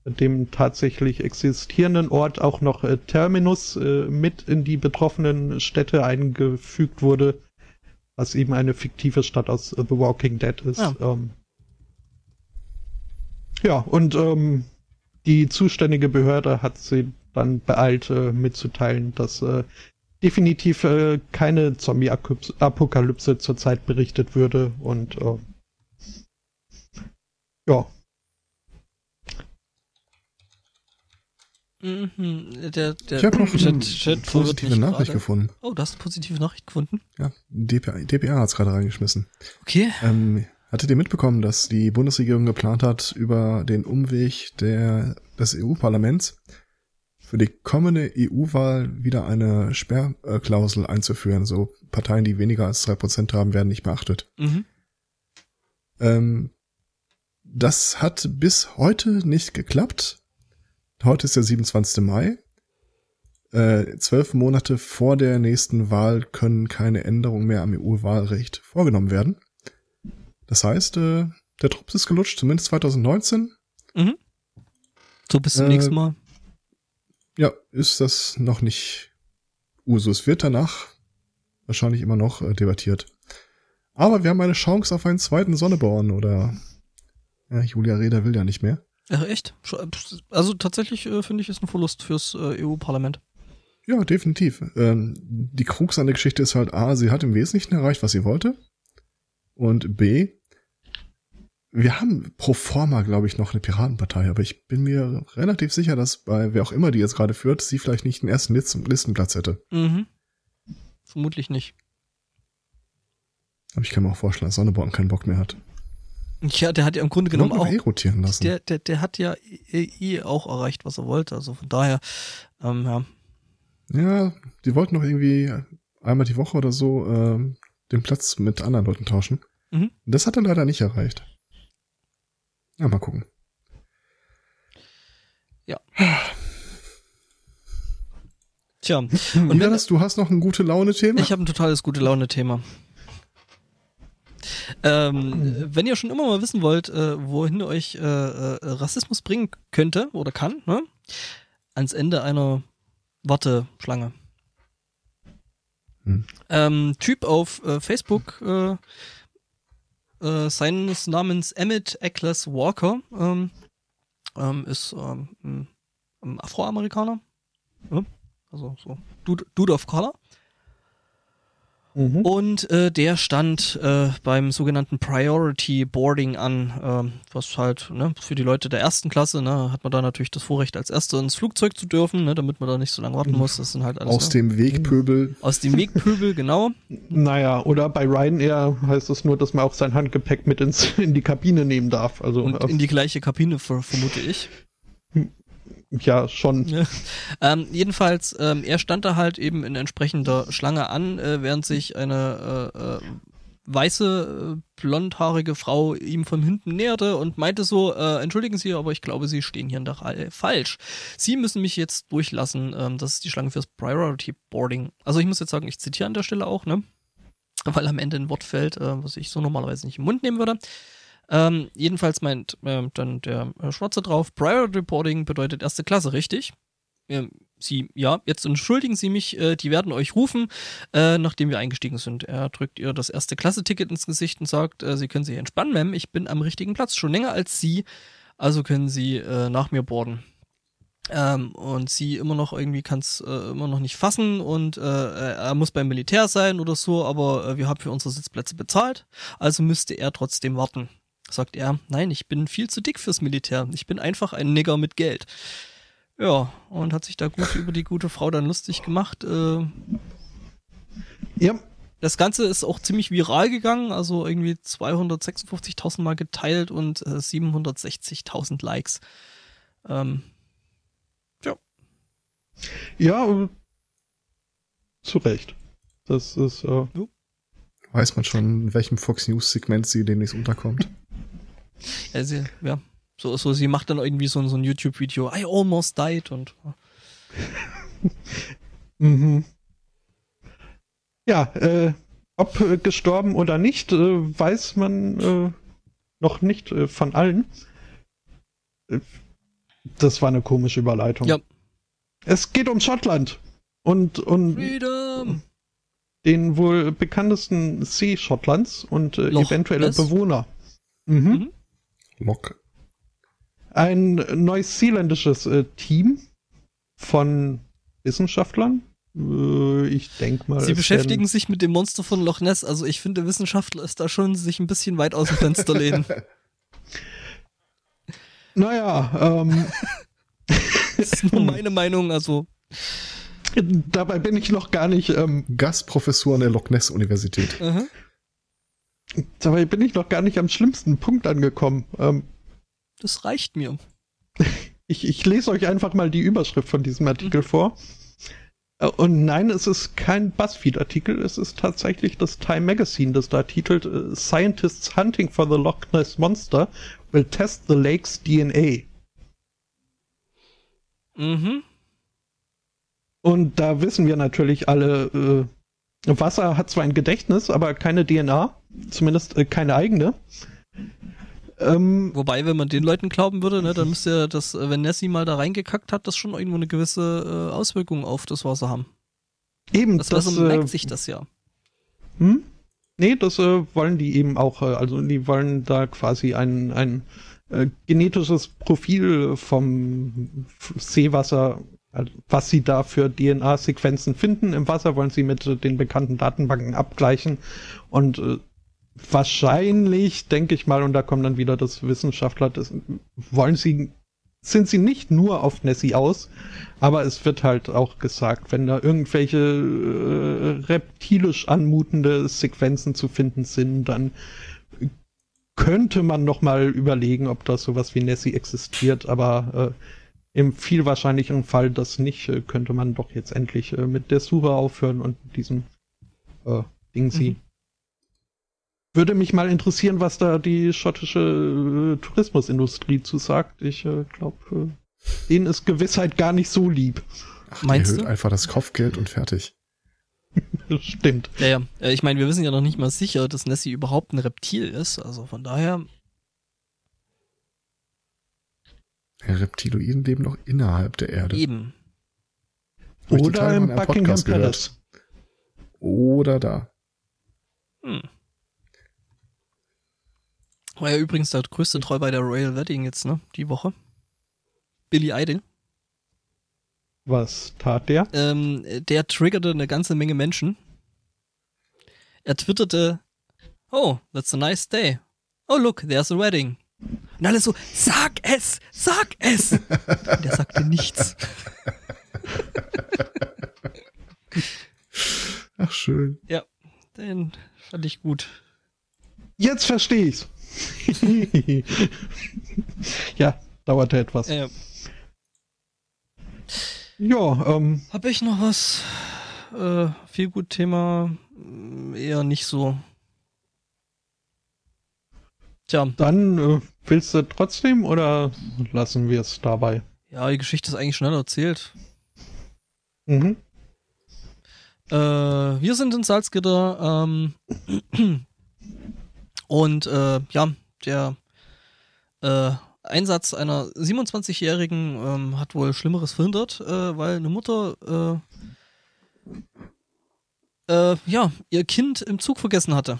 dem tatsächlich existierenden Ort, auch noch äh, Terminus äh, mit in die betroffenen Städte eingefügt wurde, was eben eine fiktive Stadt aus The Walking Dead ist. Ja, ähm, ja und ähm, die zuständige Behörde hat sie dann beeilt äh, mitzuteilen, dass äh, definitiv äh, keine Zombie-Apokalypse zurzeit berichtet würde und äh, ja, Mhm, der, der ich habe noch eine Chat positive Nachricht grade. gefunden. Oh, du hast eine positive Nachricht gefunden? Ja, DPA, DPA hat es gerade reingeschmissen. Okay. Ähm, hattet ihr mitbekommen, dass die Bundesregierung geplant hat, über den Umweg der, des EU-Parlaments für die kommende EU-Wahl wieder eine Sperrklausel einzuführen? So Parteien, die weniger als drei Prozent haben, werden nicht beachtet. Mhm. Ähm, das hat bis heute nicht geklappt. Heute ist der 27. Mai. Äh, zwölf Monate vor der nächsten Wahl können keine Änderungen mehr am EU-Wahlrecht vorgenommen werden. Das heißt, äh, der Trups ist gelutscht, zumindest 2019. Mhm. So bis zum Äh, nächsten Mal. Ja, ist das noch nicht Usus. Wird danach wahrscheinlich immer noch äh, debattiert. Aber wir haben eine Chance auf einen zweiten Sonneborn oder ja, Julia Reda will ja nicht mehr. Ach, echt? Sch- Also tatsächlich äh, finde ich, ist ein Verlust fürs äh, EU-Parlament. Ja, definitiv. Ähm, die Krux an der Geschichte ist halt A, sie hat im Wesentlichen erreicht, was sie wollte. Und B, wir haben pro forma, glaube ich, noch eine Piratenpartei, aber ich bin mir relativ sicher, dass bei wer auch immer die jetzt gerade führt, sie vielleicht nicht den ersten Listen Listenplatz hätte. Mhm. Vermutlich nicht. Aber ich kann mir auch vorstellen, dass Sonneborn keinen Bock mehr hat. Ja, der hat ja im Grunde genommen auch. eh rotieren lassen. Der, der, der hat ja eh, eh auch erreicht, was er wollte. Also von daher, ähm, ja. Ja, die wollten noch irgendwie einmal die Woche oder so ähm, den Platz mit anderen Leuten tauschen. Mhm. Das hat er leider nicht erreicht. Ja, mal gucken. Tja, Und Dennis, du hast noch ein gute Laune-Thema? ich habe ein totales gute Laune-Thema. Ähm, wenn ihr schon immer mal wissen wollt, äh, wohin euch äh, äh, Rassismus bringen könnte oder kann, ne? ans Ende einer Warteschlange. Hm. Ähm, typ auf äh, Facebook, äh, äh, seines Namens Emmett Eccles Walker, ähm, ähm, ist ähm, ein- ein Afroamerikaner. Ja, also so Dude, Dude of Color. Mhm. Und äh, der stand äh, beim sogenannten Priority Boarding an, ähm, was halt ne, für die Leute der ersten Klasse, ne, hat man da natürlich das Vorrecht, als Erster ins Flugzeug zu dürfen, ne, damit man da nicht so lange warten muss. Das sind halt alles Aus ne, dem Wegpöbel. aus dem Wegpöbel, genau. Naja, oder bei Ryanair heißt es nur, dass man auch sein Handgepäck mit ins, in die Kabine nehmen darf. Also Und äh, in die gleiche Kabine, ver vermute ich. Ja, schon. Ja. Ähm, jedenfalls, ähm, er stand da halt eben in entsprechender Schlange an, äh, während sich eine äh, äh, weiße, äh, blondhaarige Frau ihm von hinten näherte und meinte so, äh, entschuldigen Sie, aber ich glaube, Sie stehen hier in der Reihe falsch. Sie müssen mich jetzt durchlassen. Ähm, das ist die Schlange fürs Priority Boarding. Also ich muss jetzt sagen, ich zitiere an der Stelle auch, ne? Weil am Ende ein Wort fällt, äh, was ich so normalerweise nicht im Mund nehmen würde. Ähm, jedenfalls meint ähm, dann der äh, Schwarze drauf, Priority Reporting bedeutet erste Klasse, richtig? Ähm, sie, ja, jetzt entschuldigen Sie mich, äh, die werden euch rufen, äh, nachdem wir eingestiegen sind. Er drückt ihr das erste Klasse-Ticket ins Gesicht und sagt, äh, Sie können sich entspannen, Ma'am, ich bin am richtigen Platz, schon länger als Sie, also können Sie äh, nach mir boarden. Ähm, und sie immer noch irgendwie kann es äh, immer noch nicht fassen und äh, er muss beim Militär sein oder so, aber äh, wir haben für unsere Sitzplätze bezahlt, also müsste er trotzdem warten. Sagt er, nein, ich bin viel zu dick fürs Militär. Ich bin einfach ein Nigger mit Geld. Ja, und hat sich da gut über die gute Frau dann lustig gemacht. Äh, Ja, das Ganze ist auch ziemlich viral gegangen, also irgendwie 256.000 Mal geteilt und äh, 760.000 Likes. Ähm, ja, äh, zu Recht. Das ist, äh, Weiß man schon, in welchem Fox News Segment sie demnächst unterkommt. ja, sie, ja. So, so, sie macht dann irgendwie so, ein- so ein YouTube-Video, I almost died und Mhm. Ja, äh, ob äh, gestorben oder nicht, äh, weiß man äh, noch nicht äh, von allen. Das war eine komische Überleitung. Ja. Es geht um Schottland und, und Freedom! den wohl bekanntesten See Schottlands und eventuelle? Bewohner. Mhm. Mhm. Lock. Ein neuseeländisches äh, Team von Wissenschaftlern. Äh, ich denke mal. Sie es beschäftigen sich mit dem Monster von Loch Ness, also ich finde, Wissenschaftler ist da schon sich ein bisschen weit aus dem Fenster lehnen. Naja, ähm, Das ist nur meine Meinung, also dabei bin ich noch gar nicht, ähm, Gastprofessor an der Loch Ness Universität. aha. Dabei bin ich noch gar nicht am schlimmsten Punkt angekommen. Ähm, das reicht mir. ich, ich lese euch einfach mal die Überschrift von diesem Artikel vor. Äh, und nein, es ist kein BuzzFeed-Artikel, es ist tatsächlich das Time Magazine, das da titelt äh, Scientists hunting for the Loch Ness Monster will test the lake's DNA. Mhm. Und da wissen wir natürlich alle, äh, Wasser hat zwar ein Gedächtnis, aber keine DNA, zumindest äh, keine eigene. Ähm, Wobei, wenn man den Leuten glauben würde, ne, dann müsste ja das, äh, wenn Nessie mal da reingekackt hat, das schon irgendwo eine gewisse äh, Auswirkung auf das Wasser haben. Eben, das, das merkt äh, sich das ja. Hm? Nee, das äh, wollen die eben auch. Also die wollen da quasi ein, ein genetisches Profil vom Seewasser, also was sie da für DNA-Sequenzen finden im Wasser, wollen sie mit den bekannten Datenbanken abgleichen. Und äh, wahrscheinlich, denke ich mal, und da kommt dann wieder das Wissenschaftler, das wollen sie sind sie nicht nur auf Nessie aus, aber es wird halt auch gesagt, wenn da irgendwelche äh, reptilisch anmutende Sequenzen zu finden sind, dann könnte man noch mal überlegen, ob da sowas wie Nessie existiert, aber äh, im viel wahrscheinlicheren Fall das nicht, äh, könnte man doch jetzt endlich äh, mit der Suche aufhören und diesem äh, Ding sie. Mhm. Würde mich mal interessieren, was da die schottische äh, Tourismusindustrie zu sagt. Ich äh, glaube, äh, denen ist Gewissheit gar nicht so lieb. Ach, Meinst erhöht du? einfach das Kopfgeld und fertig. Stimmt. Ja, ja. Äh, ich meine, wir wissen ja noch nicht mal sicher, dass Nessie überhaupt ein Reptil ist. Also von daher. Ja, Reptiloiden leben noch innerhalb der Erde. Eben. Oder im Buckingham Palace. Oder da. Hm. War ja übrigens der größte Treu bei der Royal Wedding jetzt, ne? Die Woche. Billy Idol. Was tat der? Ähm, der triggerte eine ganze Menge Menschen. Er twitterte, oh, that's a nice day. Oh, look, there's a wedding. Und alle so, sag es, sag es. Und er sagte nichts. Ach, schön. Ja, den fand ich gut. Jetzt verstehe ich's. ja, dauerte etwas. Ja. Ja, ähm. Habe ich noch was? Äh, viel gut Thema. Eher nicht so. Tja. Dann äh, willst du trotzdem oder lassen wir es dabei? Ja, die Geschichte ist eigentlich schnell erzählt. Mhm. Äh, wir sind in Salzgitter. Ähm, Und äh, ja, der äh, Einsatz einer 27-Jährigen ähm, hat wohl Schlimmeres verhindert, äh, weil eine Mutter äh, äh, ja ihr Kind im Zug vergessen hatte.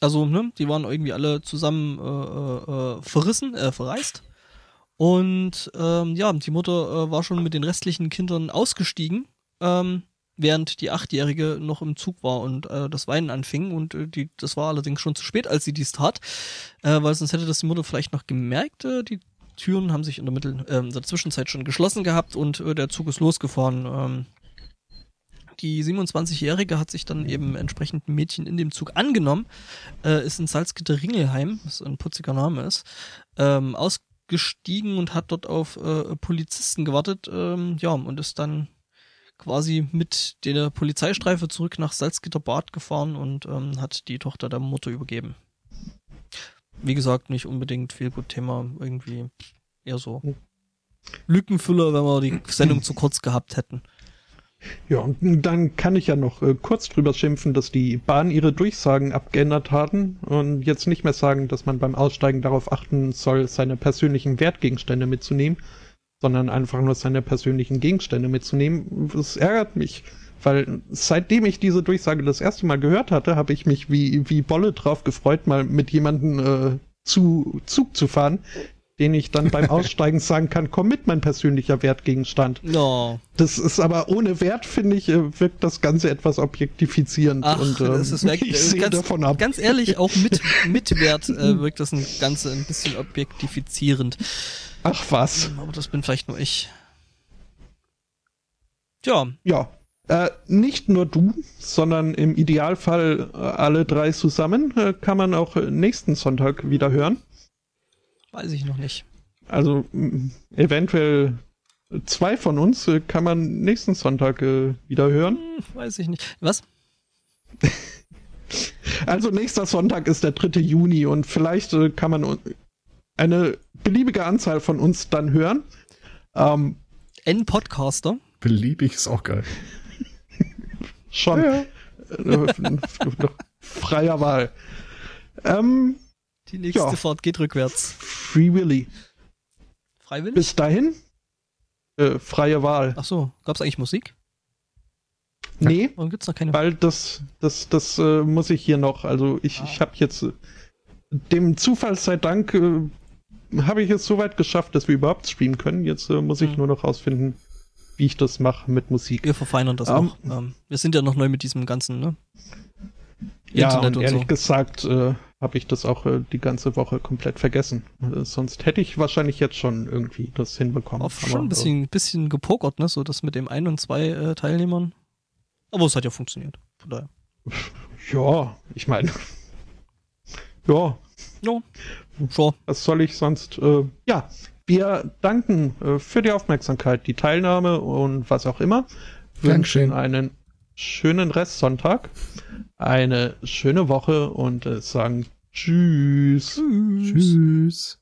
Also, ne, die waren irgendwie alle zusammen äh, äh, verrissen, äh, verreist. Und ähm, ja, die Mutter äh, war schon mit den restlichen Kindern ausgestiegen. Ähm, während die Achtjährige noch im Zug war und äh, das Weinen anfing. Und äh, die, das war allerdings schon zu spät, als sie dies tat, äh, weil sonst hätte das die Mutter vielleicht noch gemerkt. Äh, die Türen haben sich in der, Mittel, äh, in der Zwischenzeit schon geschlossen gehabt und äh, der Zug ist losgefahren. Ähm, die 27-Jährige hat sich dann eben entsprechend ein Mädchen in dem Zug angenommen, äh, ist in Salzgitter-Ringelheim, was ein putziger Name ist, ähm, ausgestiegen und hat dort auf äh, Polizisten gewartet, ähm, ja, und ist dann quasi mit der Polizeistreife zurück nach Salzgitterbad gefahren und ähm, hat die Tochter der Mutter übergeben. Wie gesagt, nicht unbedingt viel gut Thema, irgendwie eher so Lückenfüller, wenn wir die Sendung zu kurz gehabt hätten. Ja, und dann kann ich ja noch äh, kurz drüber schimpfen, dass die Bahn ihre Durchsagen abgeändert haben und jetzt nicht mehr sagen, dass man beim Aussteigen darauf achten soll, seine persönlichen Wertgegenstände mitzunehmen, sondern einfach nur seine persönlichen Gegenstände mitzunehmen. Das ärgert mich, weil seitdem ich diese Durchsage das erste Mal gehört hatte, habe ich mich wie, wie Bolle drauf gefreut, mal mit jemandem äh, zu Zug zu fahren, den ich dann beim Aussteigen sagen kann, komm mit, mein persönlicher Wertgegenstand. No. Das ist aber ohne Wert, finde ich, äh, wirkt das Ganze etwas objektifizierend. Ach, und, ähm, das ist weg. ich sehe ganz, davon ab. Ganz ehrlich, auch mit, mit Wert äh, wirkt das Ganze ein bisschen objektifizierend. Ach was. Aber das bin vielleicht nur ich. Tja. Ja. Äh, nicht nur du, sondern im Idealfall äh, alle drei zusammen äh, kann man auch nächsten Sonntag wieder hören. Weiß ich noch nicht. Also eventuell zwei von uns äh, kann man nächsten Sonntag äh, wieder hören. Hm, weiß ich nicht. Was? Also nächster Sonntag ist der 3. Juni und vielleicht äh, kann man eine beliebige Anzahl von uns dann hören. Ähm, N-Podcaster. Beliebig ist auch geil. schon. Ja. Äh, freier Wahl. Ähm, Die nächste Ja. Fahrt geht rückwärts. Free Willy. Freiwillig? Bis dahin, äh, freie Wahl. Ach so, gab's eigentlich Musik? Nee, Warum gibt's noch keine? weil das, das, das äh, muss ich hier noch. Also ich, ich habe jetzt dem Zufall sei Dank äh, habe ich es so weit geschafft, dass wir überhaupt streamen können. Jetzt äh, muss ich Hm. nur noch rausfinden, wie ich das mache mit Musik. Wir verfeinern das Ähm, noch. Ähm, wir sind ja noch neu mit diesem ganzen, ne? Ja, Internet und und ehrlich so. gesagt äh, habe ich das auch äh, die ganze Woche komplett vergessen. Äh, sonst hätte ich wahrscheinlich jetzt schon irgendwie das hinbekommen. Auf Aber, schon ein bisschen, bisschen gepokert, ne? So das mit dem ein und zwei äh, Teilnehmern. Aber es hat ja funktioniert. Von daher. Äh, ja, ich meine, ja, Ja. Sure. was soll ich sonst? Äh, ja, wir danken äh, für die Aufmerksamkeit, die Teilnahme und was auch immer. Dankeschön. Wünschen einen schönen Restsonntag, eine schöne Woche und äh, sagen Tschüss. Tschüss. Tschüss.